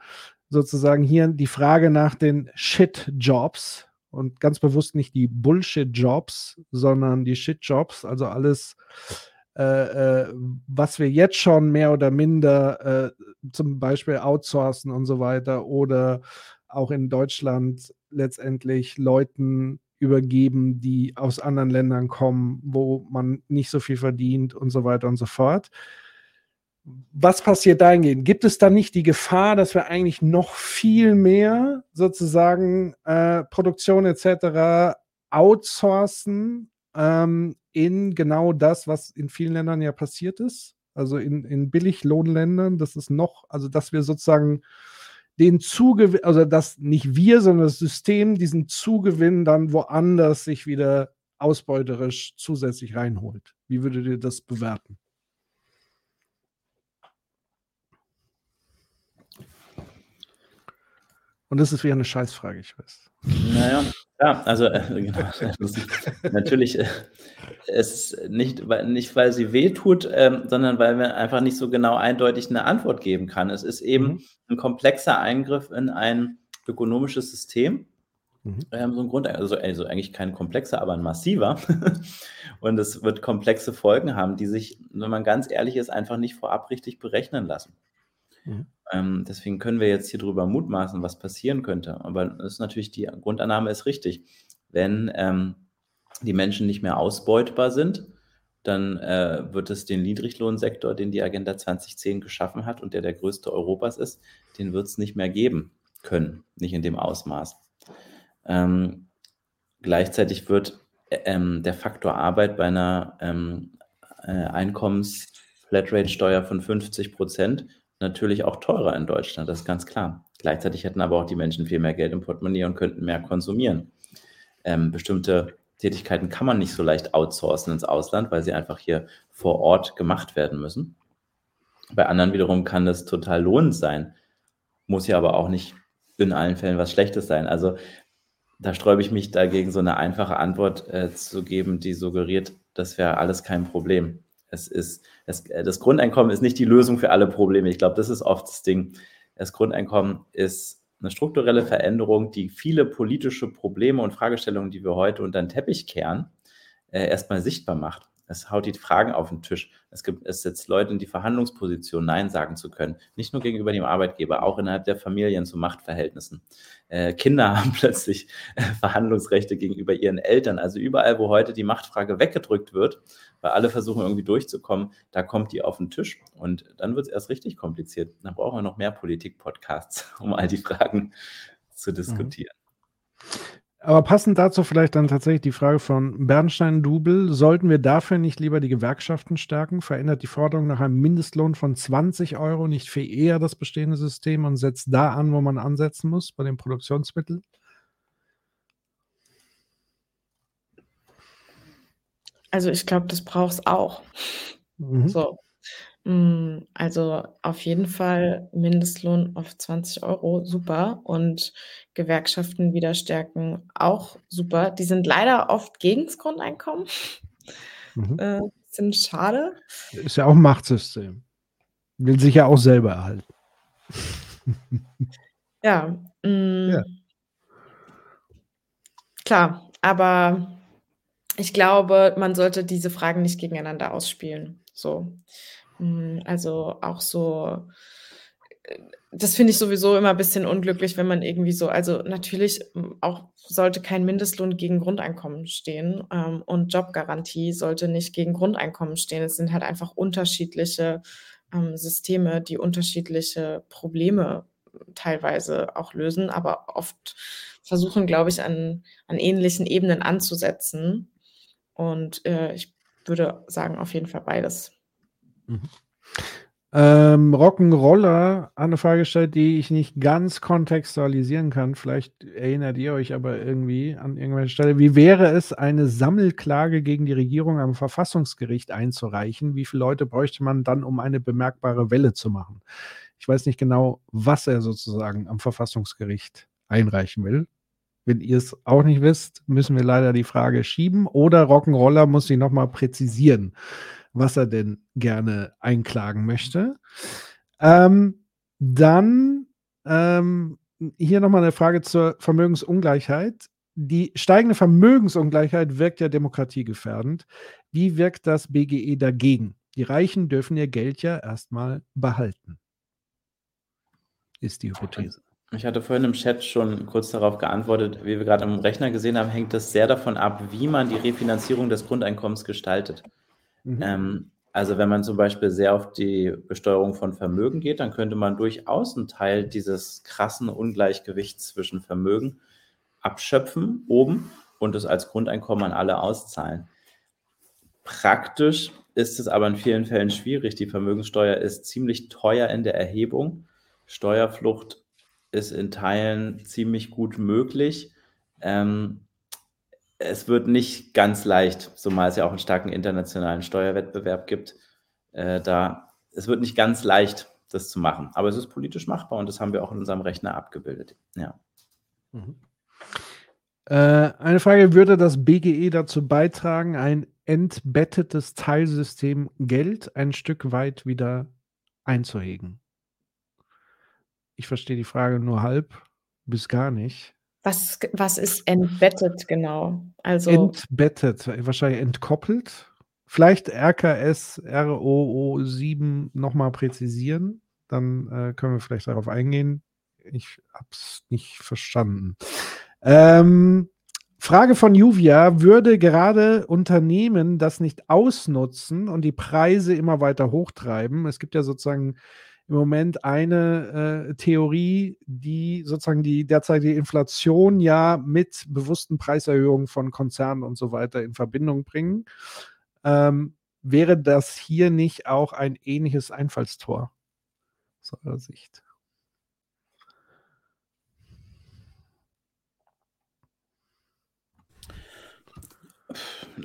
Sozusagen hier die Frage nach den Shit-Jobs und ganz bewusst nicht die Bullshit-Jobs, sondern die Shit-Jobs, also alles, äh, äh, was wir jetzt schon mehr oder minder äh, zum Beispiel outsourcen und so weiter oder auch in Deutschland letztendlich Leuten übergeben, die aus anderen Ländern kommen, wo man nicht so viel verdient und so weiter und so fort. Was passiert dahingehend? Gibt es da nicht die Gefahr, dass wir eigentlich noch viel mehr sozusagen äh, Produktion etc. outsourcen ähm, in genau das, was in vielen Ländern ja passiert ist? Also in, in Billiglohnländern, das ist noch, also dass wir sozusagen den Zugewinn, also dass nicht wir, sondern das System diesen Zugewinn dann woanders sich wieder ausbeuterisch zusätzlich reinholt. Wie würdet ihr das bewerten? Und das ist wieder eine Scheißfrage, ich weiß. Naja, ja, also äh, genau, natürlich äh, es ist nicht, weil, nicht, weil sie wehtut, ähm, sondern weil man einfach nicht so genau eindeutig eine Antwort geben kann. Es ist eben Mhm. ein komplexer Eingriff in ein ökonomisches System. Mhm. Ähm, so ein Grund, also, also eigentlich kein komplexer, aber ein massiver. Und es wird komplexe Folgen haben, die sich, wenn man ganz ehrlich ist, einfach nicht vorab richtig berechnen lassen. Mhm. Ähm, deswegen können wir jetzt hier drüber mutmaßen, was passieren könnte. Aber das ist natürlich, die Grundannahme ist richtig. Wenn ähm, die Menschen nicht mehr ausbeutbar sind, dann äh, wird es den Niedriglohnsektor, den die Agenda 2010 geschaffen hat und der der größte Europas ist, den wird es nicht mehr geben können, nicht in dem Ausmaß. Ähm, gleichzeitig wird äh, ähm, der Faktor Arbeit bei einer ähm, äh, Einkommens-Flatrate-Steuer von 50 Prozent natürlich auch teurer in Deutschland, das ist ganz klar. Gleichzeitig hätten aber auch die Menschen viel mehr Geld im Portemonnaie und könnten mehr konsumieren. Ähm, bestimmte Tätigkeiten kann man nicht so leicht outsourcen ins Ausland, weil sie einfach hier vor Ort gemacht werden müssen. Bei anderen wiederum kann das total lohnend sein, muss ja aber auch nicht in allen Fällen was Schlechtes sein. Also da sträube ich mich dagegen, so eine einfache Antwort äh, zu geben, die suggeriert, das wäre alles kein Problem. Es ist, es, äh, das Grundeinkommen ist nicht die Lösung für alle Probleme. Ich glaube, das ist oft das Ding. Das Grundeinkommen ist eine strukturelle Veränderung, die viele politische Probleme und Fragestellungen, die wir heute unter den Teppich kehren, äh, erstmal sichtbar macht. Es haut die Fragen auf den Tisch. Es, gibt, es setzt Leute in die Verhandlungsposition, Nein sagen zu können. Nicht nur gegenüber dem Arbeitgeber, auch innerhalb der Familien zu Machtverhältnissen. Äh, Kinder haben plötzlich äh, Verhandlungsrechte gegenüber ihren Eltern. Also überall, wo heute die Machtfrage weggedrückt wird, weil alle versuchen irgendwie durchzukommen, da kommt die auf den Tisch. Und dann wird es erst richtig kompliziert. Dann brauchen wir noch mehr Politik-Podcasts, um all die Fragen zu mhm. diskutieren. Mhm. Aber passend dazu vielleicht dann tatsächlich die Frage von Bernstein-Dubel. Sollten wir dafür nicht lieber die Gewerkschaften stärken? Verändert die Forderung nach einem Mindestlohn von 20 Euro nicht viel eher das bestehende System und setzt da an, wo man ansetzen muss, bei den Produktionsmitteln? Also ich glaube, das braucht es auch. Mhm. So. Hm, also auf jeden Fall Mindestlohn auf 20 Euro, super. Und Gewerkschaften wieder stärken, auch super. Die sind leider oft gegen das Grundeinkommen. Mhm. Äh, sind schade. Ist ja auch ein Machtsystem. Will sich ja auch selber erhalten. ja, mh, hm. ja. Klar, aber ich glaube, man sollte diese Fragen nicht gegeneinander ausspielen. So. Hm, also auch so, äh, das finde ich sowieso immer ein bisschen unglücklich, wenn man irgendwie so, also natürlich hm, auch sollte kein Mindestlohn gegen Grundeinkommen stehen ähm, und Jobgarantie sollte nicht gegen Grundeinkommen stehen. Es sind halt einfach unterschiedliche ähm, Systeme, die unterschiedliche Probleme teilweise auch lösen, aber oft versuchen, glaube ich, an, an ähnlichen Ebenen anzusetzen. Und äh, ich würde sagen, auf jeden Fall beides. Mhm. Ähm, Rock'n'Roller eine Frage gestellt, die ich nicht ganz kontextualisieren kann. Vielleicht erinnert ihr euch aber irgendwie an irgendwelche Stelle. Wie wäre es, eine Sammelklage gegen die Regierung am Verfassungsgericht einzureichen? Wie viele Leute bräuchte man dann, um eine bemerkbare Welle zu machen? Ich weiß nicht genau, was er sozusagen am Verfassungsgericht einreichen will. Wenn ihr es auch nicht wisst, müssen wir leider die Frage schieben oder Rock'n'Roller muss sie nochmal präzisieren was er denn gerne einklagen möchte. Ähm, dann ähm, hier nochmal eine Frage zur Vermögensungleichheit. Die steigende Vermögensungleichheit wirkt ja demokratiegefährdend. Wie wirkt das BGE dagegen? Die Reichen dürfen ihr Geld ja erstmal behalten. Ist die Hypothese. Ich hatte vorhin im Chat schon kurz darauf geantwortet, wie wir gerade am Rechner gesehen haben, hängt das sehr davon ab, wie man die Refinanzierung des Grundeinkommens gestaltet. Mhm. Ähm, also wenn man zum Beispiel sehr auf die Besteuerung von Vermögen geht, dann könnte man durchaus einen Teil dieses krassen Ungleichgewichts zwischen Vermögen abschöpfen oben und es als Grundeinkommen an alle auszahlen. Praktisch ist es aber in vielen Fällen schwierig. Die Vermögenssteuer ist ziemlich teuer in der Erhebung. Steuerflucht ist in Teilen ziemlich gut möglich. Ähm, es wird nicht ganz leicht, zumal es ja auch einen starken internationalen Steuerwettbewerb gibt. Äh, da, es wird nicht ganz leicht, das zu machen. Aber es ist politisch machbar und das haben wir auch in unserem Rechner abgebildet. Ja. Mhm. Äh, eine Frage: Würde das BGE dazu beitragen, ein entbettetes Teilsystem Geld ein Stück weit wieder einzuhegen? Ich verstehe die Frage nur halb bis gar nicht. Was, was ist entbettet genau? Also entbettet, wahrscheinlich entkoppelt. Vielleicht RKS ROO 7 nochmal präzisieren. Dann äh, können wir vielleicht darauf eingehen. Ich habe es nicht verstanden. Ähm, Frage von Juvia: Würde gerade Unternehmen das nicht ausnutzen und die Preise immer weiter hochtreiben? Es gibt ja sozusagen im Moment eine äh, Theorie, die sozusagen die derzeitige Inflation ja mit bewussten Preiserhöhungen von Konzernen und so weiter in Verbindung bringen. Ähm, wäre das hier nicht auch ein ähnliches Einfallstor aus eurer Sicht?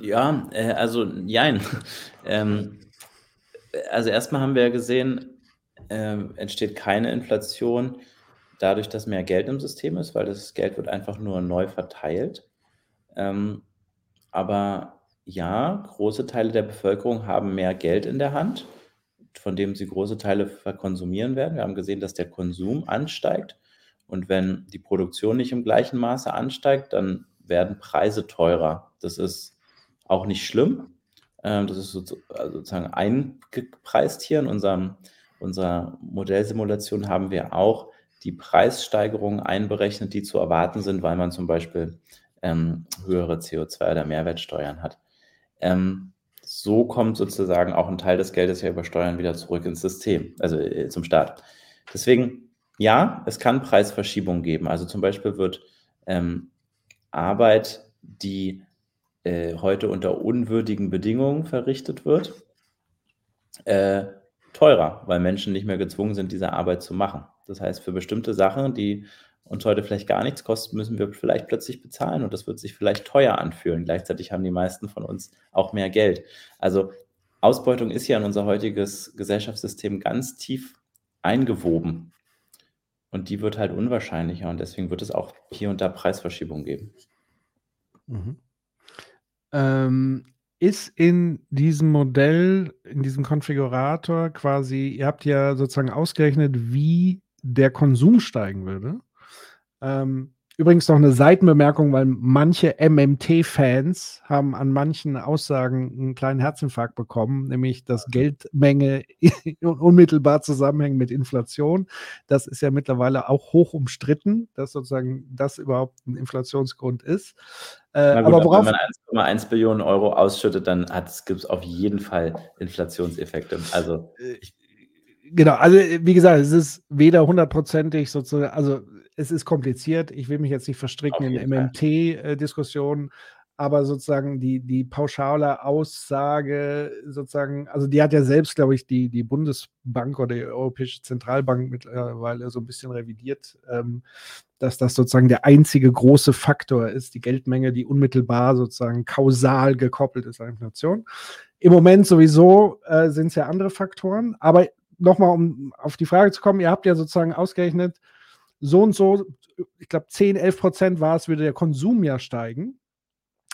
Ja, äh, also jein. Ähm, also erstmal haben wir ja gesehen, äh, entsteht keine Inflation dadurch, dass mehr Geld im System ist, weil das Geld wird einfach nur neu verteilt. Ähm, aber ja, große Teile der Bevölkerung haben mehr Geld in der Hand, von dem sie große Teile verkonsumieren werden. Wir haben gesehen, dass der Konsum ansteigt. Und wenn die Produktion nicht im gleichen Maße ansteigt, dann werden Preise teurer. Das ist auch nicht schlimm. Ähm, das ist sozusagen eingepreist hier in unserem, unserer Modellsimulation haben wir auch die Preissteigerungen einberechnet, die zu erwarten sind, weil man zum Beispiel ähm, höhere CO2 oder Mehrwertsteuern hat. Ähm, so kommt sozusagen auch ein Teil des Geldes ja über Steuern wieder zurück ins System, also äh, zum Staat. Deswegen, ja, es kann Preisverschiebungen geben. Also zum Beispiel wird ähm, Arbeit, die äh, heute unter unwürdigen Bedingungen verrichtet wird, äh, teurer, weil Menschen nicht mehr gezwungen sind, diese Arbeit zu machen. Das heißt, für bestimmte Sachen, die uns heute vielleicht gar nichts kosten, müssen wir vielleicht plötzlich bezahlen und das wird sich vielleicht teuer anfühlen. Gleichzeitig haben die meisten von uns auch mehr Geld. Also Ausbeutung ist ja in unser heutiges Gesellschaftssystem ganz tief eingewoben. Und die wird halt unwahrscheinlicher und deswegen wird es auch hier und da Preisverschiebungen geben. Mhm. Ähm, ist in diesem Modell, in diesem Konfigurator quasi, ihr habt ja sozusagen ausgerechnet, wie der Konsum steigen würde. Ähm, übrigens noch eine Seitenbemerkung, weil manche MMT-Fans haben an manchen Aussagen einen kleinen Herzinfarkt bekommen, nämlich dass Geldmenge unmittelbar zusammenhängt mit Inflation. Das ist ja mittlerweile auch hoch umstritten, dass sozusagen das überhaupt ein Inflationsgrund ist. Äh, gut, aber worauf, wenn man 1,1 Billionen Euro ausschüttet, dann gibt es auf jeden Fall Inflationseffekte. Also äh, ich, genau, also wie gesagt, es ist weder hundertprozentig sozusagen, also es ist kompliziert. Ich will mich jetzt nicht verstricken in MMT-Diskussionen, aber sozusagen die, die pauschale Aussage, sozusagen, also die hat ja selbst, glaube ich, die, die Bundesbank oder die Europäische Zentralbank mittlerweile so ein bisschen revidiert, ähm, dass das sozusagen der einzige große Faktor ist, die Geldmenge, die unmittelbar sozusagen kausal gekoppelt ist an Inflation. Im Moment sowieso äh, sind es ja andere Faktoren, aber nochmal, um auf die Frage zu kommen, ihr habt ja sozusagen ausgerechnet, so und so, ich glaube 10, 11 Prozent war es, würde der Konsum ja steigen.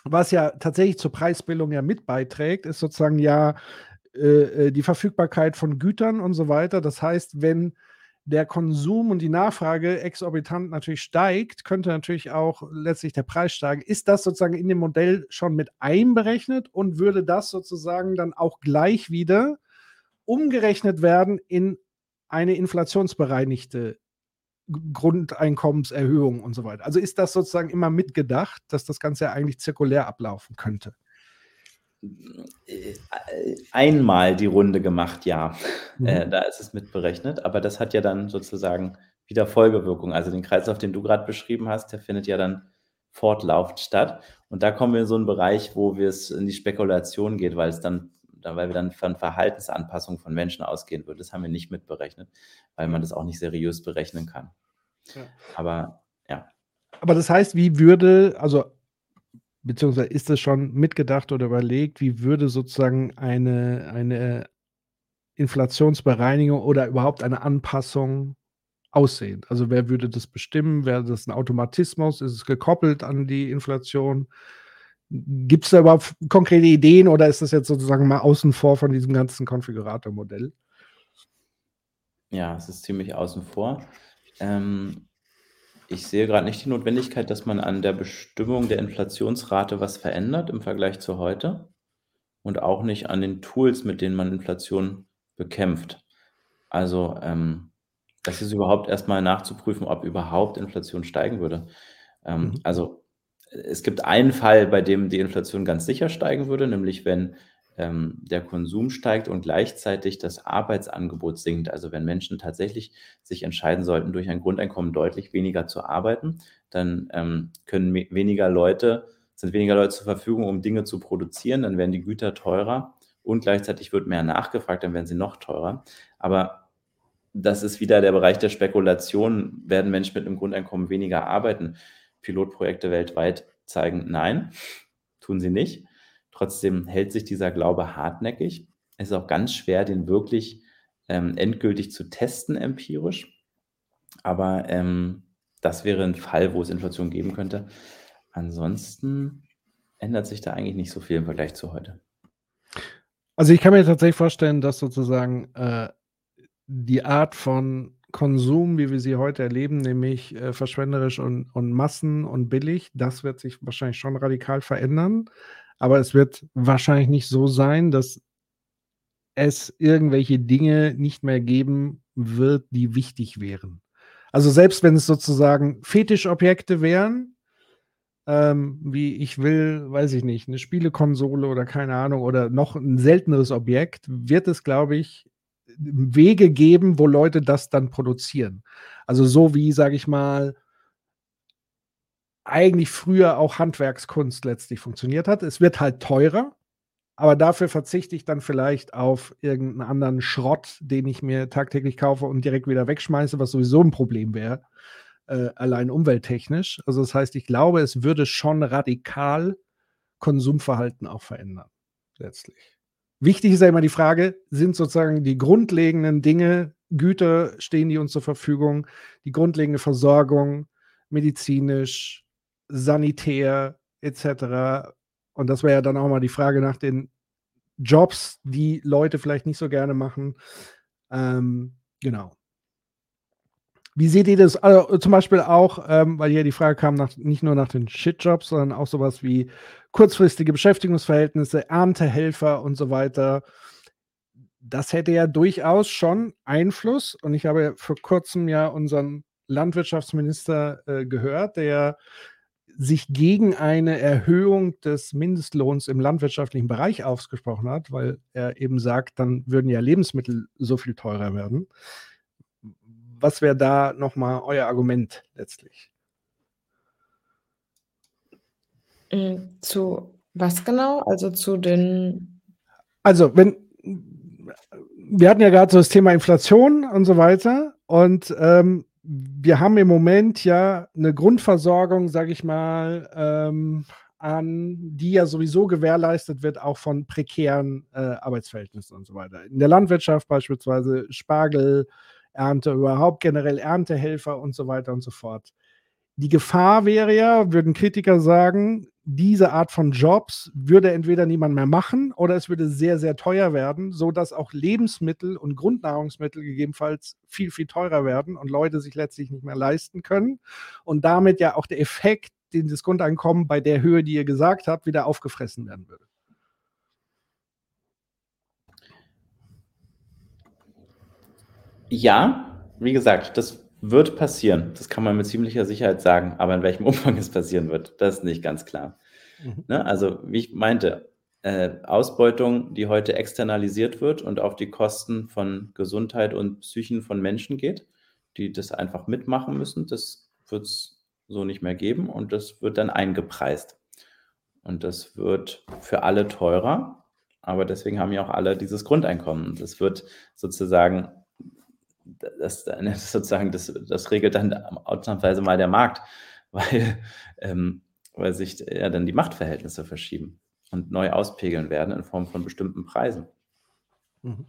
Was ja tatsächlich zur Preisbildung ja mit beiträgt, ist sozusagen ja äh, äh, die Verfügbarkeit von Gütern und so weiter. Das heißt, wenn der Konsum und die Nachfrage exorbitant natürlich steigt, könnte natürlich auch letztlich der Preis steigen. Ist das sozusagen in dem Modell schon mit einberechnet und würde das sozusagen dann auch gleich wieder umgerechnet werden in eine inflationsbereinigte Grundeinkommenserhöhung und so weiter. Also ist das sozusagen immer mitgedacht, dass das Ganze ja eigentlich zirkulär ablaufen könnte? Einmal die Runde gemacht, ja. Mhm. Äh, da ist es mitberechnet, aber das hat ja dann sozusagen wieder Folgewirkung. Also den Kreislauf, den du gerade beschrieben hast, der findet ja dann fortlaufend statt. Und da kommen wir in so einen Bereich, wo wir es in die Spekulation geht, weil es dann weil wir dann von Verhaltensanpassungen von Menschen ausgehen würden. Das haben wir nicht mitberechnet, weil man das auch nicht seriös berechnen kann. Ja. Aber ja. Aber das heißt, wie würde, also beziehungsweise ist es schon mitgedacht oder überlegt, wie würde sozusagen eine, eine Inflationsbereinigung oder überhaupt eine Anpassung aussehen? Also wer würde das bestimmen? Wäre das ein Automatismus? Ist es gekoppelt an die Inflation? Gibt es da überhaupt konkrete Ideen oder ist das jetzt sozusagen mal außen vor von diesem ganzen Konfigurator-Modell? Ja, es ist ziemlich außen vor. Ähm, ich sehe gerade nicht die Notwendigkeit, dass man an der Bestimmung der Inflationsrate was verändert im Vergleich zu heute und auch nicht an den Tools, mit denen man Inflation bekämpft. Also, ähm, das ist überhaupt erstmal nachzuprüfen, ob überhaupt Inflation steigen würde. Ähm, mhm. Also es gibt einen Fall, bei dem die Inflation ganz sicher steigen würde, nämlich wenn ähm, der Konsum steigt und gleichzeitig das Arbeitsangebot sinkt. Also wenn Menschen tatsächlich sich entscheiden sollten, durch ein Grundeinkommen deutlich weniger zu arbeiten, dann ähm, können weniger Leute, sind weniger Leute zur Verfügung, um Dinge zu produzieren, dann werden die Güter teurer und gleichzeitig wird mehr nachgefragt, dann werden sie noch teurer. Aber das ist wieder der Bereich der Spekulation, werden Menschen mit einem Grundeinkommen weniger arbeiten. Pilotprojekte weltweit zeigen, nein, tun sie nicht. Trotzdem hält sich dieser Glaube hartnäckig. Es ist auch ganz schwer, den wirklich ähm, endgültig zu testen empirisch. Aber ähm, das wäre ein Fall, wo es Inflation geben könnte. Ansonsten ändert sich da eigentlich nicht so viel im Vergleich zu heute. Also ich kann mir tatsächlich vorstellen, dass sozusagen äh, die Art von Konsum, wie wir sie heute erleben, nämlich äh, verschwenderisch und, und Massen und billig, das wird sich wahrscheinlich schon radikal verändern. Aber es wird wahrscheinlich nicht so sein, dass es irgendwelche Dinge nicht mehr geben wird, die wichtig wären. Also selbst wenn es sozusagen Fetischobjekte wären, ähm, wie ich will, weiß ich nicht, eine Spielekonsole oder keine Ahnung, oder noch ein selteneres Objekt, wird es, glaube ich, Wege geben, wo Leute das dann produzieren. Also so wie, sage ich mal, eigentlich früher auch Handwerkskunst letztlich funktioniert hat. Es wird halt teurer, aber dafür verzichte ich dann vielleicht auf irgendeinen anderen Schrott, den ich mir tagtäglich kaufe und direkt wieder wegschmeiße, was sowieso ein Problem wäre, äh, allein umwelttechnisch. Also das heißt, ich glaube, es würde schon radikal Konsumverhalten auch verändern, letztlich. Wichtig ist ja immer die Frage, sind sozusagen die grundlegenden Dinge, Güter stehen die uns zur Verfügung, die grundlegende Versorgung, medizinisch, sanitär etc. Und das wäre ja dann auch mal die Frage nach den Jobs, die Leute vielleicht nicht so gerne machen. Ähm, genau. Wie seht ihr das? Also, zum Beispiel auch, ähm, weil hier die Frage kam, nach, nicht nur nach den Shitjobs, sondern auch sowas wie kurzfristige Beschäftigungsverhältnisse, Erntehelfer und so weiter. Das hätte ja durchaus schon Einfluss. Und ich habe vor kurzem ja unseren Landwirtschaftsminister äh, gehört, der sich gegen eine Erhöhung des Mindestlohns im landwirtschaftlichen Bereich ausgesprochen hat, weil er eben sagt, dann würden ja Lebensmittel so viel teurer werden. Was wäre da nochmal euer Argument letztlich? Hm, zu was genau? Also zu den. Also, wenn wir hatten ja gerade so das Thema Inflation und so weiter. Und ähm, wir haben im Moment ja eine Grundversorgung, sage ich mal, ähm, an, die ja sowieso gewährleistet wird, auch von prekären äh, Arbeitsverhältnissen und so weiter. In der Landwirtschaft beispielsweise Spargelernte, überhaupt generell Erntehelfer und so weiter und so fort. Die Gefahr wäre ja, würden Kritiker sagen, diese Art von Jobs würde entweder niemand mehr machen oder es würde sehr, sehr teuer werden, sodass auch Lebensmittel und Grundnahrungsmittel gegebenenfalls viel, viel teurer werden und Leute sich letztlich nicht mehr leisten können. Und damit ja auch der Effekt, den das Grundeinkommen bei der Höhe, die ihr gesagt habt, wieder aufgefressen werden würde. Ja, wie gesagt, das wird passieren. Das kann man mit ziemlicher Sicherheit sagen. Aber in welchem Umfang es passieren wird, das ist nicht ganz klar. Mhm. Ne? Also, wie ich meinte, äh, Ausbeutung, die heute externalisiert wird und auf die Kosten von Gesundheit und Psychen von Menschen geht, die das einfach mitmachen müssen, das wird es so nicht mehr geben und das wird dann eingepreist. Und das wird für alle teurer, aber deswegen haben ja auch alle dieses Grundeinkommen. Das wird sozusagen das, das sozusagen, das, das regelt dann ausnahmsweise mal der Markt, weil, ähm, weil sich ja dann die Machtverhältnisse verschieben und neu auspegeln werden in Form von bestimmten Preisen. Mhm.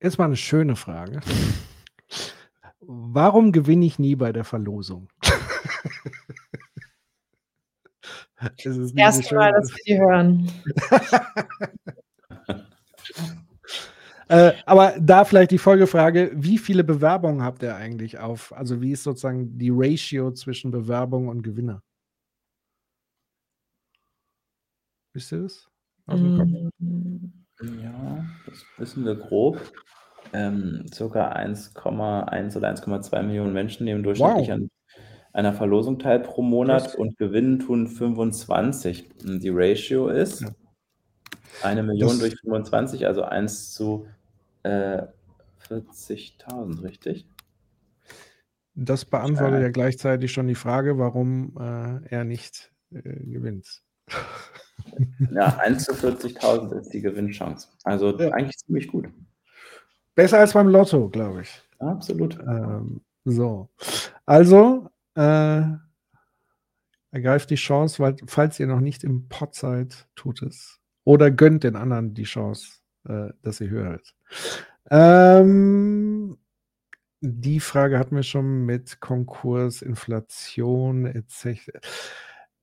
Jetzt mal eine schöne Frage. Warum gewinne ich nie bei der Verlosung? das Erste Mal, dass wir die hören. Äh, aber da vielleicht die Folgefrage: Wie viele Bewerbungen habt ihr eigentlich auf? Also, wie ist sozusagen die Ratio zwischen Bewerbung und Gewinner? Wisst ihr das? Mm, ja, das wissen wir grob. Ähm, circa 1,1 oder 1,2 Millionen Menschen nehmen durchschnittlich wow. an einer Verlosung teil pro Monat und gewinnen tun 25. Die Ratio ist ja. Eine Million das durch 25, also 1 zu äh, 40.000, richtig? Das beantwortet ja gleichzeitig schon die Frage, warum äh, er nicht äh, gewinnt. ja, 1 zu 40.000 ist die Gewinnchance. Also ja. eigentlich ziemlich gut. Besser als beim Lotto, glaube ich. Absolut. Ähm, so. Also, äh, Ergreift die Chance, weil, falls ihr noch nicht im Pod seid, tut es. Oder gönnt den anderen die Chance, äh, dass ihr hört. Ähm, die Frage hatten wir schon mit Konkurs, Inflation etc.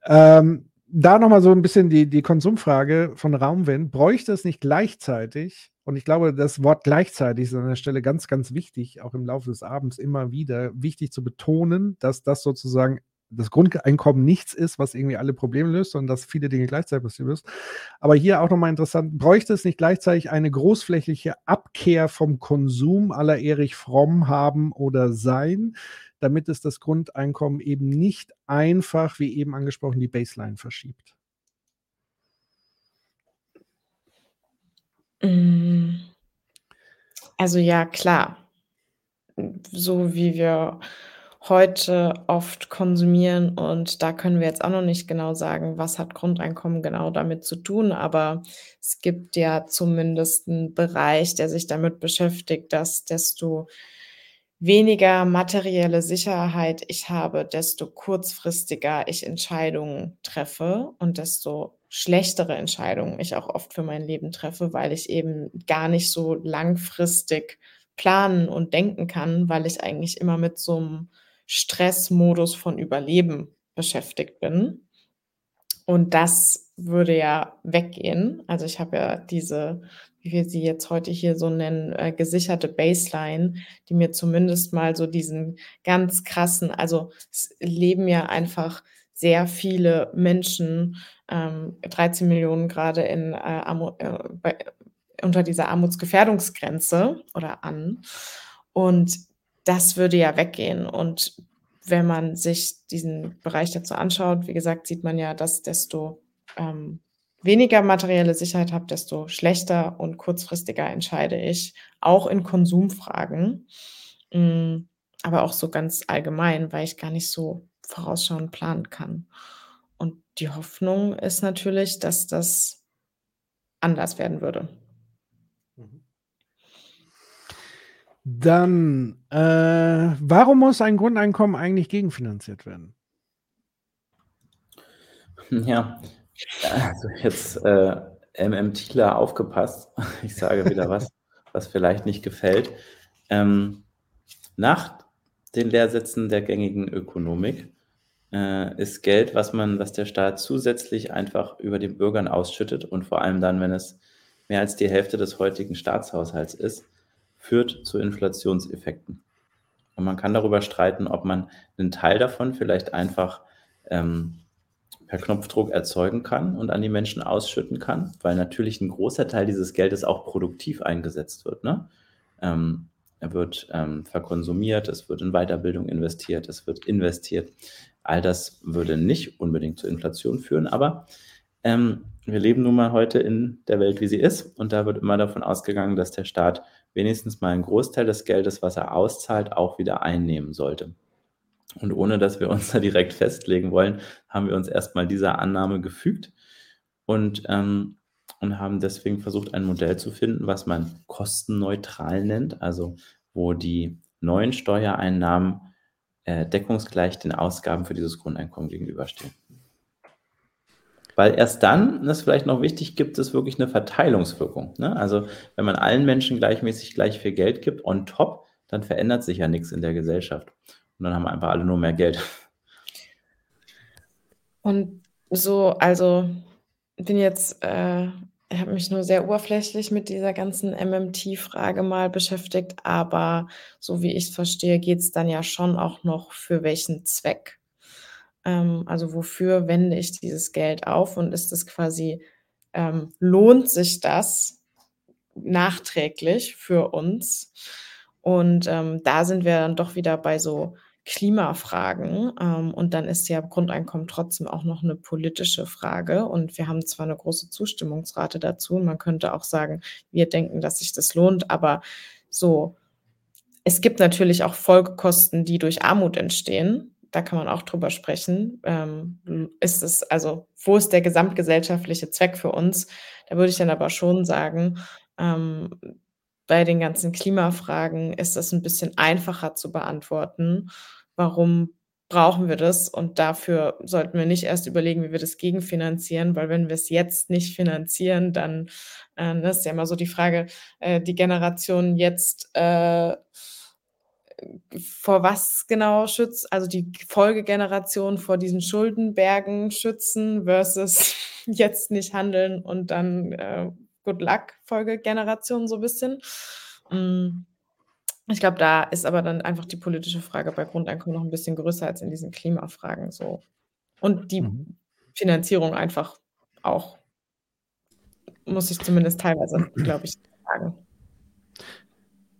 Ähm, da nochmal so ein bisschen die, die Konsumfrage von Raumwind. Bräuchte es nicht gleichzeitig, und ich glaube, das Wort gleichzeitig ist an der Stelle ganz, ganz wichtig, auch im Laufe des Abends immer wieder wichtig zu betonen, dass das sozusagen das Grundeinkommen nichts ist, was irgendwie alle Probleme löst, sondern dass viele Dinge gleichzeitig passieren müssen. Aber hier auch nochmal interessant, bräuchte es nicht gleichzeitig eine großflächliche Abkehr vom Konsum aller Erich Fromm haben oder sein, damit es das Grundeinkommen eben nicht einfach, wie eben angesprochen, die Baseline verschiebt? Mm. Also ja, klar. So wie wir heute oft konsumieren. Und da können wir jetzt auch noch nicht genau sagen, was hat Grundeinkommen genau damit zu tun. Aber es gibt ja zumindest einen Bereich, der sich damit beschäftigt, dass desto weniger materielle Sicherheit ich habe, desto kurzfristiger ich Entscheidungen treffe und desto schlechtere Entscheidungen ich auch oft für mein Leben treffe, weil ich eben gar nicht so langfristig planen und denken kann, weil ich eigentlich immer mit so einem Stressmodus von Überleben beschäftigt bin. Und das würde ja weggehen. Also ich habe ja diese, wie wir sie jetzt heute hier so nennen, äh, gesicherte Baseline, die mir zumindest mal so diesen ganz krassen, also es leben ja einfach sehr viele Menschen, ähm, 13 Millionen gerade in, äh, äh, bei, unter dieser Armutsgefährdungsgrenze oder an. Und das würde ja weggehen. Und wenn man sich diesen Bereich dazu anschaut, wie gesagt, sieht man ja, dass desto ähm, weniger materielle Sicherheit habe, desto schlechter und kurzfristiger entscheide ich, auch in Konsumfragen, mm, aber auch so ganz allgemein, weil ich gar nicht so vorausschauend planen kann. Und die Hoffnung ist natürlich, dass das anders werden würde. Dann, äh, warum muss ein Grundeinkommen eigentlich gegenfinanziert werden? Ja, also jetzt äh, MM Thieler aufgepasst. Ich sage wieder was, was vielleicht nicht gefällt. Ähm, nach den Lehrsätzen der gängigen Ökonomik äh, ist Geld, was man, was der Staat zusätzlich einfach über den Bürgern ausschüttet und vor allem dann, wenn es mehr als die Hälfte des heutigen Staatshaushalts ist, führt zu Inflationseffekten. Und man kann darüber streiten, ob man einen Teil davon vielleicht einfach ähm, per Knopfdruck erzeugen kann und an die Menschen ausschütten kann, weil natürlich ein großer Teil dieses Geldes auch produktiv eingesetzt wird. Ne? Ähm, er wird ähm, verkonsumiert, es wird in Weiterbildung investiert, es wird investiert. All das würde nicht unbedingt zur Inflation führen, aber ähm, wir leben nun mal heute in der Welt, wie sie ist. Und da wird immer davon ausgegangen, dass der Staat wenigstens mal einen Großteil des Geldes, was er auszahlt, auch wieder einnehmen sollte. Und ohne dass wir uns da direkt festlegen wollen, haben wir uns erstmal dieser Annahme gefügt und, ähm, und haben deswegen versucht, ein Modell zu finden, was man kostenneutral nennt, also wo die neuen Steuereinnahmen äh, deckungsgleich den Ausgaben für dieses Grundeinkommen gegenüberstehen. Weil erst dann, das ist vielleicht noch wichtig, gibt es wirklich eine Verteilungswirkung. Ne? Also wenn man allen Menschen gleichmäßig gleich viel Geld gibt, on top, dann verändert sich ja nichts in der Gesellschaft. Und dann haben einfach alle nur mehr Geld. Und so, also bin jetzt, äh, ich habe mich nur sehr oberflächlich mit dieser ganzen MMT-Frage mal beschäftigt, aber so wie ich es verstehe, geht es dann ja schon auch noch für welchen Zweck. Ähm, also wofür wende ich dieses Geld auf und ist es quasi, ähm, lohnt sich das nachträglich für uns? Und ähm, da sind wir dann doch wieder bei so Klimafragen. Ähm, und dann ist ja Grundeinkommen trotzdem auch noch eine politische Frage. Und wir haben zwar eine große Zustimmungsrate dazu. Man könnte auch sagen, wir denken, dass sich das lohnt, aber so, es gibt natürlich auch Folgekosten, die durch Armut entstehen da kann man auch drüber sprechen. Ähm, ist es, also, wo ist der gesamtgesellschaftliche Zweck für uns? Da würde ich dann aber schon sagen, ähm, bei den ganzen Klimafragen ist das ein bisschen einfacher zu beantworten, warum brauchen wir das und dafür sollten wir nicht erst überlegen, wie wir das gegenfinanzieren, weil wenn wir es jetzt nicht finanzieren, dann äh, das ne, ist ja immer so die Frage, äh, die Generation jetzt äh, vor was genau schützt, also die Folgegeneration vor diesen Schuldenbergen schützen versus jetzt nicht handeln und dann äh, Good Luck Folgegeneration so ein bisschen. Mm. Ich glaube, da ist aber dann einfach die politische Frage bei Grundeinkommen noch ein bisschen größer als in diesen Klimafragen so. Und die mhm. Finanzierung einfach auch, muss ich zumindest teilweise, glaube ich, sagen.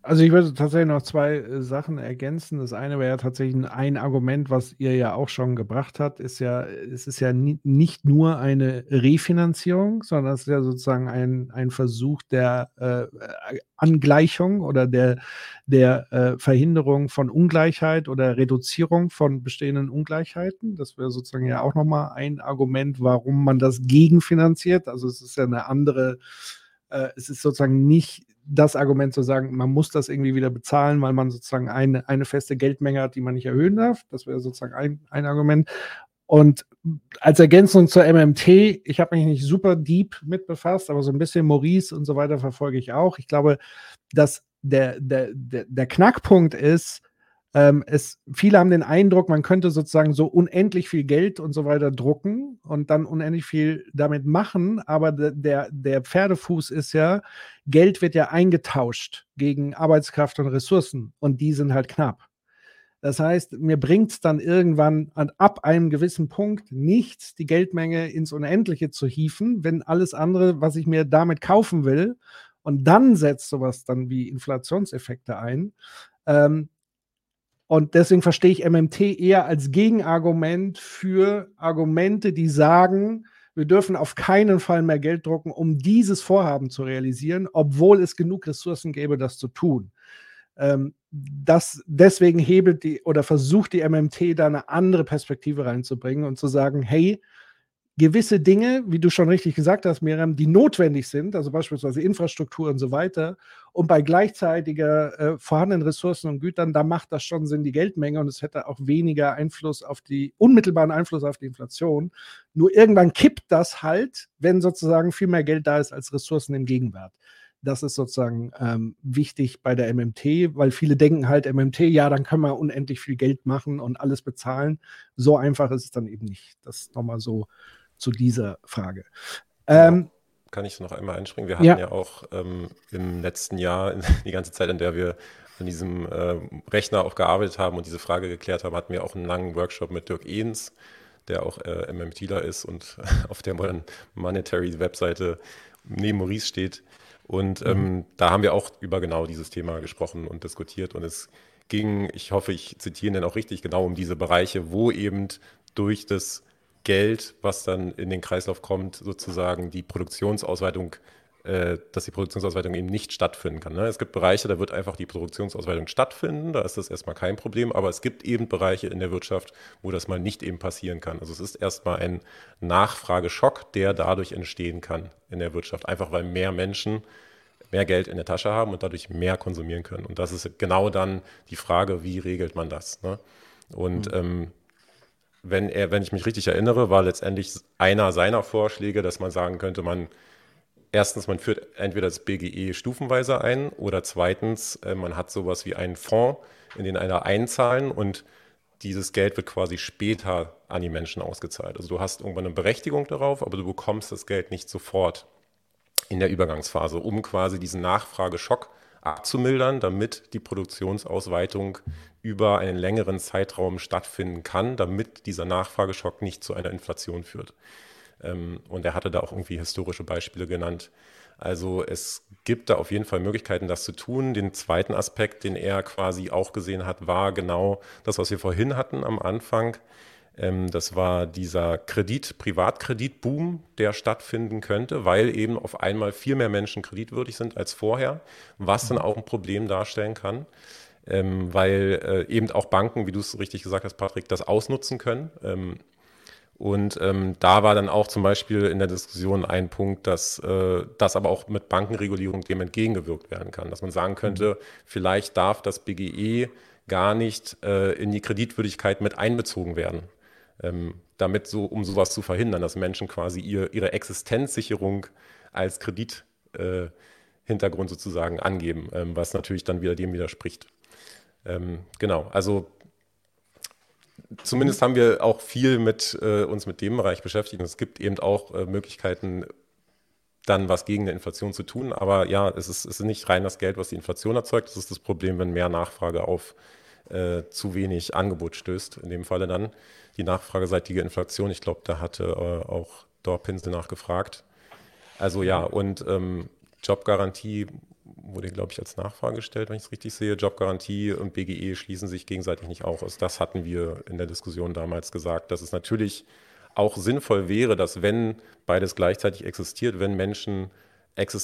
Also ich würde tatsächlich noch zwei äh, Sachen ergänzen. Das eine wäre ja tatsächlich ein Argument, was ihr ja auch schon gebracht habt, ist ja, es ist ja ni nicht nur eine Refinanzierung, sondern es ist ja sozusagen ein, ein Versuch der äh, Angleichung oder der, der äh, Verhinderung von Ungleichheit oder Reduzierung von bestehenden Ungleichheiten. Das wäre sozusagen ja auch nochmal ein Argument, warum man das gegenfinanziert. Also es ist ja eine andere äh, es ist sozusagen nicht das Argument zu sagen, man muss das irgendwie wieder bezahlen, weil man sozusagen eine, eine feste Geldmenge hat, die man nicht erhöhen darf. Das wäre sozusagen ein, ein Argument. Und als Ergänzung zur MMT, ich habe mich nicht super deep mit befasst, aber so ein bisschen Maurice und so weiter verfolge ich auch. Ich glaube, dass der, der, der, der Knackpunkt ist, ähm, es, viele haben den Eindruck, man könnte sozusagen so unendlich viel Geld und so weiter drucken und dann unendlich viel damit machen, aber der, der Pferdefuß ist ja, Geld wird ja eingetauscht gegen Arbeitskraft und Ressourcen und die sind halt knapp. Das heißt, mir bringt es dann irgendwann an, ab einem gewissen Punkt nichts, die Geldmenge ins Unendliche zu hieven, wenn alles andere, was ich mir damit kaufen will, und dann setzt sowas dann wie Inflationseffekte ein, ähm, und deswegen verstehe ich MMT eher als Gegenargument für Argumente, die sagen, wir dürfen auf keinen Fall mehr Geld drucken, um dieses Vorhaben zu realisieren, obwohl es genug Ressourcen gäbe, das zu tun. Ähm, das, deswegen hebelt die oder versucht die MMT da eine andere Perspektive reinzubringen und zu sagen, hey, gewisse Dinge, wie du schon richtig gesagt hast, Miriam, die notwendig sind, also beispielsweise Infrastruktur und so weiter, und bei gleichzeitiger äh, vorhandenen Ressourcen und Gütern, da macht das schon Sinn, die Geldmenge, und es hätte auch weniger Einfluss auf die, unmittelbaren Einfluss auf die Inflation. Nur irgendwann kippt das halt, wenn sozusagen viel mehr Geld da ist als Ressourcen im Gegenwert. Das ist sozusagen ähm, wichtig bei der MMT, weil viele denken halt, MMT, ja, dann können wir unendlich viel Geld machen und alles bezahlen. So einfach ist es dann eben nicht. Das nochmal so zu dieser Frage. Ähm, Kann ich noch einmal einspringen? Wir hatten ja, ja auch ähm, im letzten Jahr, die ganze Zeit, in der wir an diesem äh, Rechner auch gearbeitet haben und diese Frage geklärt haben, hatten wir auch einen langen Workshop mit Dirk Ehns, der auch äh, MMTler ist und auf der Modern Monetary Webseite neben Maurice steht. Und ähm, mhm. da haben wir auch über genau dieses Thema gesprochen und diskutiert. Und es ging, ich hoffe, ich zitiere den auch richtig, genau um diese Bereiche, wo eben durch das Geld, was dann in den Kreislauf kommt, sozusagen die Produktionsausweitung, äh, dass die Produktionsausweitung eben nicht stattfinden kann. Ne? Es gibt Bereiche, da wird einfach die Produktionsausweitung stattfinden, da ist das erstmal kein Problem, aber es gibt eben Bereiche in der Wirtschaft, wo das mal nicht eben passieren kann. Also es ist erstmal ein Nachfrageschock, der dadurch entstehen kann in der Wirtschaft, einfach weil mehr Menschen mehr Geld in der Tasche haben und dadurch mehr konsumieren können. Und das ist genau dann die Frage, wie regelt man das? Ne? Und mhm. ähm, wenn er, wenn ich mich richtig erinnere, war letztendlich einer seiner Vorschläge, dass man sagen könnte, man erstens, man führt entweder das BGE stufenweise ein oder zweitens, äh, man hat sowas wie einen Fonds, in den einer einzahlen und dieses Geld wird quasi später an die Menschen ausgezahlt. Also du hast irgendwann eine Berechtigung darauf, aber du bekommst das Geld nicht sofort in der Übergangsphase, um quasi diesen Nachfrageschock abzumildern, damit die Produktionsausweitung über einen längeren Zeitraum stattfinden kann, damit dieser Nachfrageschock nicht zu einer Inflation führt. Ähm, und er hatte da auch irgendwie historische Beispiele genannt. Also es gibt da auf jeden Fall Möglichkeiten, das zu tun. Den zweiten Aspekt, den er quasi auch gesehen hat, war genau das, was wir vorhin hatten am Anfang. Ähm, das war dieser Kredit, Privatkreditboom, der stattfinden könnte, weil eben auf einmal viel mehr Menschen kreditwürdig sind als vorher, was dann auch ein Problem darstellen kann ähm, weil äh, eben auch Banken, wie du es richtig gesagt hast, Patrick, das ausnutzen können. Ähm, und ähm, da war dann auch zum Beispiel in der Diskussion ein Punkt, dass äh, das aber auch mit Bankenregulierung dem entgegengewirkt werden kann. Dass man sagen könnte, vielleicht darf das BGE gar nicht äh, in die Kreditwürdigkeit mit einbezogen werden. Ähm, damit so, um sowas zu verhindern, dass Menschen quasi ihr, ihre Existenzsicherung als Kredithintergrund äh, sozusagen angeben, ähm, was natürlich dann wieder dem widerspricht. Ähm, genau, also zumindest haben wir auch viel mit äh, uns mit dem Bereich beschäftigt. Es gibt eben auch äh, Möglichkeiten, dann was gegen eine Inflation zu tun. Aber ja, es ist, es ist nicht rein das Geld, was die Inflation erzeugt. Das ist das Problem, wenn mehr Nachfrage auf äh, zu wenig Angebot stößt. In dem Falle dann die nachfrageseitige Inflation. Ich glaube, da hatte äh, auch Dorpinsel nachgefragt. Also ja, und ähm, Jobgarantie wurde, glaube ich, als Nachfrage gestellt, wenn ich es richtig sehe. Jobgarantie und BGE schließen sich gegenseitig nicht aus. Das hatten wir in der Diskussion damals gesagt, dass es natürlich auch sinnvoll wäre, dass wenn beides gleichzeitig existiert, wenn Menschen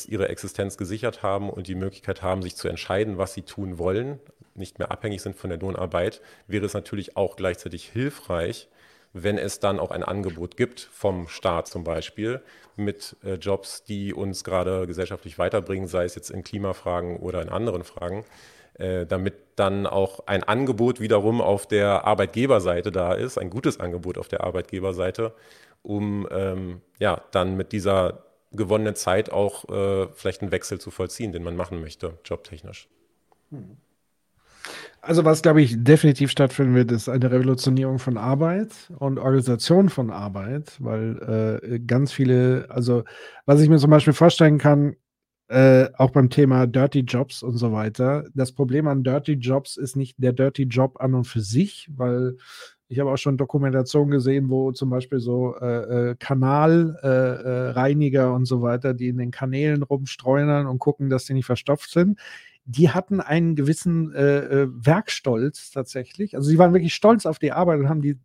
ihre Existenz gesichert haben und die Möglichkeit haben, sich zu entscheiden, was sie tun wollen, nicht mehr abhängig sind von der Lohnarbeit, wäre es natürlich auch gleichzeitig hilfreich, wenn es dann auch ein Angebot gibt vom Staat zum Beispiel mit äh, Jobs, die uns gerade gesellschaftlich weiterbringen, sei es jetzt in Klimafragen oder in anderen Fragen, äh, damit dann auch ein Angebot wiederum auf der Arbeitgeberseite da ist, ein gutes Angebot auf der Arbeitgeberseite, um ähm, ja dann mit dieser gewonnenen Zeit auch äh, vielleicht einen Wechsel zu vollziehen, den man machen möchte, jobtechnisch. Hm. Also was, glaube ich, definitiv stattfinden wird, ist eine Revolutionierung von Arbeit und Organisation von Arbeit, weil äh, ganz viele, also was ich mir zum Beispiel vorstellen kann, äh, auch beim Thema Dirty Jobs und so weiter, das Problem an Dirty Jobs ist nicht der Dirty Job an und für sich, weil ich habe auch schon Dokumentationen gesehen, wo zum Beispiel so äh, äh Kanalreiniger äh, äh und so weiter, die in den Kanälen rumstreunern und gucken, dass die nicht verstopft sind die hatten einen gewissen äh, äh, Werkstolz tatsächlich. Also sie waren wirklich stolz auf die Arbeit und haben die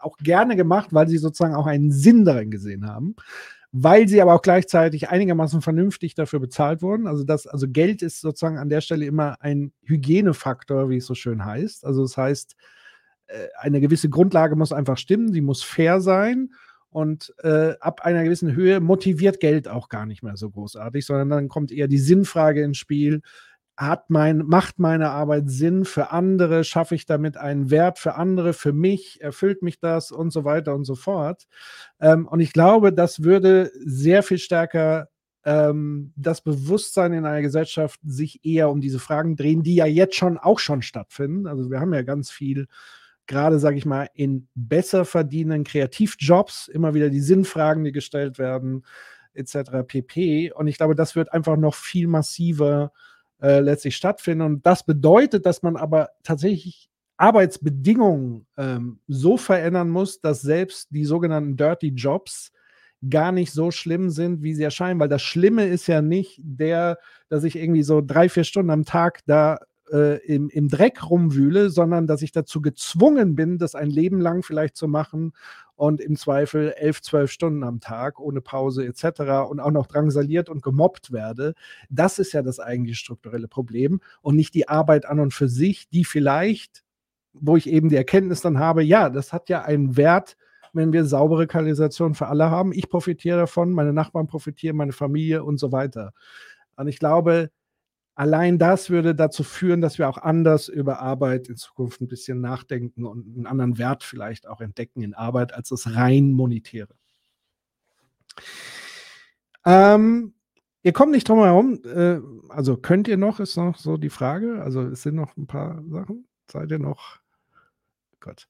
auch gerne gemacht, weil sie sozusagen auch einen Sinn darin gesehen haben. Weil sie aber auch gleichzeitig einigermaßen vernünftig dafür bezahlt wurden. Also das, also Geld ist sozusagen an der Stelle immer ein Hygienefaktor, wie es so schön heißt. Also das heißt, äh, eine gewisse Grundlage muss einfach stimmen, sie muss fair sein und äh, ab einer gewissen Höhe motiviert Geld auch gar nicht mehr so großartig, sondern dann kommt eher die Sinnfrage ins Spiel hat mein, macht meine Arbeit Sinn für andere? Schaffe ich damit einen Wert für andere, für mich? Erfüllt mich das und so weiter und so fort? Ähm, und ich glaube, das würde sehr viel stärker ähm, das Bewusstsein in einer Gesellschaft sich eher um diese Fragen drehen, die ja jetzt schon auch schon stattfinden. Also wir haben ja ganz viel gerade, sage ich mal, in besser verdienenden Kreativjobs immer wieder die Sinnfragen, die gestellt werden, etc. pp. Und ich glaube, das wird einfach noch viel massiver äh, letztlich stattfinden. Und das bedeutet, dass man aber tatsächlich Arbeitsbedingungen ähm, so verändern muss, dass selbst die sogenannten Dirty Jobs gar nicht so schlimm sind, wie sie erscheinen, weil das Schlimme ist ja nicht der, dass ich irgendwie so drei, vier Stunden am Tag da äh, im, im Dreck rumwühle, sondern dass ich dazu gezwungen bin, das ein Leben lang vielleicht zu machen und im Zweifel elf, zwölf Stunden am Tag ohne Pause etc. und auch noch drangsaliert und gemobbt werde. Das ist ja das eigentliche strukturelle Problem und nicht die Arbeit an und für sich, die vielleicht, wo ich eben die Erkenntnis dann habe, ja, das hat ja einen Wert, wenn wir saubere Kanalisation für alle haben. Ich profitiere davon, meine Nachbarn profitieren, meine Familie und so weiter. Und ich glaube, allein das würde dazu führen, dass wir auch anders über Arbeit in Zukunft ein bisschen nachdenken und einen anderen Wert vielleicht auch entdecken in Arbeit als das rein monetäre. Ähm, ihr kommt nicht drum herum, äh, also könnt ihr noch, ist noch so die Frage. Also es sind noch ein paar Sachen. Seid ihr noch? Gott.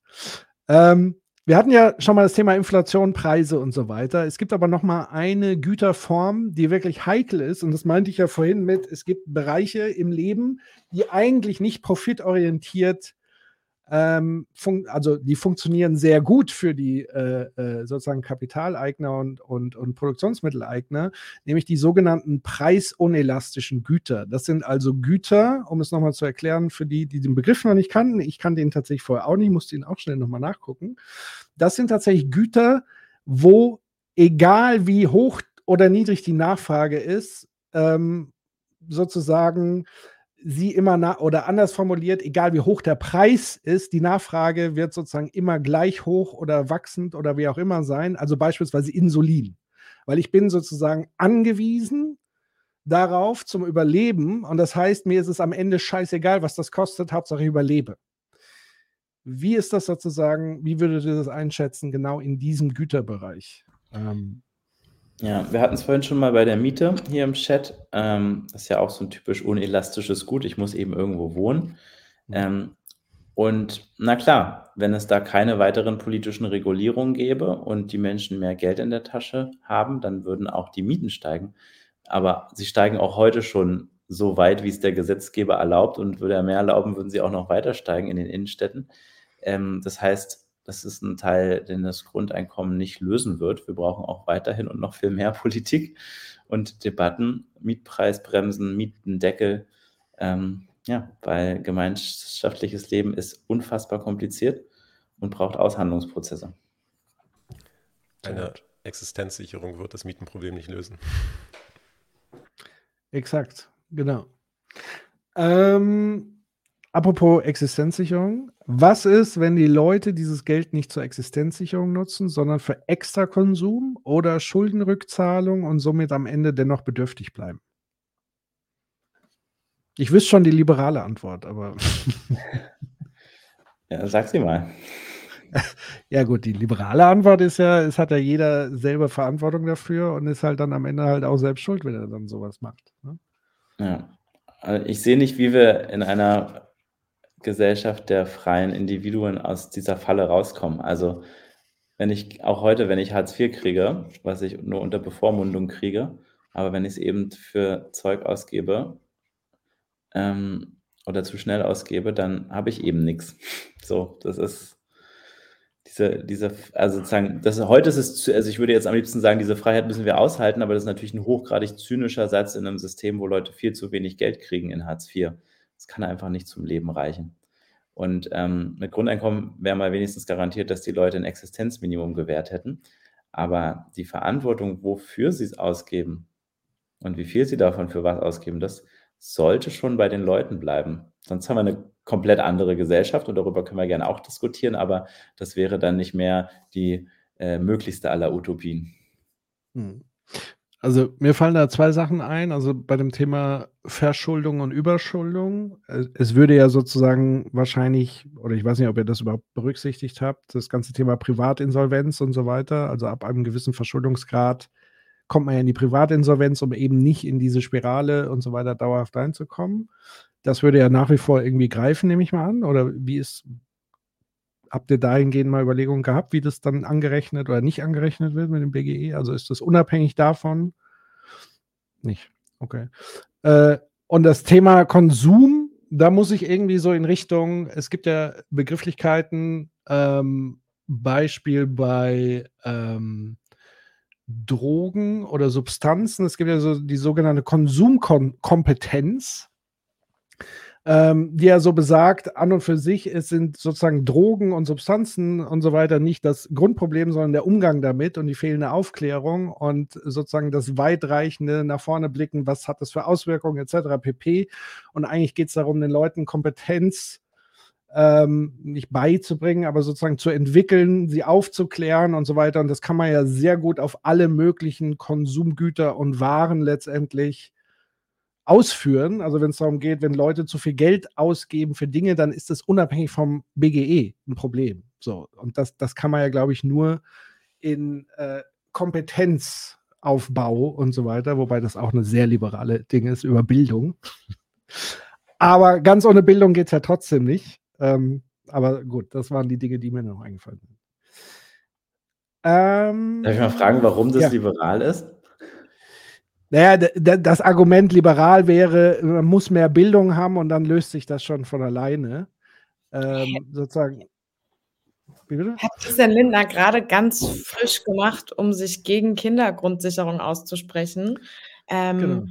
Ähm, wir hatten ja schon mal das Thema Inflation, Preise und so weiter. Es gibt aber noch mal eine Güterform, die wirklich heikel ist. Und das meinte ich ja vorhin mit, es gibt Bereiche im Leben, die eigentlich nicht profitorientiert ähm, also die funktionieren sehr gut für die äh, äh, sozusagen Kapitaleigner und, und, und Produktionsmitteleigner, nämlich die sogenannten preisunelastischen Güter. Das sind also Güter, um es nochmal zu erklären, für die, die den Begriff noch nicht kannten. Ich kannte ihn tatsächlich vorher auch nicht, musste ihn auch schnell nochmal nachgucken. Das sind tatsächlich Güter, wo egal wie hoch oder niedrig die Nachfrage ist, ähm, sozusagen sie immer nach oder anders formuliert, egal wie hoch der Preis ist, die Nachfrage wird sozusagen immer gleich hoch oder wachsend oder wie auch immer sein. Also beispielsweise Insulin. Weil ich bin sozusagen angewiesen darauf zum Überleben. Und das heißt, mir ist es am Ende scheißegal, was das kostet, Hauptsache ich überlebe. Wie ist das sozusagen, wie würdet ihr das einschätzen, genau in diesem Güterbereich? Ähm, ja, wir hatten es vorhin schon mal bei der Miete hier im Chat. Ähm, das ist ja auch so ein typisch unelastisches Gut. Ich muss eben irgendwo wohnen. Mhm. Ähm, und na klar, wenn es da keine weiteren politischen Regulierungen gäbe und die Menschen mehr Geld in der Tasche haben, dann würden auch die Mieten steigen. Aber sie steigen auch heute schon so weit, wie es der Gesetzgeber erlaubt. Und würde er mehr erlauben, würden sie auch noch weiter steigen in den Innenstädten. Ähm, das heißt, das ist ein Teil, den das Grundeinkommen nicht lösen wird. Wir brauchen auch weiterhin und noch viel mehr Politik und Debatten, Mietpreisbremsen, Mietendeckel. Ähm, ja, weil gemeinschaftliches Leben ist unfassbar kompliziert und braucht Aushandlungsprozesse. Eine Existenzsicherung wird das Mietenproblem nicht lösen. Exakt, genau. Ähm, apropos Existenzsicherung, was ist, wenn die Leute dieses Geld nicht zur Existenzsicherung nutzen, sondern für Extrakonsum oder Schuldenrückzahlung und somit am Ende dennoch bedürftig bleiben? Ich wüsste schon die liberale Antwort, aber. ja, sag sie mal. Ja, gut, die liberale Antwort ist ja, es hat ja jeder selber Verantwortung dafür und ist halt dann am Ende halt auch selbst schuld, wenn er dann sowas macht. Ne? Ja. Also ich sehe nicht, wie wir in einer Gesellschaft der freien Individuen aus dieser Falle rauskommen. Also wenn ich auch heute, wenn ich Hartz IV kriege, was ich nur unter Bevormundung kriege, aber wenn ich es eben für Zeug ausgebe ähm, oder zu schnell ausgebe, dann habe ich eben nichts. So, das ist diese, diese, also sozusagen, das, heute ist es, also ich würde jetzt am liebsten sagen, diese Freiheit müssen wir aushalten, aber das ist natürlich ein hochgradig zynischer Satz in einem System, wo Leute viel zu wenig Geld kriegen in Hartz IV. Das kann einfach nicht zum Leben reichen. Und ähm, mit Grundeinkommen wäre mal wenigstens garantiert, dass die Leute ein Existenzminimum gewährt hätten. Aber die Verantwortung, wofür sie es ausgeben und wie viel sie davon für was ausgeben, das sollte schon bei den Leuten bleiben. Sonst haben wir eine komplett andere Gesellschaft und darüber können wir gerne auch diskutieren, aber das wäre dann nicht mehr die äh, möglichste aller Utopien. Hm. Also mir fallen da zwei Sachen ein. Also bei dem Thema Verschuldung und Überschuldung. Äh, es würde ja sozusagen wahrscheinlich, oder ich weiß nicht, ob ihr das überhaupt berücksichtigt habt, das ganze Thema Privatinsolvenz und so weiter. Also ab einem gewissen Verschuldungsgrad kommt man ja in die Privatinsolvenz, um eben nicht in diese Spirale und so weiter dauerhaft reinzukommen. Das würde ja nach wie vor irgendwie greifen, nehme ich mal an. Oder wie ist, habt ihr dahingehend mal Überlegungen gehabt, wie das dann angerechnet oder nicht angerechnet wird mit dem BGE? Also ist das unabhängig davon? Nicht. Okay. Äh, und das Thema Konsum, da muss ich irgendwie so in Richtung, es gibt ja Begrifflichkeiten, ähm, Beispiel bei ähm, Drogen oder Substanzen. Es gibt ja so die sogenannte Konsumkompetenz ähm, die ja so besagt, an und für sich es sind sozusagen Drogen und Substanzen und so weiter nicht das Grundproblem, sondern der Umgang damit und die fehlende Aufklärung und sozusagen das weitreichende nach vorne blicken, was hat das für Auswirkungen etc. pp. Und eigentlich geht es darum, den Leuten Kompetenz ähm, nicht beizubringen, aber sozusagen zu entwickeln, sie aufzuklären und so weiter. Und das kann man ja sehr gut auf alle möglichen Konsumgüter und Waren letztendlich ausführen. Also wenn es darum geht, wenn Leute zu viel Geld ausgeben für Dinge, dann ist das unabhängig vom BGE ein Problem. So, und das, das kann man ja, glaube ich, nur in äh, Kompetenzaufbau und so weiter, wobei das auch eine sehr liberale Ding ist über Bildung. aber ganz ohne Bildung geht es ja trotzdem nicht. Ähm, aber gut, das waren die Dinge, die mir noch eingefallen sind. Ähm, Darf ich mal fragen, warum das ja. liberal ist? Naja, das Argument liberal wäre, man muss mehr Bildung haben und dann löst sich das schon von alleine. Ähm, sozusagen. Wie bitte? Hat Christian Lindner gerade ganz frisch gemacht, um sich gegen Kindergrundsicherung auszusprechen. Ähm, genau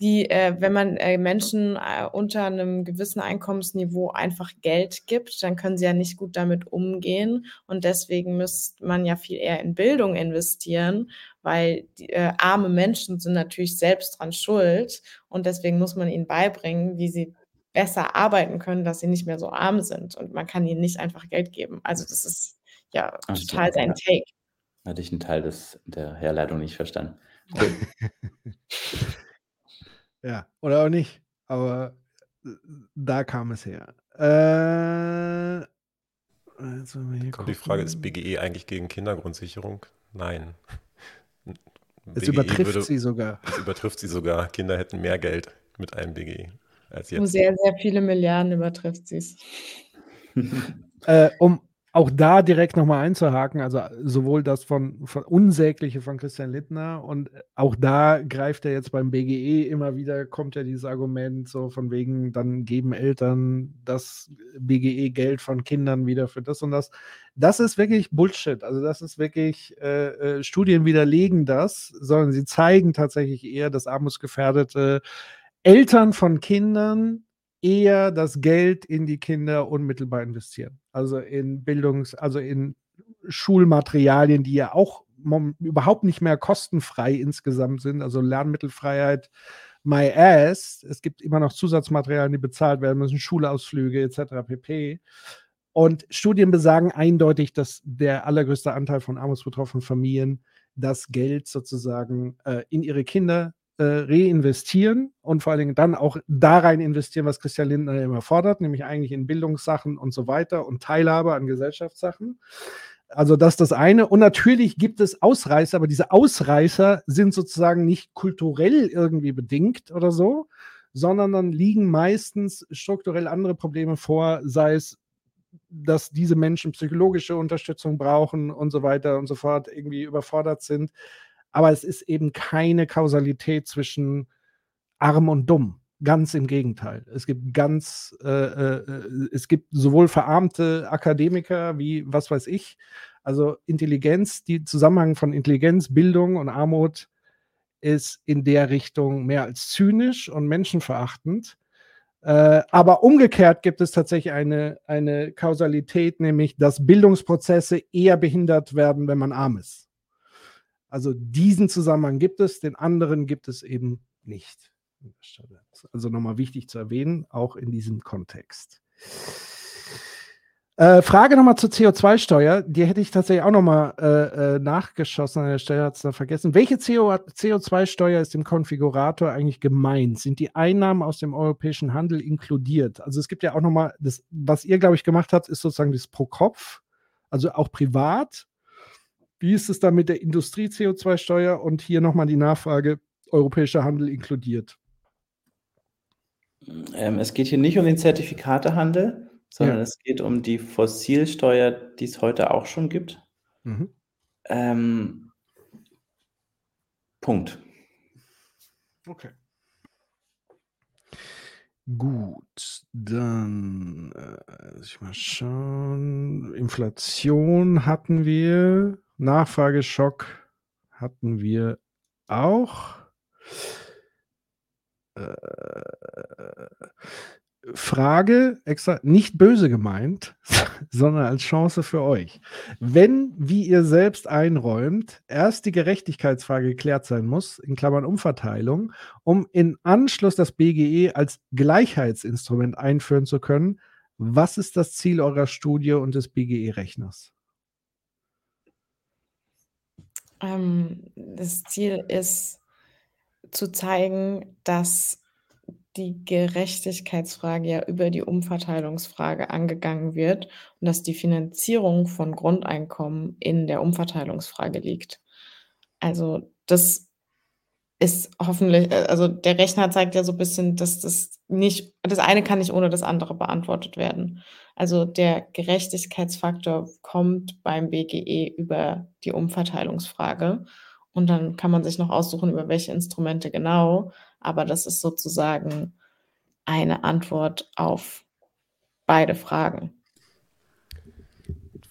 die, äh, wenn man äh, Menschen äh, unter einem gewissen Einkommensniveau einfach Geld gibt, dann können sie ja nicht gut damit umgehen. Und deswegen müsste man ja viel eher in Bildung investieren, weil die, äh, arme Menschen sind natürlich selbst dran schuld. Und deswegen muss man ihnen beibringen, wie sie besser arbeiten können, dass sie nicht mehr so arm sind. Und man kann ihnen nicht einfach Geld geben. Also das ist ja Ach total so, sein ja. Take. Hatte ich einen Teil des, der Herleitung nicht verstanden. Cool. Ja, oder auch nicht. Aber äh, da kam es her. Äh, also Kommt die Frage, ist BGE eigentlich gegen Kindergrundsicherung? Nein. Es BGE übertrifft würde, sie sogar. Es übertrifft sie sogar. Kinder hätten mehr Geld mit einem BGE als jetzt. Um sehr, sehr viele Milliarden übertrifft sie es. äh, um auch da direkt nochmal einzuhaken, also sowohl das von, von Unsägliche von Christian Littner und auch da greift er jetzt beim BGE immer wieder, kommt ja dieses Argument so von wegen, dann geben Eltern das BGE-Geld von Kindern wieder für das und das. Das ist wirklich Bullshit. Also das ist wirklich, äh, äh, Studien widerlegen das, sondern sie zeigen tatsächlich eher, dass armutsgefährdete Eltern von Kindern eher das Geld in die Kinder unmittelbar investieren. Also in Bildungs-, also in Schulmaterialien, die ja auch überhaupt nicht mehr kostenfrei insgesamt sind. Also Lernmittelfreiheit, my ass. Es gibt immer noch Zusatzmaterialien, die bezahlt werden müssen, Schulausflüge etc. pp. Und Studien besagen eindeutig, dass der allergrößte Anteil von armutsbetroffenen Familien das Geld sozusagen äh, in ihre Kinder äh, reinvestieren und vor allen Dingen dann auch da rein investieren, was Christian Lindner immer fordert, nämlich eigentlich in Bildungssachen und so weiter und Teilhabe an Gesellschaftssachen. Also das ist das eine. Und natürlich gibt es Ausreißer, aber diese Ausreißer sind sozusagen nicht kulturell irgendwie bedingt oder so, sondern dann liegen meistens strukturell andere Probleme vor, sei es dass diese Menschen psychologische Unterstützung brauchen und so weiter und so fort, irgendwie überfordert sind aber es ist eben keine Kausalität zwischen arm und dumm. Ganz im Gegenteil. Es gibt ganz, äh, äh, es gibt sowohl verarmte Akademiker wie was weiß ich. Also Intelligenz, die Zusammenhang von Intelligenz, Bildung und Armut ist in der Richtung mehr als zynisch und menschenverachtend. Äh, aber umgekehrt gibt es tatsächlich eine, eine Kausalität, nämlich dass Bildungsprozesse eher behindert werden, wenn man arm ist. Also diesen Zusammenhang gibt es, den anderen gibt es eben nicht. Also nochmal wichtig zu erwähnen, auch in diesem Kontext. Äh, Frage nochmal zur CO2-Steuer. Die hätte ich tatsächlich auch nochmal äh, äh, nachgeschossen an der Stelle, hat es da vergessen. Welche CO2-Steuer ist im Konfigurator eigentlich gemeint? Sind die Einnahmen aus dem europäischen Handel inkludiert? Also es gibt ja auch nochmal, das, was ihr, glaube ich, gemacht habt, ist sozusagen das pro Kopf, also auch privat. Wie ist es dann mit der Industrie-CO2-Steuer? Und hier nochmal die Nachfrage, europäischer Handel inkludiert. Ähm, es geht hier nicht um den Zertifikatehandel, sondern ja. es geht um die Fossilsteuer, die es heute auch schon gibt. Mhm. Ähm, Punkt. Okay. Gut, dann äh, ich mal schauen. Inflation hatten wir. Nachfrageschock hatten wir auch. Äh, Frage, extra nicht böse gemeint, sondern als Chance für euch. Wenn, wie ihr selbst einräumt, erst die Gerechtigkeitsfrage geklärt sein muss, in Klammern Umverteilung, um in Anschluss das BGE als Gleichheitsinstrument einführen zu können, was ist das Ziel eurer Studie und des BGE-Rechners? Ähm, das Ziel ist zu zeigen, dass die Gerechtigkeitsfrage ja über die Umverteilungsfrage angegangen wird und dass die Finanzierung von Grundeinkommen in der Umverteilungsfrage liegt. Also das ist hoffentlich, äh, also der Rechner zeigt ja so ein bisschen, dass das nicht, das eine kann nicht ohne das andere beantwortet werden. Also der Gerechtigkeitsfaktor kommt beim BGE über die Umverteilungsfrage. Und dann kann man sich noch aussuchen, über welche Instrumente genau. Aber das ist sozusagen eine Antwort auf beide Fragen.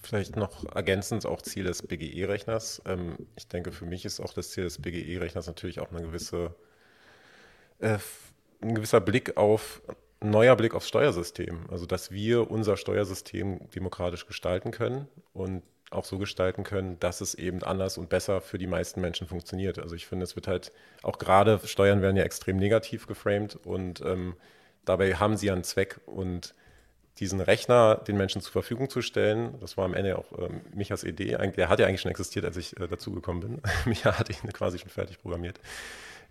Vielleicht noch ergänzend auch Ziel des BGE-Rechners. Ähm, ich denke, für mich ist auch das Ziel des BGE-Rechners natürlich auch eine gewisse, äh, ein gewisser Blick auf, ein neuer Blick aufs Steuersystem. Also, dass wir unser Steuersystem demokratisch gestalten können und auch so gestalten können, dass es eben anders und besser für die meisten Menschen funktioniert. Also ich finde, es wird halt, auch gerade Steuern werden ja extrem negativ geframed und ähm, dabei haben sie einen Zweck und diesen Rechner den Menschen zur Verfügung zu stellen. Das war am Ende auch ähm, Michas Idee. Der hat ja eigentlich schon existiert, als ich äh, dazugekommen bin. Micha hatte ihn quasi schon fertig programmiert.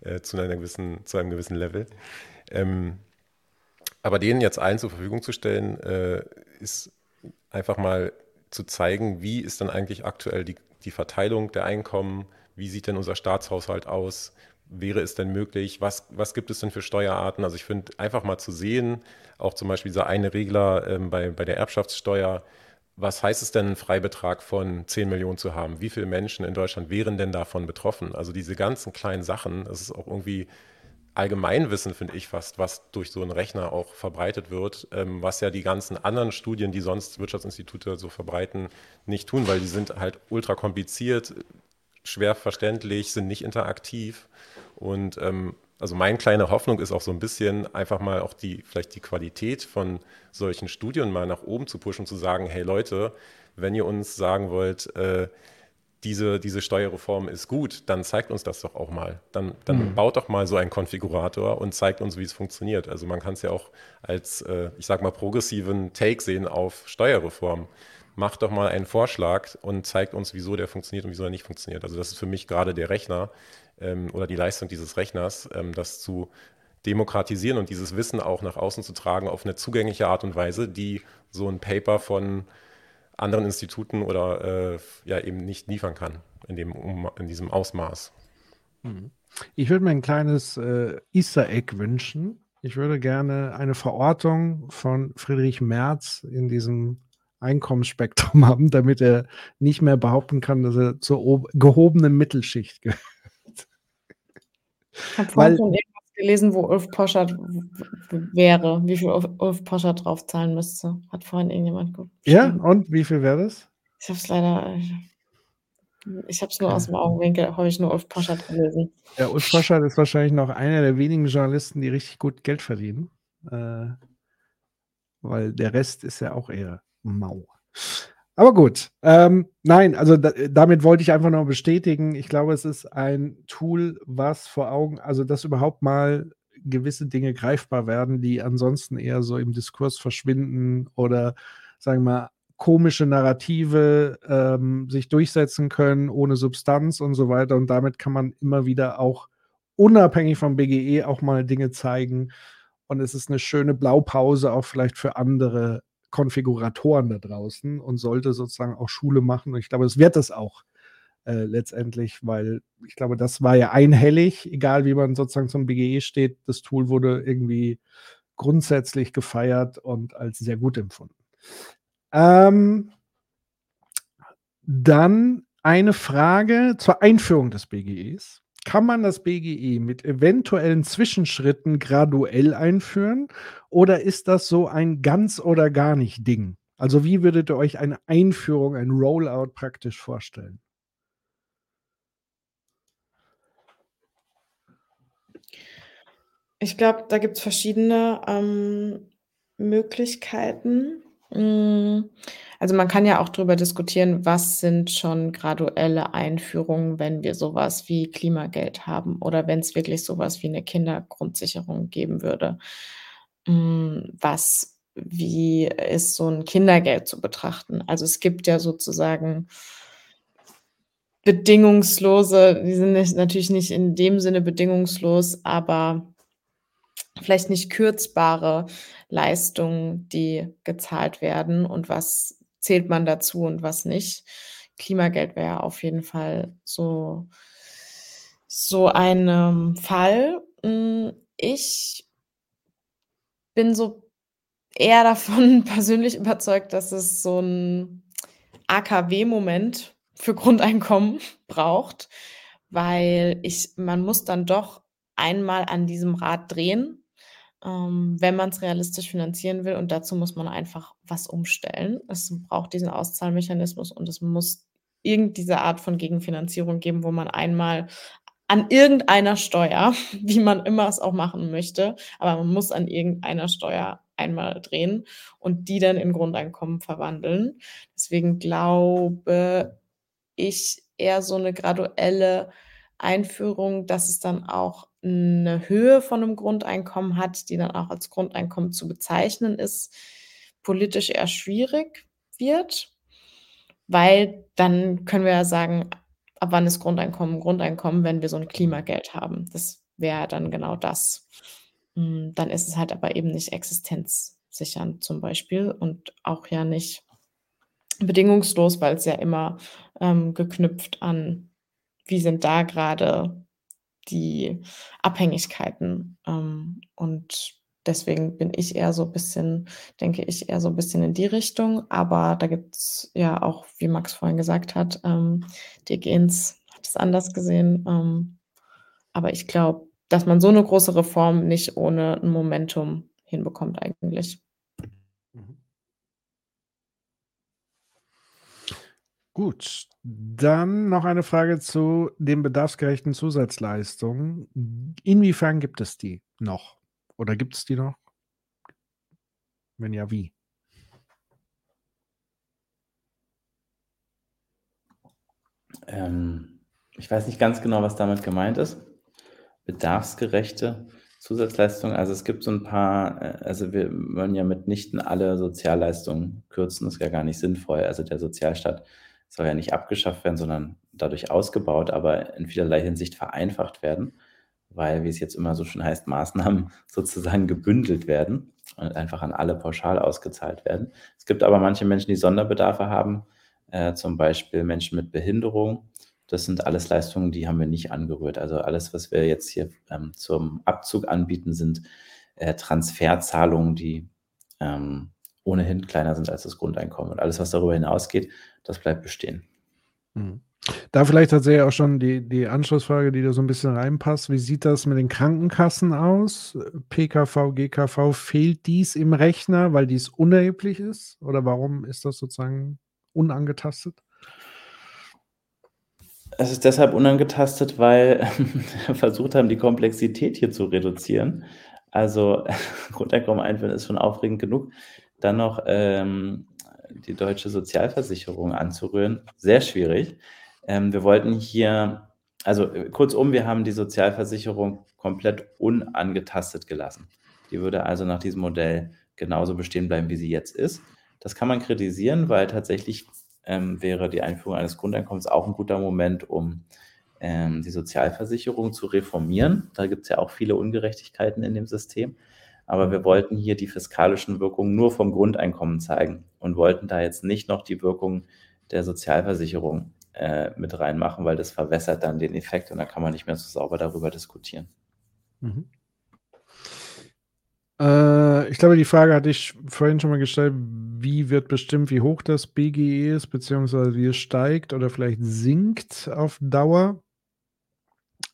äh, zu, einer gewissen, zu einem gewissen Level. Ähm, aber denen jetzt allen zur Verfügung zu stellen, äh, ist einfach mal zu zeigen, wie ist dann eigentlich aktuell die, die Verteilung der Einkommen, wie sieht denn unser Staatshaushalt aus, wäre es denn möglich, was, was gibt es denn für Steuerarten? Also ich finde einfach mal zu sehen, auch zum Beispiel dieser eine Regler ähm, bei, bei der Erbschaftssteuer, was heißt es denn, einen Freibetrag von 10 Millionen zu haben? Wie viele Menschen in Deutschland wären denn davon betroffen? Also diese ganzen kleinen Sachen, das ist auch irgendwie Allgemeinwissen, finde ich fast, was durch so einen Rechner auch verbreitet wird, ähm, was ja die ganzen anderen Studien, die sonst Wirtschaftsinstitute so verbreiten, nicht tun, weil die sind halt ultra kompliziert, schwer verständlich, sind nicht interaktiv. Und ähm, also meine kleine Hoffnung ist auch so ein bisschen einfach mal auch die, vielleicht die Qualität von solchen Studien mal nach oben zu pushen, zu sagen, hey Leute, wenn ihr uns sagen wollt, äh, diese, diese Steuerreform ist gut, dann zeigt uns das doch auch mal. Dann, dann mhm. baut doch mal so einen Konfigurator und zeigt uns, wie es funktioniert. Also man kann es ja auch als, äh, ich sag mal, progressiven Take sehen auf Steuerreform. Macht doch mal einen Vorschlag und zeigt uns, wieso der funktioniert und wieso er nicht funktioniert. Also das ist für mich gerade der Rechner ähm, oder die Leistung dieses Rechners, ähm, das zu demokratisieren und dieses Wissen auch nach außen zu tragen auf eine zugängliche Art und Weise, die so ein Paper von anderen Instituten oder äh, ja eben nicht liefern kann in, dem, in diesem Ausmaß. Mhm. Ich würde mir ein kleines äh, Easter Egg wünschen. Ich würde gerne eine Verortung von Friedrich Merz in diesem Einkommensspektrum haben, damit er nicht mehr behaupten kann, dass er zur gehobenen Mittelschicht gehört. Ich habe vorhin schon irgendwas gelesen, wo Ulf Poschert wäre, wie viel Ulf Poschert draufzahlen müsste. Hat vorhin irgendjemand geschrieben. Ja, und wie viel wäre das? Ich habe es leider. Ich habe es nur aus dem Augenwinkel, habe ich nur Ulf Poschert gelesen. Ja, Ulf Poschert ist wahrscheinlich noch einer der wenigen Journalisten, die richtig gut Geld verdienen. Äh, weil der Rest ist ja auch eher mau. Aber gut, ähm, nein, also da, damit wollte ich einfach noch bestätigen. Ich glaube, es ist ein Tool, was vor Augen, also dass überhaupt mal gewisse Dinge greifbar werden, die ansonsten eher so im Diskurs verschwinden oder, sagen wir mal, komische Narrative ähm, sich durchsetzen können ohne Substanz und so weiter. Und damit kann man immer wieder auch unabhängig vom BGE auch mal Dinge zeigen. Und es ist eine schöne Blaupause auch vielleicht für andere Konfiguratoren da draußen und sollte sozusagen auch Schule machen. Und ich glaube, es wird es auch äh, letztendlich, weil ich glaube, das war ja einhellig, egal wie man sozusagen zum BGE steht. Das Tool wurde irgendwie grundsätzlich gefeiert und als sehr gut empfunden. Ähm, dann eine Frage zur Einführung des BGEs. Kann man das BGE mit eventuellen Zwischenschritten graduell einführen oder ist das so ein ganz oder gar nicht Ding? Also wie würdet ihr euch eine Einführung, ein Rollout praktisch vorstellen? Ich glaube, da gibt es verschiedene ähm, Möglichkeiten. Hm, also man kann ja auch darüber diskutieren, was sind schon graduelle Einführungen, wenn wir sowas wie Klimageld haben oder wenn es wirklich sowas wie eine Kindergrundsicherung geben würde. Hm, was wie ist so ein Kindergeld zu betrachten? Also, es gibt ja sozusagen bedingungslose die sind natürlich nicht in dem Sinne bedingungslos, aber vielleicht nicht kürzbare Leistungen, die gezahlt werden und was zählt man dazu und was nicht. Klimageld wäre auf jeden Fall so, so ein ähm, Fall. Hm, ich bin so eher davon persönlich überzeugt, dass es so ein AKW-Moment für Grundeinkommen braucht, weil ich, man muss dann doch einmal an diesem Rad drehen ähm, wenn man es realistisch finanzieren will. Und dazu muss man einfach was umstellen. Es braucht diesen Auszahlmechanismus und es muss irgendeine Art von Gegenfinanzierung geben, wo man einmal an irgendeiner Steuer, wie man immer es auch machen möchte, aber man muss an irgendeiner Steuer einmal drehen und die dann in Grundeinkommen verwandeln. Deswegen glaube ich eher so eine graduelle Einführung, dass es dann auch eine Höhe von einem Grundeinkommen hat, die dann auch als Grundeinkommen zu bezeichnen ist, politisch eher schwierig wird, weil dann können wir ja sagen, ab wann ist Grundeinkommen Grundeinkommen, wenn wir so ein Klimageld haben. Das wäre dann genau das. Hm, dann ist es halt aber eben nicht existenzsichernd zum Beispiel und auch ja nicht bedingungslos, weil es ja immer ähm, geknüpft an, wie sind da gerade die Abhängigkeiten. Ähm, und deswegen bin ich eher so ein bisschen, denke ich, eher so ein bisschen in die Richtung. Aber da gibt es ja auch, wie Max vorhin gesagt hat, ähm, Dirk Inz hat es anders gesehen. Ähm, aber ich glaube, dass man so eine große Reform nicht ohne ein Momentum hinbekommt eigentlich. Gut, dann noch eine Frage zu den bedarfsgerechten Zusatzleistungen. Inwiefern gibt es die noch? Oder gibt es die noch? Wenn ja, wie? Ähm, ich weiß nicht ganz genau, was damit gemeint ist. Bedarfsgerechte Zusatzleistungen. Also es gibt so ein paar, äh, also wir wollen ja mitnichten alle Sozialleistungen kürzen, das ist ja gar nicht sinnvoll. Also der Sozialstaat soll ja nicht abgeschafft werden, sondern dadurch ausgebaut, aber in vielerlei Hinsicht vereinfacht werden, weil, wie es jetzt immer so schön heißt, Maßnahmen sozusagen gebündelt werden und einfach an alle pauschal ausgezahlt werden. Es gibt aber manche Menschen, die Sonderbedarfe haben, äh, zum Beispiel Menschen mit Behinderung. Das sind alles Leistungen, die haben wir nicht angerührt. Also alles, was wir jetzt hier ähm, zum Abzug anbieten, sind äh, Transferzahlungen, die ähm, ohnehin kleiner sind als das Grundeinkommen. Und alles, was darüber hinausgeht, das bleibt bestehen. Mhm. Da vielleicht tatsächlich auch schon die, die Anschlussfrage, die da so ein bisschen reinpasst. Wie sieht das mit den Krankenkassen aus? PKV, GKV, fehlt dies im Rechner, weil dies unerheblich ist? Oder warum ist das sozusagen unangetastet? Es ist deshalb unangetastet, weil wir versucht haben, die Komplexität hier zu reduzieren. Also Grundeinkommen einführen ist schon aufregend genug. Dann noch ähm, die deutsche Sozialversicherung anzurühren. Sehr schwierig. Ähm, wir wollten hier, also äh, kurzum, wir haben die Sozialversicherung komplett unangetastet gelassen. Die würde also nach diesem Modell genauso bestehen bleiben, wie sie jetzt ist. Das kann man kritisieren, weil tatsächlich ähm, wäre die Einführung eines Grundeinkommens auch ein guter Moment, um ähm, die Sozialversicherung zu reformieren. Da gibt es ja auch viele Ungerechtigkeiten in dem System. Aber wir wollten hier die fiskalischen Wirkungen nur vom Grundeinkommen zeigen und wollten da jetzt nicht noch die Wirkung der Sozialversicherung äh, mit reinmachen, weil das verwässert dann den Effekt und dann kann man nicht mehr so sauber darüber diskutieren. Mhm. Äh, ich glaube, die Frage hatte ich vorhin schon mal gestellt, wie wird bestimmt, wie hoch das BGE ist, beziehungsweise wie es steigt oder vielleicht sinkt auf Dauer.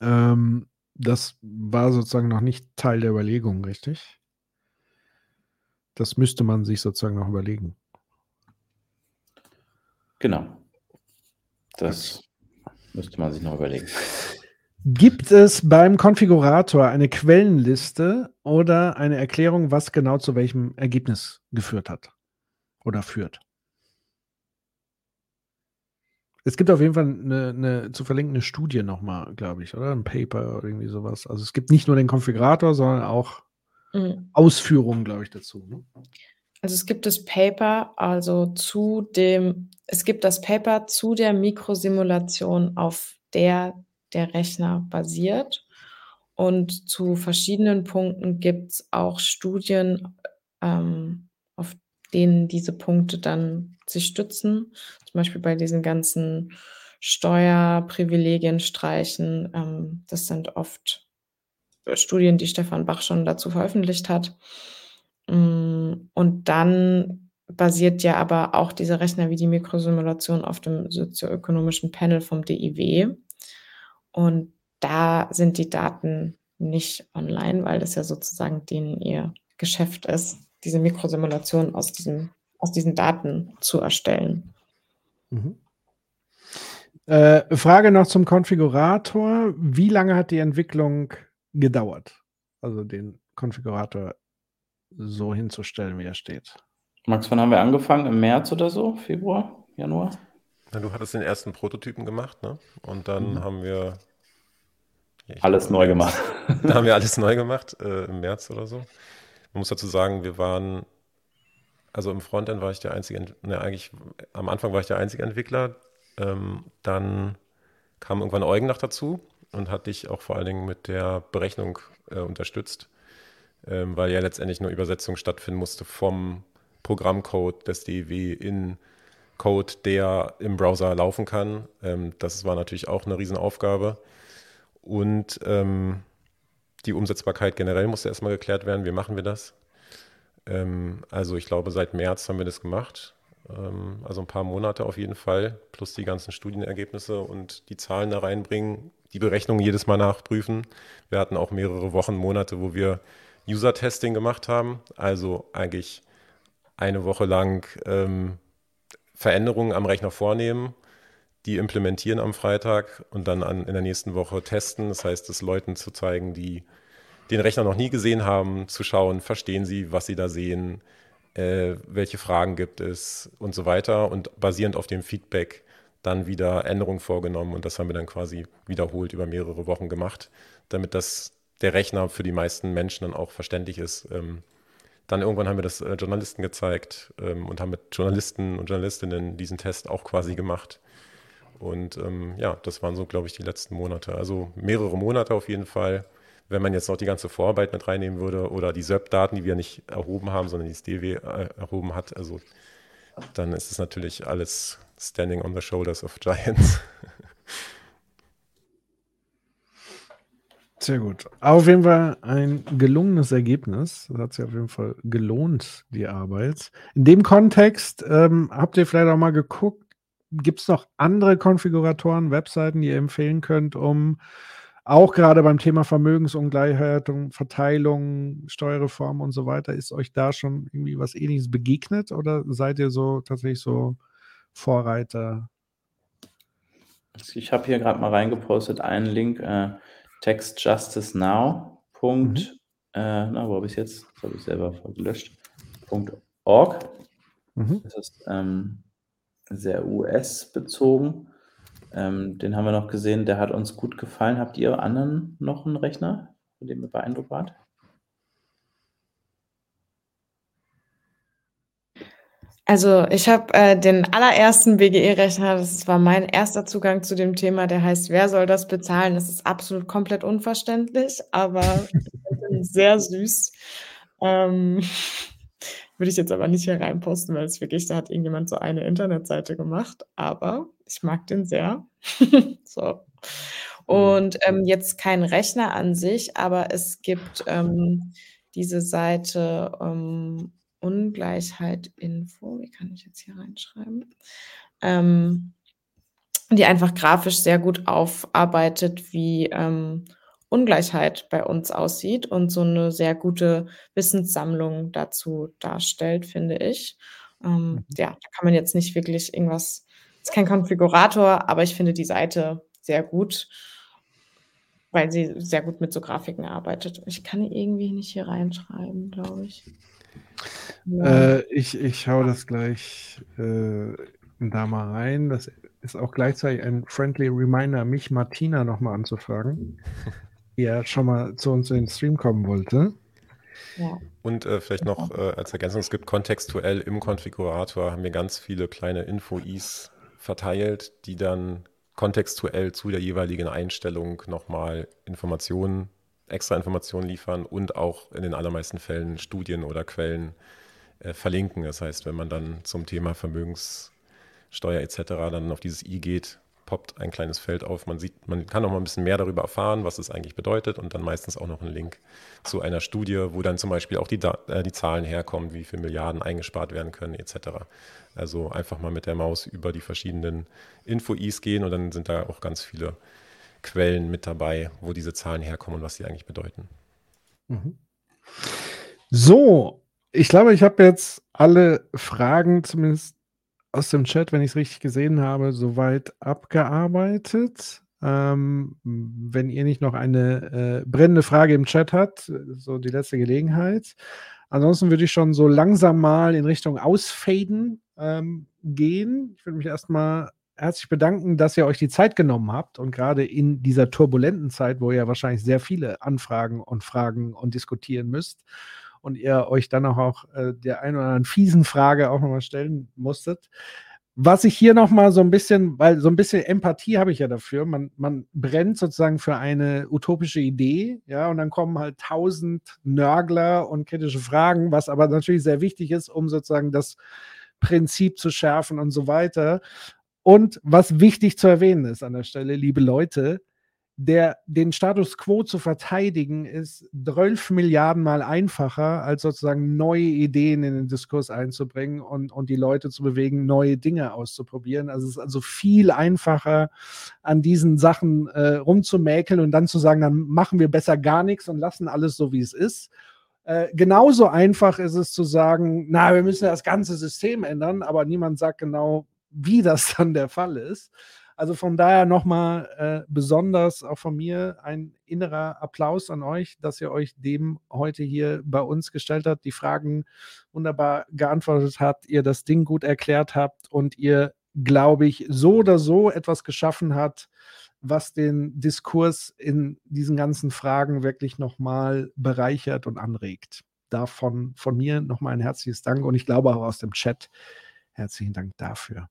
Ähm, das war sozusagen noch nicht Teil der Überlegung, richtig? Das müsste man sich sozusagen noch überlegen. Genau. Das müsste man sich noch überlegen. Gibt es beim Konfigurator eine Quellenliste oder eine Erklärung, was genau zu welchem Ergebnis geführt hat oder führt? Es gibt auf jeden Fall eine, eine zu verlinkende Studie nochmal, glaube ich, oder? Ein Paper oder irgendwie sowas. Also es gibt nicht nur den Konfigurator, sondern auch mhm. Ausführungen, glaube ich, dazu. Ne? Also es gibt das Paper, also zu dem, es gibt das Paper zu der Mikrosimulation, auf der der Rechner basiert. Und zu verschiedenen Punkten gibt es auch Studien, ähm, auf denen diese Punkte dann sich stützen. Zum Beispiel bei diesen ganzen Steuerprivilegien streichen. Ähm, das sind oft Studien, die Stefan Bach schon dazu veröffentlicht hat. Mm, und dann basiert ja aber auch dieser Rechner wie die Mikrosimulation auf dem sozioökonomischen Panel vom DIW. Und da sind die Daten nicht online, weil das ja sozusagen denen ihr Geschäft ist, diese Mikrosimulation aus, diesem, aus diesen Daten zu erstellen. Mhm. Äh, Frage noch zum Konfigurator. Wie lange hat die Entwicklung gedauert. Also den Konfigurator so hinzustellen, wie er steht. Max, wann haben wir angefangen? Im März oder so? Februar? Januar? Na, du hattest den ersten Prototypen gemacht, ne? Und dann mhm. haben wir alles neu gemacht. Dann haben wir alles neu gemacht, äh, im März oder so. Man muss dazu sagen, wir waren, also im Frontend war ich der einzige, ne, eigentlich am Anfang war ich der einzige Entwickler. Ähm, dann kam irgendwann Eugen noch dazu und hat dich auch vor allen Dingen mit der Berechnung äh, unterstützt, ähm, weil ja letztendlich eine Übersetzung stattfinden musste vom Programmcode des DEW in Code, der im Browser laufen kann. Ähm, das war natürlich auch eine Riesenaufgabe. Und ähm, die Umsetzbarkeit generell musste erstmal geklärt werden. Wie machen wir das? Ähm, also ich glaube, seit März haben wir das gemacht. Ähm, also ein paar Monate auf jeden Fall, plus die ganzen Studienergebnisse und die Zahlen da reinbringen, die Berechnungen jedes Mal nachprüfen. Wir hatten auch mehrere Wochen, Monate, wo wir User-Testing gemacht haben. Also eigentlich eine Woche lang ähm, Veränderungen am Rechner vornehmen, die implementieren am Freitag und dann an, in der nächsten Woche testen. Das heißt, es Leuten zu zeigen, die den Rechner noch nie gesehen haben, zu schauen, verstehen sie, was sie da sehen, äh, welche Fragen gibt es und so weiter. Und basierend auf dem Feedback dann wieder Änderungen vorgenommen. Und das haben wir dann quasi wiederholt über mehrere Wochen gemacht, damit das der Rechner für die meisten Menschen dann auch verständlich ist. Ähm, dann irgendwann haben wir das äh, Journalisten gezeigt ähm, und haben mit Journalisten und Journalistinnen diesen Test auch quasi gemacht. Und ähm, ja, das waren so, glaube ich, die letzten Monate. Also mehrere Monate auf jeden Fall. Wenn man jetzt noch die ganze Vorarbeit mit reinnehmen würde oder die SERP-Daten, die wir nicht erhoben haben, sondern die das DW äh, erhoben hat, also dann ist es natürlich alles standing on the shoulders of giants. Sehr gut. Auf jeden Fall ein gelungenes Ergebnis. Das hat sich auf jeden Fall gelohnt, die Arbeit. In dem Kontext ähm, habt ihr vielleicht auch mal geguckt, gibt es noch andere Konfiguratoren, Webseiten, die ihr empfehlen könnt, um auch gerade beim Thema Vermögensungleichheit und Verteilung, Steuerreform und so weiter, ist euch da schon irgendwie was ähnliches begegnet oder seid ihr so tatsächlich so Vorreiter? Ich habe hier gerade mal reingepostet einen Link. Äh, textjusticenow. Mhm. Äh, na, wo habe ich jetzt? Das habe ich selber gelöscht. .org. Mhm. Das ist ähm, sehr US-bezogen. Ähm, den haben wir noch gesehen, der hat uns gut gefallen. Habt ihr anderen noch einen Rechner, von dem ihr beeindruckt wart? Also ich habe äh, den allerersten BGE-Rechner, das war mein erster Zugang zu dem Thema, der heißt, wer soll das bezahlen? Das ist absolut komplett unverständlich, aber sehr süß. Ähm, würde ich jetzt aber nicht hier reinposten, weil es wirklich, da hat irgendjemand so eine Internetseite gemacht, aber ich mag den sehr. so. Und ähm, jetzt kein Rechner an sich, aber es gibt ähm, diese Seite ähm, Ungleichheit Info, wie kann ich jetzt hier reinschreiben? Ähm, die einfach grafisch sehr gut aufarbeitet, wie ähm, Ungleichheit bei uns aussieht und so eine sehr gute Wissenssammlung dazu darstellt, finde ich. Ähm, mhm. Ja, da kann man jetzt nicht wirklich irgendwas, ist kein Konfigurator, aber ich finde die Seite sehr gut, weil sie sehr gut mit so Grafiken arbeitet. Ich kann irgendwie nicht hier reinschreiben, glaube ich. Äh, ich, ich schaue das gleich äh, da mal rein. Das ist auch gleichzeitig ein friendly Reminder, mich Martina nochmal anzufragen, die ja schon mal zu uns in den Stream kommen wollte. Ja. Und äh, vielleicht noch äh, als Ergänzung, es gibt kontextuell im Konfigurator, haben wir ganz viele kleine Info-Is verteilt, die dann kontextuell zu der jeweiligen Einstellung nochmal Informationen extra Informationen liefern und auch in den allermeisten Fällen Studien oder Quellen äh, verlinken. Das heißt, wenn man dann zum Thema Vermögenssteuer etc. dann auf dieses i geht, poppt ein kleines Feld auf. Man sieht, man kann noch mal ein bisschen mehr darüber erfahren, was es eigentlich bedeutet und dann meistens auch noch einen Link zu einer Studie, wo dann zum Beispiel auch die, äh, die Zahlen herkommen, wie viele Milliarden eingespart werden können etc. Also einfach mal mit der Maus über die verschiedenen Info-Is gehen und dann sind da auch ganz viele Quellen mit dabei, wo diese Zahlen herkommen und was sie eigentlich bedeuten. Mhm. So, ich glaube, ich habe jetzt alle Fragen, zumindest aus dem Chat, wenn ich es richtig gesehen habe, soweit abgearbeitet. Ähm, wenn ihr nicht noch eine äh, brennende Frage im Chat habt, so die letzte Gelegenheit. Ansonsten würde ich schon so langsam mal in Richtung Ausfaden ähm, gehen. Ich würde mich erstmal herzlich bedanken, dass ihr euch die Zeit genommen habt und gerade in dieser turbulenten Zeit, wo ihr wahrscheinlich sehr viele Anfragen und Fragen und diskutieren müsst und ihr euch dann auch, äh, der einen oder anderen fiesen Frage auch nochmal stellen musstet, was ich hier noch mal so ein bisschen, weil so ein bisschen Empathie habe ich ja dafür. Man, man brennt sozusagen für eine utopische Idee, ja, und dann kommen halt tausend Nörgler und kritische Fragen, was aber natürlich sehr wichtig ist, um sozusagen das Prinzip zu schärfen und so weiter. Und was wichtig zu erwähnen ist an der Stelle, liebe Leute, der, den Status quo zu verteidigen, ist 12 Milliarden Mal einfacher, als sozusagen neue Ideen in den Diskurs einzubringen und, und die Leute zu bewegen, neue Dinge auszuprobieren. Also es ist also viel einfacher, an diesen Sachen äh, rumzumäkeln und dann zu sagen, dann machen wir besser gar nichts und lassen alles so, wie es ist. Äh, genauso einfach ist es zu sagen, na, wir müssen das ganze System ändern, aber niemand sagt genau, wie das dann der Fall ist. Also von daher nochmal äh, besonders auch von mir ein innerer Applaus an euch, dass ihr euch dem heute hier bei uns gestellt habt, die Fragen wunderbar geantwortet habt, ihr das Ding gut erklärt habt und ihr, glaube ich, so oder so etwas geschaffen habt, was den Diskurs in diesen ganzen Fragen wirklich nochmal bereichert und anregt. Davon von mir nochmal ein herzliches Dank und ich glaube auch aus dem Chat herzlichen Dank dafür.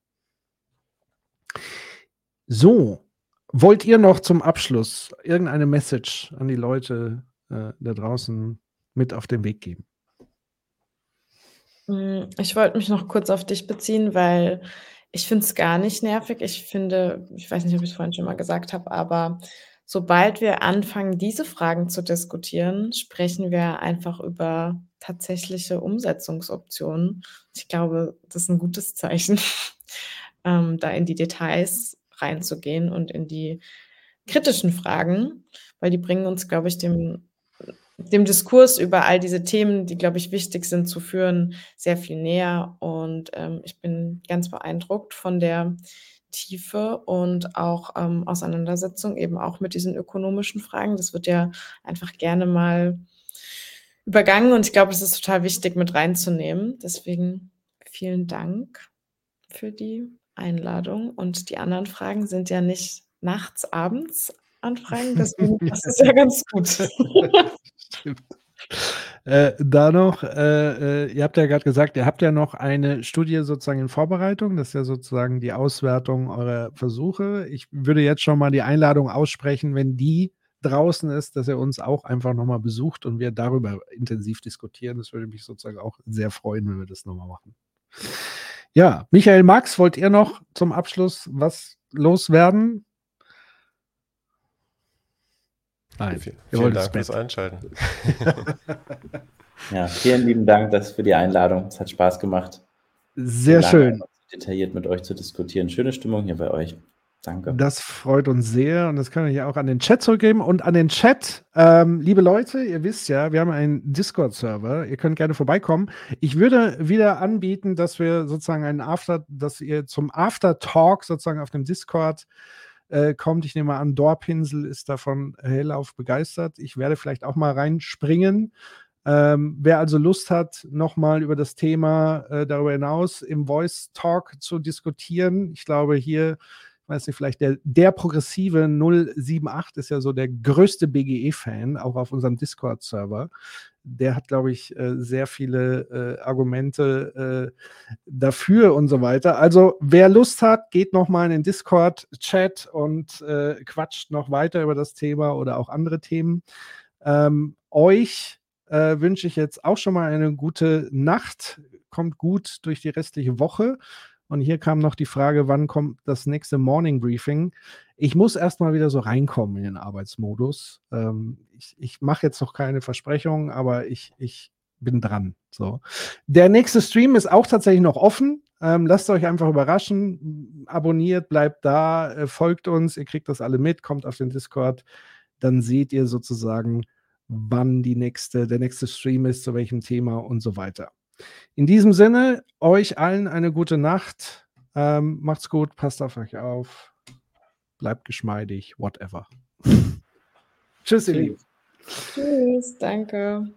So, wollt ihr noch zum Abschluss irgendeine Message an die Leute äh, da draußen mit auf den Weg geben? Hm, ich wollte mich noch kurz auf dich beziehen, weil ich finde es gar nicht nervig. Ich finde, ich weiß nicht, ob ich es vorhin schon mal gesagt habe, aber sobald wir anfangen, diese Fragen zu diskutieren, sprechen wir einfach über tatsächliche Umsetzungsoptionen. Ich glaube, das ist ein gutes Zeichen, ähm, da in die Details reinzugehen und in die kritischen Fragen, weil die bringen uns, glaube ich, dem, dem Diskurs über all diese Themen, die, glaube ich, wichtig sind zu führen, sehr viel näher. Und ähm, ich bin ganz beeindruckt von der Tiefe und auch ähm, Auseinandersetzung eben auch mit diesen ökonomischen Fragen. Das wird ja einfach gerne mal übergangen und ich glaube, es ist total wichtig mit reinzunehmen. Deswegen vielen Dank für die Einladung und die anderen Fragen sind ja nicht nachts, abends Anfragen, deswegen das ist ja ganz gut. Stimmt. Äh, da noch, äh, äh, ihr habt ja gerade gesagt, ihr habt ja noch eine Studie sozusagen in Vorbereitung. Das ist ja sozusagen die Auswertung eurer Versuche. Ich würde jetzt schon mal die Einladung aussprechen, wenn die draußen ist, dass ihr uns auch einfach nochmal besucht und wir darüber intensiv diskutieren. Das würde mich sozusagen auch sehr freuen, wenn wir das nochmal machen. Ja, Michael Max, wollt ihr noch zum Abschluss was loswerden? Nein. Vielen, vielen Dank fürs Einschalten. ja, vielen lieben Dank das für die Einladung. Es hat Spaß gemacht. Sehr schön. Detailliert mit euch zu diskutieren. Schöne Stimmung hier bei euch. Danke. Das freut uns sehr und das kann ich auch an den Chat zurückgeben. Und an den Chat, ähm, liebe Leute, ihr wisst ja, wir haben einen Discord-Server. Ihr könnt gerne vorbeikommen. Ich würde wieder anbieten, dass wir sozusagen einen After, dass ihr zum After-Talk sozusagen auf dem Discord äh, kommt. Ich nehme an, Dorpinsel ist davon hellauf begeistert. Ich werde vielleicht auch mal reinspringen. Ähm, wer also Lust hat, nochmal über das Thema äh, darüber hinaus im Voice Talk zu diskutieren, ich glaube, hier weiß nicht, vielleicht der, der progressive 078 ist ja so der größte BGE-Fan, auch auf unserem Discord-Server. Der hat, glaube ich, äh, sehr viele äh, Argumente äh, dafür und so weiter. Also, wer Lust hat, geht nochmal in den Discord-Chat und äh, quatscht noch weiter über das Thema oder auch andere Themen. Ähm, euch äh, wünsche ich jetzt auch schon mal eine gute Nacht. Kommt gut durch die restliche Woche. Und hier kam noch die Frage, wann kommt das nächste Morning Briefing? Ich muss erstmal wieder so reinkommen in den Arbeitsmodus. Ähm, ich, ich mache jetzt noch keine Versprechungen, aber ich, ich bin dran. So. Der nächste Stream ist auch tatsächlich noch offen. Ähm, lasst euch einfach überraschen. Abonniert, bleibt da, äh, folgt uns. Ihr kriegt das alle mit, kommt auf den Discord. Dann seht ihr sozusagen, wann die nächste, der nächste Stream ist, zu welchem Thema und so weiter. In diesem Sinne, euch allen eine gute Nacht. Ähm, macht's gut, passt auf euch auf. Bleibt geschmeidig, whatever. Tschüss, ihr Lieben. Tschüss, danke.